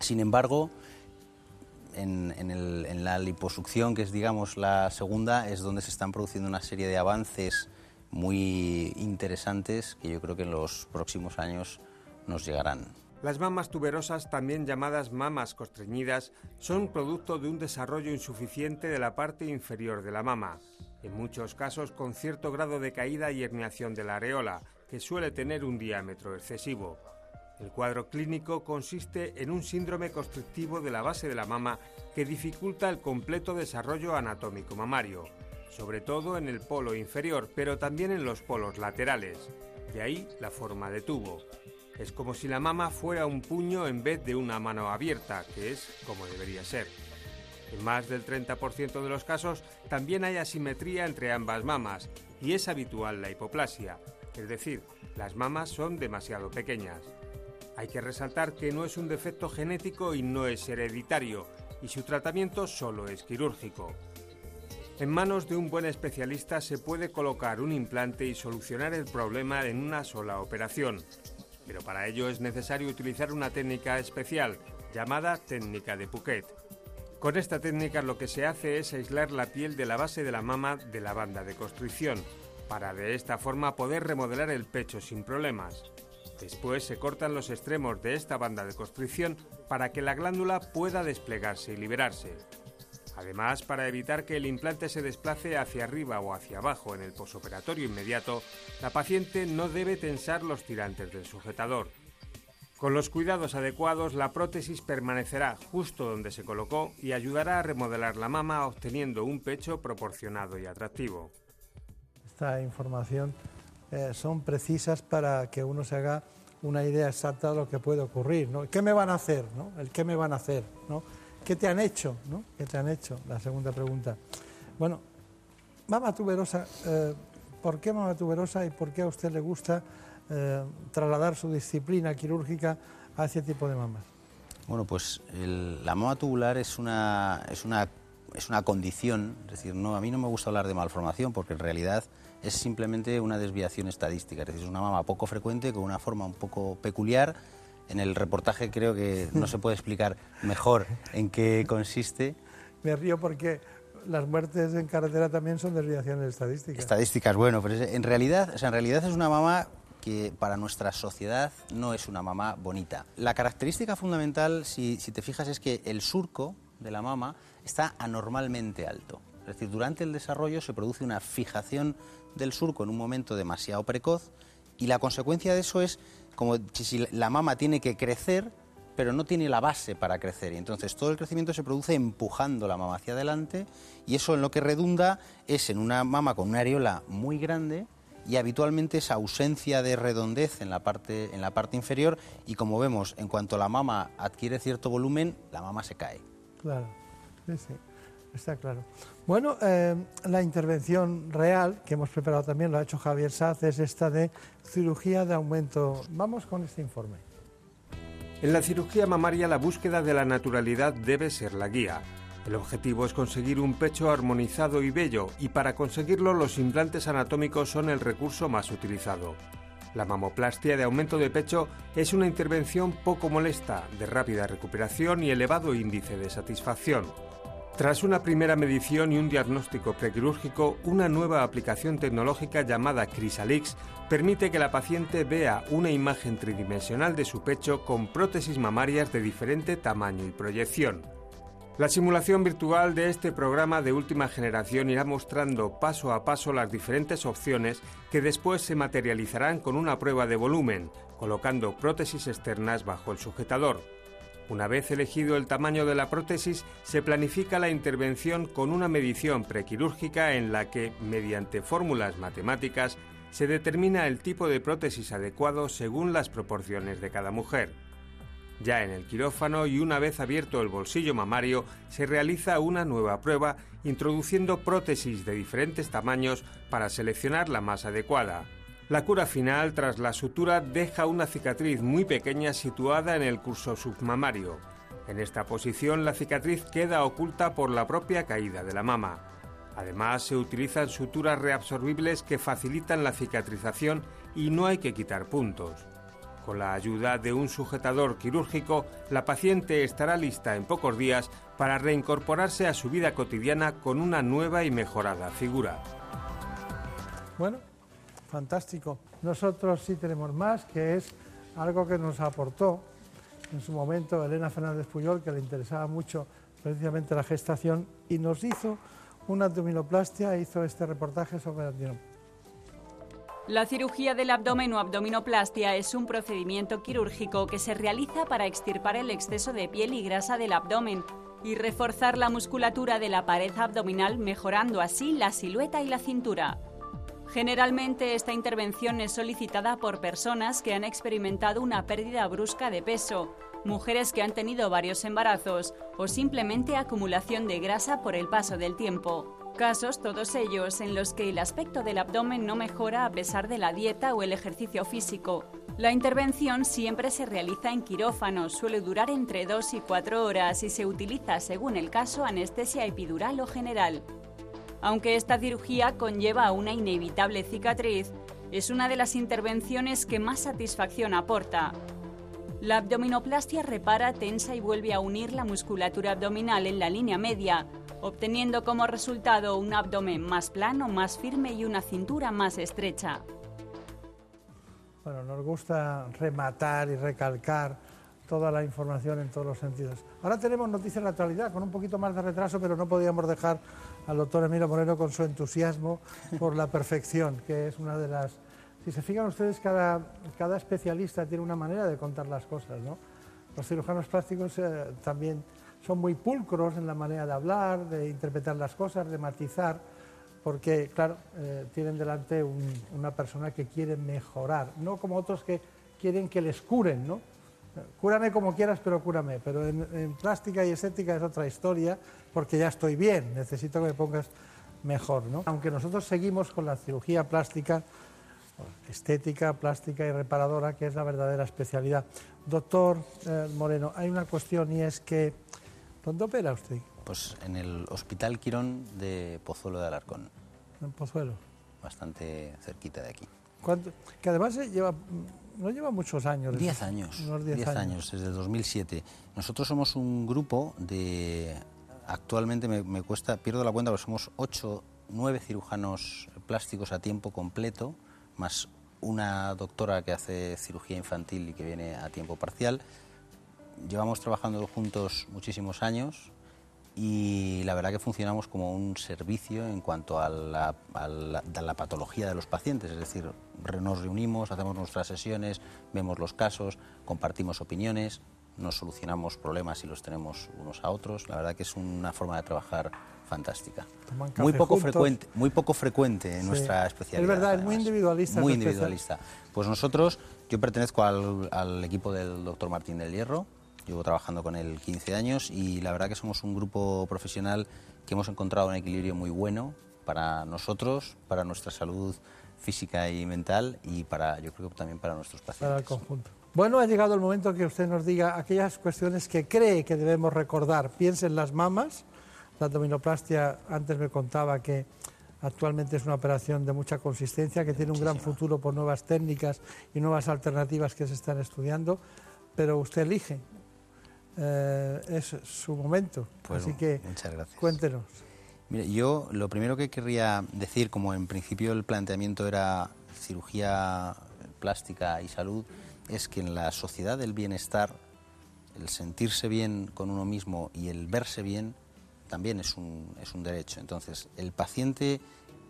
Sin embargo, en, la liposucción, que es, digamos, la segunda, es donde se están produciendo una serie de avances muy interesantes que yo creo que en los próximos años nos llegarán. Las mamas tuberosas, también llamadas mamas constreñidas, son producto de un desarrollo insuficiente de la parte inferior de la mama, en muchos casos con cierto grado de caída y herniación de la areola, que suele tener un diámetro excesivo. El cuadro clínico consiste en un síndrome constrictivo de la base de la mama que dificulta el completo desarrollo anatómico mamario, sobre todo en el polo inferior, pero también en los polos laterales. De ahí la forma de tubo. Es como si la mama fuera un puño en vez de una mano abierta, que es como debería ser. En más del 30% de los casos también hay asimetría entre ambas mamas y es habitual la hipoplasia, es decir, las mamas son demasiado pequeñas. Hay que resaltar que no es un defecto genético y no es hereditario, y su tratamiento solo es quirúrgico. En manos de un buen especialista se puede colocar un implante y solucionar el problema en una sola operación, pero para ello es necesario utilizar una técnica especial llamada técnica de Puquet. Con esta técnica lo que se hace es aislar la piel de la base de la mama de la banda de constricción, para de esta forma poder remodelar el pecho sin problemas. Después se cortan los extremos de esta banda de constricción para que la glándula pueda desplegarse y liberarse. Además, para evitar que el implante se desplace hacia arriba o hacia abajo en el posoperatorio inmediato, la paciente no debe tensar los tirantes del sujetador. Con los cuidados adecuados, la prótesis permanecerá justo donde se colocó y ayudará a remodelar la mama obteniendo un pecho proporcionado y atractivo. Esta información eh, son precisas para que uno se haga una idea exacta de lo que puede ocurrir. ¿no? ¿Qué me van a hacer? ¿no? El qué me van a hacer. ¿no? ¿Qué te han hecho? ¿no? ¿Qué te han hecho? La segunda pregunta. Bueno, mama tuberosa, eh, ¿por qué mama tuberosa y por qué a usted le gusta eh, trasladar su disciplina quirúrgica a ese tipo de mamas? Bueno, pues la mama tubular es una, es, una, es una condición, es decir, no, a mí no me gusta hablar de malformación porque en realidad es simplemente una desviación estadística, es decir, es una mama poco frecuente con una forma un poco peculiar. En el reportaje creo que no se puede explicar mejor en qué consiste. Me río porque las muertes en carretera también son desviaciones estadísticas. Estadísticas, bueno, pero en realidad, o sea, en realidad es una mama que para nuestra sociedad no es una mama bonita. La característica fundamental, si, si te fijas, es que el surco de la mama está anormalmente alto. Es decir, durante el desarrollo se produce una fijación del surco en un momento demasiado precoz y la consecuencia de eso es como si la mama tiene que crecer pero no tiene la base para crecer y entonces todo el crecimiento se produce empujando la mama hacia adelante y eso en lo que redunda es en una mama con una areola muy grande y habitualmente esa ausencia de redondez en la parte, en la parte inferior y como vemos, en cuanto la mama adquiere cierto volumen, la mama se cae. Claro, sí, está claro. Bueno, eh, la intervención real que hemos preparado también, lo ha hecho Javier Saz, es esta de cirugía de aumento. Vamos con este informe. En la cirugía mamaria la búsqueda de la naturalidad debe ser la guía. El objetivo es conseguir un pecho armonizado y bello, y para conseguirlo los implantes anatómicos son el recurso más utilizado. La mamoplastia de aumento de pecho es una intervención poco molesta, de rápida recuperación y elevado índice de satisfacción. Tras una primera medición y un diagnóstico prequirúrgico, una nueva aplicación tecnológica llamada Crisalix permite que la paciente vea una imagen tridimensional de su pecho con prótesis mamarias de diferente tamaño y proyección. La simulación virtual de este programa de última generación irá mostrando paso a paso las diferentes opciones que después se materializarán con una prueba de volumen, colocando prótesis externas bajo el sujetador. Una vez elegido el tamaño de la prótesis, se planifica la intervención con una medición prequirúrgica en la que, mediante fórmulas matemáticas, se determina el tipo de prótesis adecuado según las proporciones de cada mujer. Ya en el quirófano y una vez abierto el bolsillo mamario, se realiza una nueva prueba introduciendo prótesis de diferentes tamaños para seleccionar la más adecuada. La cura final tras la sutura deja una cicatriz muy pequeña situada en el curso submamario. En esta posición la cicatriz queda oculta por la propia caída de la mama. Además se utilizan suturas reabsorbibles que facilitan la cicatrización y no hay que quitar puntos. Con la ayuda de un sujetador quirúrgico, la paciente estará lista en pocos días para reincorporarse a su vida cotidiana con una nueva y mejorada figura. Bueno, fantástico. Nosotros sí tenemos más, que es algo que nos aportó en su momento Elena Fernández Puyol, que le interesaba mucho precisamente la gestación, y nos hizo una abdominoplastia, hizo este reportaje sobre la abdominoplastia. La cirugía del abdomen o abdominoplastia es un procedimiento quirúrgico que se realiza para extirpar el exceso de piel y grasa del abdomen y reforzar la musculatura de la pared abdominal, mejorando así la silueta y la cintura. Generalmente esta intervención es solicitada por personas que han experimentado una pérdida brusca de peso, mujeres que han tenido varios embarazos o simplemente acumulación de grasa por el paso del tiempo. Casos todos ellos en los que el aspecto del abdomen no mejora a pesar de la dieta o el ejercicio físico. La intervención siempre se realiza en quirófano, suele durar entre 2 y 4 horas y se utiliza según el caso anestesia epidural o general. Aunque esta cirugía conlleva una inevitable cicatriz, es una de las intervenciones que más satisfacción aporta. La abdominoplastia repara, tensa y vuelve a unir la musculatura abdominal en la línea media, obteniendo como resultado un abdomen más plano, más firme y una cintura más estrecha. Bueno, nos gusta rematar y recalcar toda la información en todos los sentidos. Ahora tenemos noticias de la actualidad, con un poquito más de retraso, pero no podíamos dejar al doctor Emilio Moreno con su entusiasmo por la perfección, que es una de las... Si se fijan ustedes, cada, especialista tiene una manera de contar las cosas, ¿no? Los cirujanos plásticos eh, también son muy pulcros en la manera de hablar, de interpretar las cosas, de matizar, porque, claro, eh, tienen delante una persona que quiere mejorar, no como otros que quieren que les curen, ¿no? Cúrame como quieras, pero cúrame. Pero en, plástica y estética es otra historia, porque ya estoy bien, necesito que me pongas mejor, ¿no? Aunque nosotros seguimos con la cirugía plástica, estética, plástica y reparadora, que es la verdadera especialidad. Doctor eh, Moreno, hay una cuestión y es que ¿Dónde opera usted? Pues en el Hospital Quirón de Pozuelo de Alarcón. En Pozuelo. Bastante cerquita de aquí. Que además lleva, no lleva muchos años. Diez años. Unos diez, años. años, desde 2007. Nosotros somos un grupo de... Actualmente me, me cuesta, pierdo la cuenta, pero somos ocho, nueve cirujanos plásticos a tiempo completo, más una doctora que hace cirugía infantil y que viene a tiempo parcial. Llevamos trabajando juntos muchísimos años y la verdad que funcionamos como un servicio en cuanto a la, a la- a la patología de los pacientes, es decir, nos reunimos, hacemos nuestras sesiones, vemos los casos, compartimos opiniones, nos solucionamos problemas si los tenemos unos a otros. La verdad que es una forma de trabajar fantástica. Muy poco juntos. frecuente, muy poco frecuente en Sí. nuestra Es especialidad. verdad, es muy individualista Muy especial- individualista. Pues nosotros, yo pertenezco al, al equipo del doctor Martín del Hierro, llevo trabajando con él 15 años y la verdad que somos un grupo profesional que hemos encontrado un equilibrio muy bueno para nosotros, para nuestra salud física y mental y para, yo creo que también para nuestros pacientes. para el conjunto. Bueno, ha llegado el momento que usted nos diga aquellas cuestiones que cree que debemos recordar. Piense en las mamas. La abdominoplastia, antes me contaba que actualmente es una operación de mucha consistencia, que tiene un gran futuro por nuevas técnicas y nuevas alternativas que se están estudiando, pero usted elige. Eh, es su momento. Pues, Así que muchas gracias. cuéntenos. Mire, yo lo primero que querría decir, como en principio el planteamiento era cirugía plástica y salud, es que en la sociedad del bienestar, el sentirse bien con uno mismo y el verse bien también es un, es un derecho. Entonces, el paciente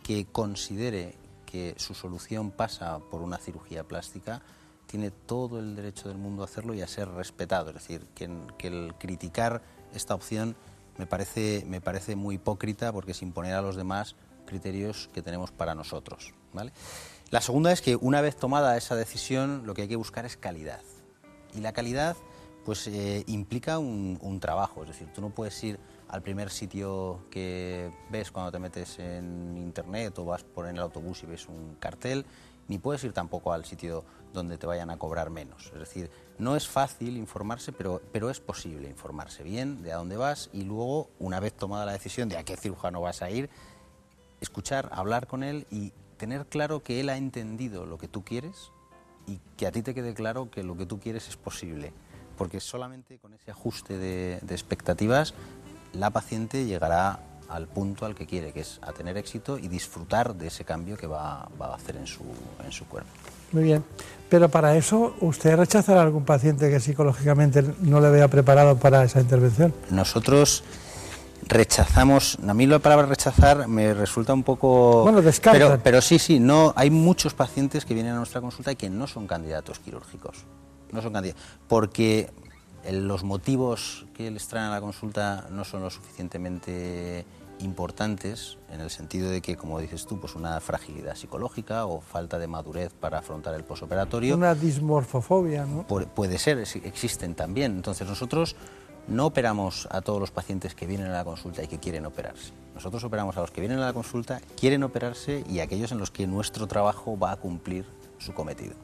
que considere que su solución pasa por una cirugía plástica, tiene todo el derecho del mundo a hacerlo y a ser respetado. Es decir, que, el criticar esta opción me parece, me parece muy hipócrita porque es imponer a los demás criterios que tenemos para nosotros. ¿vale? La segunda es que una vez tomada esa decisión, lo que hay que buscar es calidad. Y la calidad pues eh, implica un, un trabajo, es decir, tú no puedes ir al primer sitio que ves cuando te metes en internet o vas por en el autobús y ves un cartel, ni puedes ir tampoco al sitio donde te vayan a cobrar menos. Es decir, no es fácil informarse, pero, pero es posible informarse bien de a dónde vas y luego, una vez tomada la decisión de a qué cirujano vas a ir, escuchar, hablar con él y tener claro que él ha entendido lo que tú quieres y que a ti te quede claro que lo que tú quieres es posible. Porque solamente con ese ajuste de, de expectativas la paciente llegará al punto al que quiere, que es a tener éxito y disfrutar de ese cambio que va, va a hacer en su, en su cuerpo. Muy bien. Pero para eso, ¿usted rechazará a algún paciente que psicológicamente no le vea preparado para esa intervención? Nosotros rechazamos, a mí la palabra rechazar me resulta un poco... Bueno, descartan. Pero, pero sí, sí, no, hay muchos pacientes que vienen a nuestra consulta y que no son candidatos quirúrgicos. No son candidatos. Porque los motivos que les traen a la consulta no son lo suficientemente importantes en el sentido de que, como dices tú, pues una fragilidad psicológica o falta de madurez para afrontar el posoperatorio. Una dismorfofobia, ¿no? Pu- puede ser, existen también. Entonces nosotros no operamos a todos los pacientes que vienen a la consulta y que quieren operarse. Nosotros operamos a los que vienen a la consulta, quieren operarse y a aquellos en los que nuestro trabajo va a cumplir su cometido.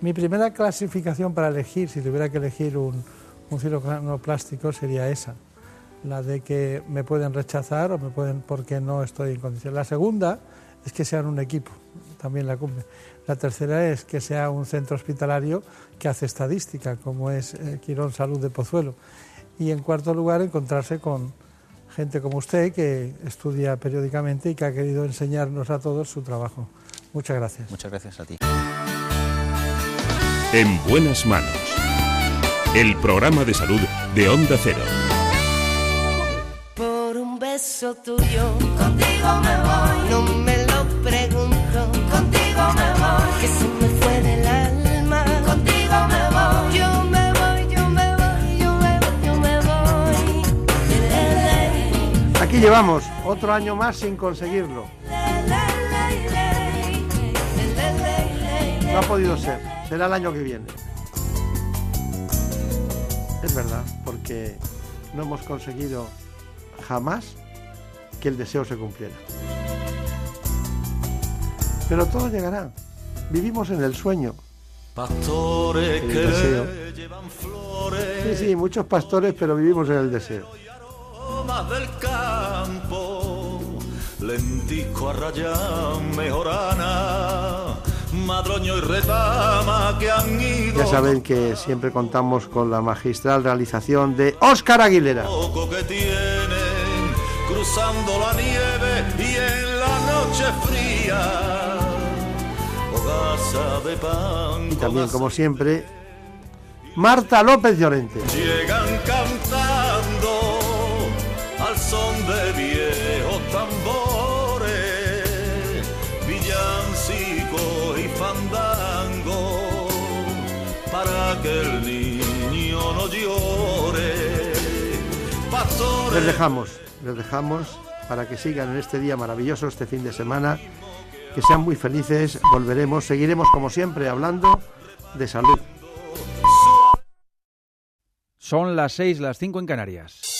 Mi primera clasificación para elegir, si tuviera que elegir un, un cirujano plástico, sería esa. La de que me pueden rechazar o me pueden porque no estoy en condiciones. La segunda es que sean un equipo, también la cumple. La tercera es que sea un centro hospitalario que hace estadística, como es eh, Quirón Salud de Pozuelo. Y en cuarto lugar, encontrarse con gente como usted que estudia periódicamente y que ha querido enseñarnos a todos su trabajo. Muchas gracias. Muchas gracias a ti. En buenas manos. El programa de salud de Onda Cero. Beso tuyo, contigo me voy. No me lo pregunto, contigo me voy. Que se me fue del alma, contigo me voy. Yo me voy, yo me voy, yo me voy, yo me voy. Aquí llevamos otro año más sin conseguirlo. No ha podido ser. Será el año que viene. Es verdad, porque no hemos conseguido jamás que el deseo se cumpliera. Pero todo llegará. Vivimos en el sueño. Pastores El que deseo. llevan flores Sí, sí, muchos pastores, pero vivimos en el deseo. más del campo, lentisco a rayán, mejorana, madroño y retama que han ido Ya saben que siempre contamos con la magistral realización de Óscar Aguilera. poco que tienen, cruzando la nieve y en la noche fría, taza de pan. Y también, como siempre, Marta López Llorente. Llegan cantando al son de viejos tambores, villancico y fandango, para que el niño no llore. Pastores Les dejamos, les dejamos para que sigan en este día maravilloso, este fin de semana. Que sean muy felices. Volveremos, seguiremos como siempre hablando de salud. Son las 6, las 5 en Canarias.